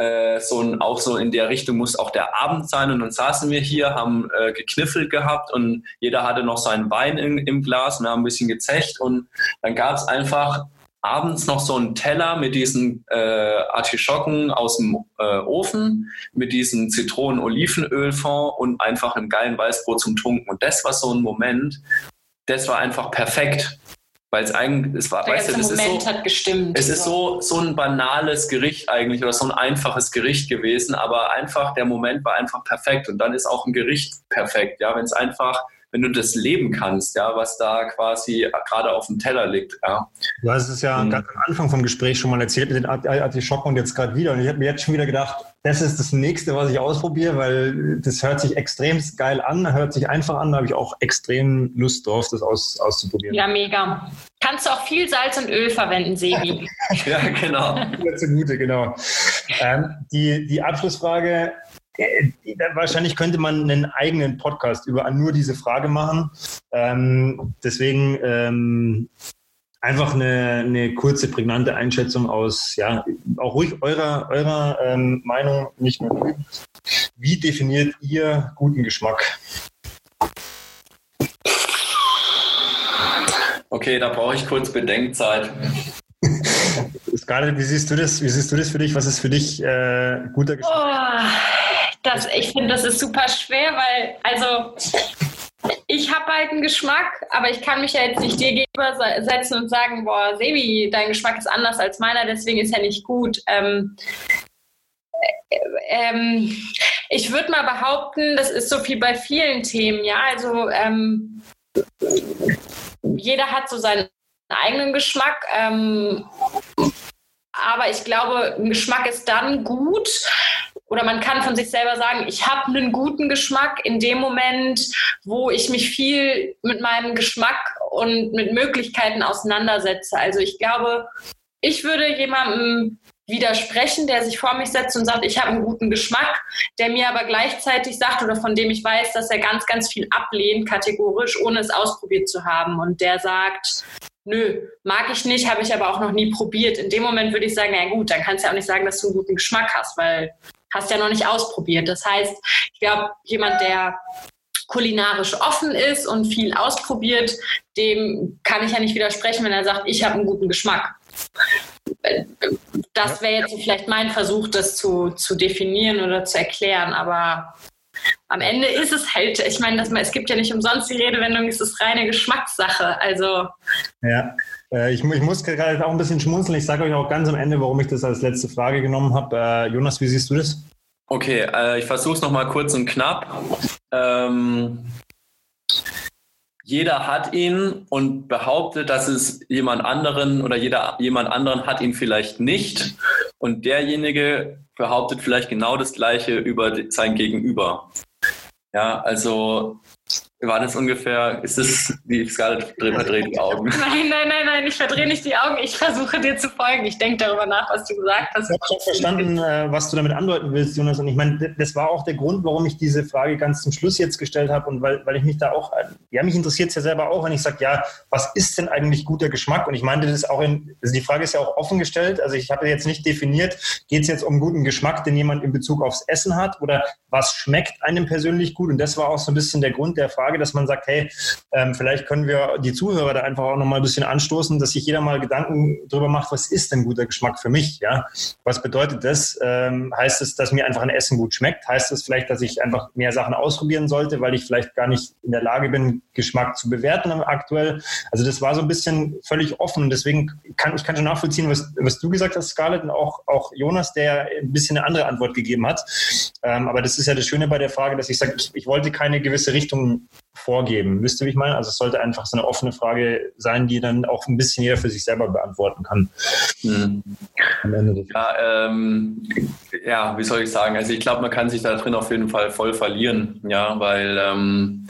äh, so ein, auch so in der Richtung muss auch der Abend sein. Und dann saßen wir hier, haben äh, gekniffelt gehabt und jeder hatte noch seinen Wein in, im Glas und haben ein bisschen gezecht. Und dann gab es einfach abends noch so einen Teller mit diesen äh, Artischocken aus dem äh, Ofen, mit diesem Zitronen-Olivenölfond und einfach einem geilen Weißbrot zum Tunken. Und das war so ein Moment, das war einfach perfekt. Weil es eigentlich, es war, Der weißt du, das Moment ist so, hat gestimmt. es ist so, so ein banales Gericht eigentlich oder so ein einfaches Gericht gewesen, aber einfach der Moment war einfach perfekt und dann ist auch ein Gericht perfekt, ja, wenn es einfach wenn du das leben kannst, ja, was da quasi gerade auf dem Teller liegt. Ja. Du hast es ja mhm. ganz am Anfang vom Gespräch schon mal erzählt mit den Artischocken und jetzt gerade wieder. Und ich habe mir jetzt schon wieder gedacht, das ist das nächste, was ich ausprobiere, weil das hört sich extrem geil an, hört sich einfach an, da habe ich auch extrem Lust drauf, das aus, auszuprobieren. Ja, mega. Kannst du auch viel Salz und Öl verwenden, Sebi. [laughs] ja, genau. [laughs] Zugute, genau. Ähm, die, die Abschlussfrage, wahrscheinlich könnte man einen eigenen Podcast über nur diese Frage machen. Ähm, deswegen ähm, einfach eine, eine, kurze, prägnante Einschätzung aus, ja, auch ruhig eurer, eurer ähm, Meinung, nicht nur Wie definiert ihr guten Geschmack? Okay, da brauche ich kurz Bedenkzeit. [laughs] Scarlett, wie siehst du das? Wie siehst du das für dich? Was ist für dich äh, guter Geschmack? Oh. Das, ich finde, das ist super schwer, weil, also, ich habe halt einen Geschmack, aber ich kann mich ja jetzt nicht dir gegenübersetzen und sagen, boah, Sebi, dein Geschmack ist anders als meiner, deswegen ist er nicht gut. Ähm, äh, ähm, ich würde mal behaupten, das ist so viel bei vielen Themen, ja. Also ähm, jeder hat so seinen eigenen Geschmack. Ähm, aber ich glaube, ein Geschmack ist dann gut, oder man kann von sich selber sagen, ich habe einen guten Geschmack in dem Moment, wo ich mich viel mit meinem Geschmack und mit Möglichkeiten auseinandersetze. Also ich glaube, ich würde jemandem widersprechen, der sich vor mich setzt und sagt, ich habe einen guten Geschmack, der mir aber gleichzeitig sagt oder von dem ich weiß, dass er ganz, ganz viel ablehnt, kategorisch, ohne es ausprobiert zu haben. Und der sagt, nö, mag ich nicht, habe ich aber auch noch nie probiert. In dem Moment würde ich sagen, na gut, dann kannst du ja auch nicht sagen, dass du einen guten Geschmack hast, weil hast ja noch nicht ausprobiert. Das heißt, ich glaube, jemand, der kulinarisch offen ist und viel ausprobiert, dem kann ich ja nicht widersprechen, wenn er sagt, ich habe einen guten Geschmack. Das wäre jetzt vielleicht mein Versuch, das zu, zu definieren oder zu erklären, aber am Ende ist es halt, ich meine, es gibt ja nicht umsonst die Redewendung, es ist reine Geschmackssache. Also. Ja. Äh, ich, ich, muss gerade auch ein bisschen schmunzeln. Ich sage euch auch ganz am Ende, warum ich das als letzte Frage genommen habe. Äh, Jonas, wie siehst du das? Okay, äh, ich versuche es nochmal kurz und knapp. Ähm, jeder hat ihn und behauptet, dass es jemand anderen oder jeder jemand anderen hat ihn vielleicht nicht. Und derjenige behauptet vielleicht genau das Gleiche über sein Gegenüber. Ja, also war das ungefähr, ist es, die Scarlett verdreht die Augen? [laughs] Nein, nein, nein, nein, ich verdrehe nicht die Augen. Ich versuche dir zu folgen. Ich denke darüber nach, was du gesagt hast. Ich habe schon verstanden, äh, was du damit andeuten willst, Jonas. Und ich meine, das war auch der Grund, warum ich diese Frage ganz zum Schluss jetzt gestellt habe. Und weil, weil ich mich da auch, ja, mich interessiert es ja selber auch, wenn ich sage, ja, was ist denn eigentlich guter Geschmack? Und ich meinte das auch in, also die Frage ist ja auch offen gestellt. Also ich habe jetzt nicht definiert, geht es jetzt um guten Geschmack, den jemand in Bezug aufs Essen hat oder was schmeckt einem persönlich gut? Und das war auch so ein bisschen der Grund der Frage, dass man sagt, hey, ähm, vielleicht können wir die Zuhörer da einfach auch noch mal ein bisschen anstoßen, dass sich jeder mal Gedanken darüber macht, was ist denn guter Geschmack für mich? Ja, was bedeutet das? Ähm, heißt es, dass mir einfach ein Essen gut schmeckt? Heißt es vielleicht, dass ich einfach mehr Sachen ausprobieren sollte, weil ich vielleicht gar nicht in der Lage bin, Geschmack zu bewerten aktuell? Also das war so ein bisschen völlig offen deswegen kann ich kann schon nachvollziehen, was, was du gesagt hast, Scarlett, und auch, auch Jonas, der ein bisschen eine andere Antwort gegeben hat. Ähm, aber das ist ja das Schöne bei der Frage, dass ich sage, ich, ich wollte keine gewisse Richtung vorgeben. Wisst ihr, wie ich meine? Also es sollte einfach so eine offene Frage sein, die dann auch ein bisschen jeder für sich selber beantworten kann. Mhm. Ja, ähm, ja, wie soll ich sagen? Also ich glaube, man kann sich da drin auf jeden Fall voll verlieren, ja, weil ähm,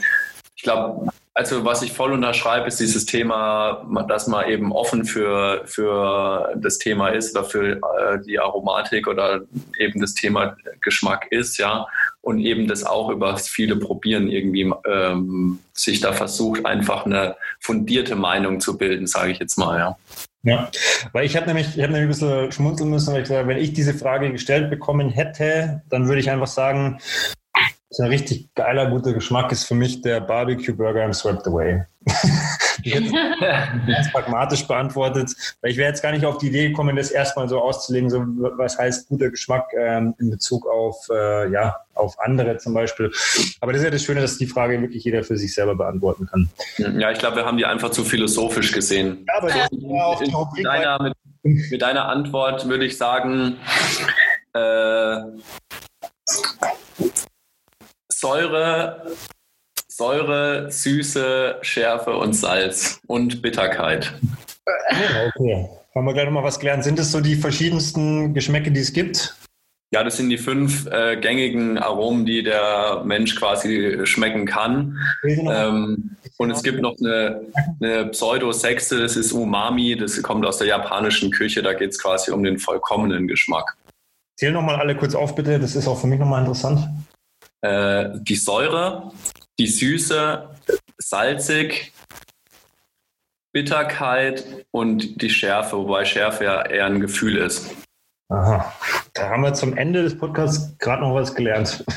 ich glaube, also was ich voll unterschreibe, ist dieses Thema, dass man eben offen für, für das Thema ist oder für äh, die Aromatik oder eben das Thema Geschmack ist, ja. Und eben das auch über viele Probieren irgendwie ähm, sich da versucht, einfach eine fundierte Meinung zu bilden, sage ich jetzt mal, ja. Ja, weil ich habe nämlich, ich habe nämlich ein bisschen schmunzeln müssen, weil ich glaube, wenn ich diese Frage gestellt bekommen hätte, dann würde ich einfach sagen, ein richtig geiler, guter Geschmack ist für mich der Barbecue Burger im Swept Away. [laughs] jetzt ganz pragmatisch beantwortet, weil ich wäre jetzt gar nicht auf die Idee gekommen, das erstmal so auszulegen, so was heißt guter Geschmack ähm, in Bezug auf, äh, ja, auf andere zum Beispiel. Aber das ist ja das Schöne, dass die Frage wirklich jeder für sich selber beantworten kann. Ja, ich glaube, wir haben die einfach zu philosophisch gesehen. Ja, aber das ist ja auch die Rubrik mit, deiner, mit, mit deiner Antwort würde ich sagen, äh, Säure, Säure, Süße, Schärfe und Salz und Bitterkeit. Okay, haben wir gleich nochmal was gelernt. Sind es so die verschiedensten Geschmäcke, die es gibt? Ja, das sind die fünf äh, gängigen Aromen, die der Mensch quasi schmecken kann. Ähm, und es gibt noch eine, eine Pseudo-Sechste, das ist Umami, das kommt aus der japanischen Küche, da geht es quasi um den vollkommenen Geschmack. Zähl nochmal alle kurz auf, bitte, das ist auch für mich nochmal interessant äh, die Säure, die Süße, salzig, Bitterkeit und die Schärfe, wobei Schärfe ja eher ein Gefühl ist. Aha, da haben wir zum Ende des Podcasts gerade noch was gelernt. [laughs]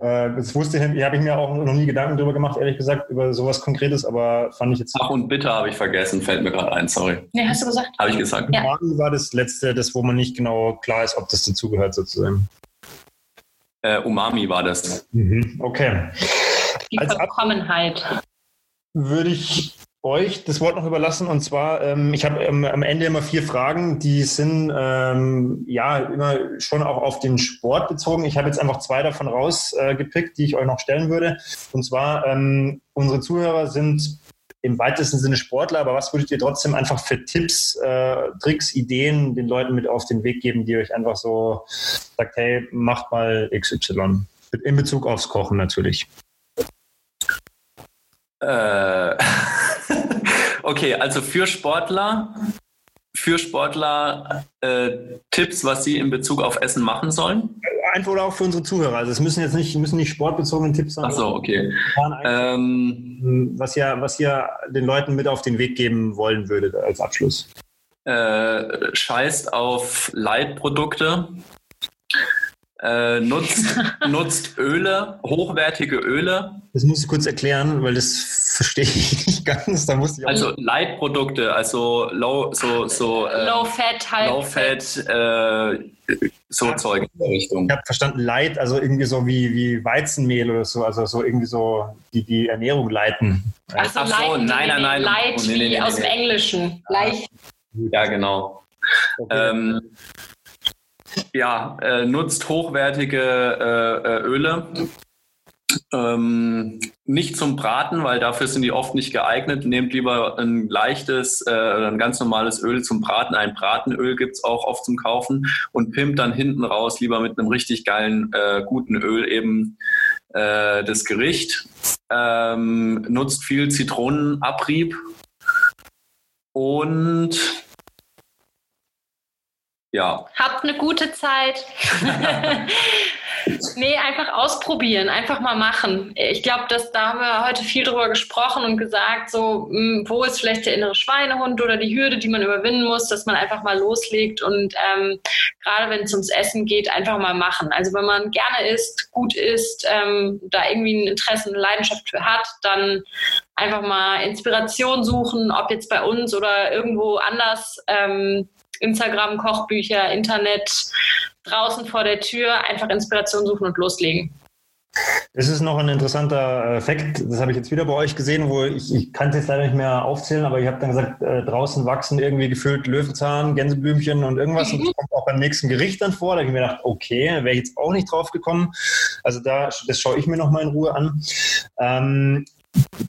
Äh, das wusste ich, habe ich mir auch noch nie Gedanken darüber gemacht, ehrlich gesagt, über sowas Konkretes, aber fand ich jetzt. Ach, und bitter habe ich vergessen, fällt mir gerade ein, sorry. Nee, hast du gesagt? Habe ich gesagt. Ja. war das letzte, das, wo man nicht genau klar ist, ob das dazugehört sozusagen. Äh, Umami war das. Mhm. Okay. Die Als Vollkommenheit. Würde ich euch das Wort noch überlassen. Und zwar, ähm, ich habe ähm, am Ende immer vier Fragen, die sind ähm, ja immer schon auch auf den Sport bezogen. Ich habe jetzt einfach zwei davon rausgepickt, äh, die ich euch noch stellen würde. Und zwar, ähm, unsere Zuhörer sind im weitesten Sinne Sportler, aber was würdet ihr trotzdem einfach für Tipps, äh, Tricks, Ideen den Leuten mit auf den Weg geben, die euch einfach so sagt, hey, macht mal XY. In Bezug aufs Kochen natürlich. Äh, [laughs] okay, also für Sportler, für Sportler äh, Tipps, was sie in Bezug auf Essen machen sollen? einfach oder auch für unsere Zuhörer. Also es müssen jetzt nicht, müssen nicht sportbezogene Tipps sein. Ach so, okay. Ähm, was, ihr, was ihr den Leuten mit auf den Weg geben wollen würdet als Abschluss. Äh, scheißt auf Leitprodukte. Äh, nutzt, [laughs] nutzt Öle, hochwertige Öle. Das muss ich kurz erklären, weil das verstehe ich [laughs] nicht ganz. Da muss ich also Leitprodukte, also low, so, so äh, Low Fat, High Low Fat, äh, so ja, Zeug in der Richtung. Ich habe verstanden, Light, also irgendwie so wie, wie Weizenmehl oder so, also so irgendwie so die, die Ernährung leiten. Ach so, Ach so nein, nein, nein. Light oh, nee, nee, nee, aus dem Englischen. Leicht. Ja, genau. Okay. Ähm, ja, äh, nutzt hochwertige äh, äh, Öle. Ähm, nicht zum Braten, weil dafür sind die oft nicht geeignet. Nehmt lieber ein leichtes, äh, ein ganz normales Öl zum Braten. Ein Bratenöl gibt es auch oft zum Kaufen und pimpt dann hinten raus lieber mit einem richtig geilen, äh, guten Öl eben äh, das Gericht. ähm, nutzt viel Zitronenabrieb und ja. Habt eine gute Zeit. [laughs] nee, einfach ausprobieren, einfach mal machen. Ich glaube, dass da haben wir heute viel drüber gesprochen und gesagt, so, hm, wo ist vielleicht der innere Schweinehund oder die Hürde, die man überwinden muss, dass man einfach mal loslegt und ähm, gerade wenn es ums Essen geht, einfach mal machen. Also wenn man gerne isst, gut isst, ähm, da irgendwie ein Interesse, eine Leidenschaft für hat, dann einfach mal Inspiration suchen, ob jetzt bei uns oder irgendwo anders. Ähm, Instagram, Kochbücher, Internet, draußen vor der Tür, einfach Inspiration suchen und loslegen. Das ist noch ein interessanter äh, Fakt. Das habe ich jetzt wieder bei euch gesehen, wo ich, ich kann es jetzt leider nicht mehr aufzählen, aber ich habe dann gesagt, äh, draußen wachsen irgendwie gefüllt Löwenzahn, Gänseblümchen und irgendwas. Mhm. Und [laughs] das kommt auch beim nächsten Gericht dann vor. Da habe ich mir gedacht, okay, wäre ich jetzt auch nicht drauf gekommen. Also da, das schaue ich mir noch mal in Ruhe an. Ähm,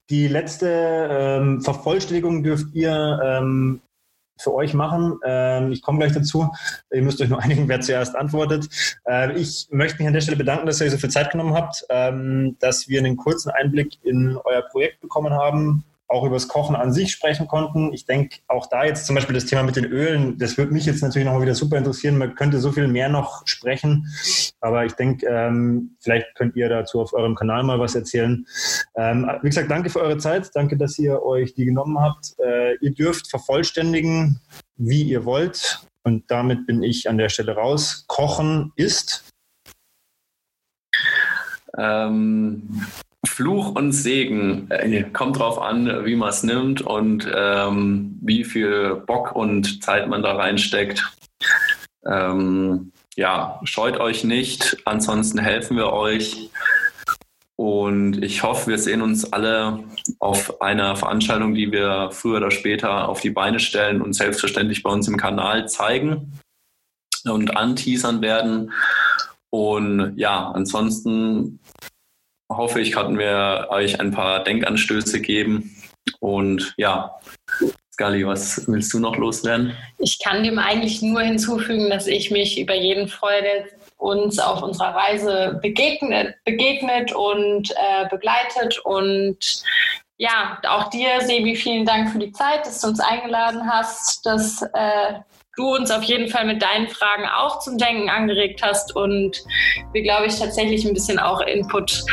die letzte ähm, Vervollständigung dürft ihr ähm, für euch machen. Ähm, ich komme gleich dazu. Ihr müsst euch nur [laughs] einigen, wer zuerst antwortet. Äh, ich möchte mich an der Stelle bedanken, dass ihr so viel Zeit genommen habt, ähm, dass wir einen kurzen Einblick in euer Projekt bekommen haben auch über das Kochen an sich sprechen konnten. Ich denke, auch da jetzt zum Beispiel das Thema mit den Ölen, das würde mich jetzt natürlich nochmal wieder super interessieren. Man könnte so viel mehr noch sprechen, aber ich denke, ähm, vielleicht könnt ihr dazu auf eurem Kanal mal was erzählen. Ähm, wie gesagt, danke für eure Zeit. Danke, dass ihr euch die genommen habt. Äh, ihr dürft vervollständigen, wie ihr wollt. Und damit bin ich an der Stelle raus. Kochen ist. Ähm, Fluch und Segen äh, kommt drauf an, wie man es nimmt und ähm, wie viel Bock und Zeit man da reinsteckt. Ähm, ja, scheut euch nicht, ansonsten helfen wir euch. Und ich hoffe, wir sehen uns alle auf einer Veranstaltung, die wir früher oder später auf die Beine stellen und selbstverständlich bei uns im Kanal zeigen und anteasern werden. Und ja, ansonsten hoffe ich, konnten wir euch ein paar Denkanstöße geben. Und ja, Scully, was willst du noch loswerden? Ich kann dem eigentlich nur hinzufügen, dass ich mich über jeden freue, der uns auf unserer Reise begegnet, begegnet und äh, begleitet. Und ja, auch dir, Sebi, vielen Dank für die Zeit, dass du uns eingeladen hast, dass äh, du uns auf jeden Fall mit deinen Fragen auch zum Denken angeregt hast und wir, glaube ich, tatsächlich ein bisschen auch Input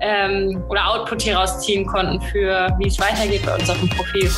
ähm, oder Output hier rausziehen konnten für, wie es weitergeht bei uns auf dem Profil.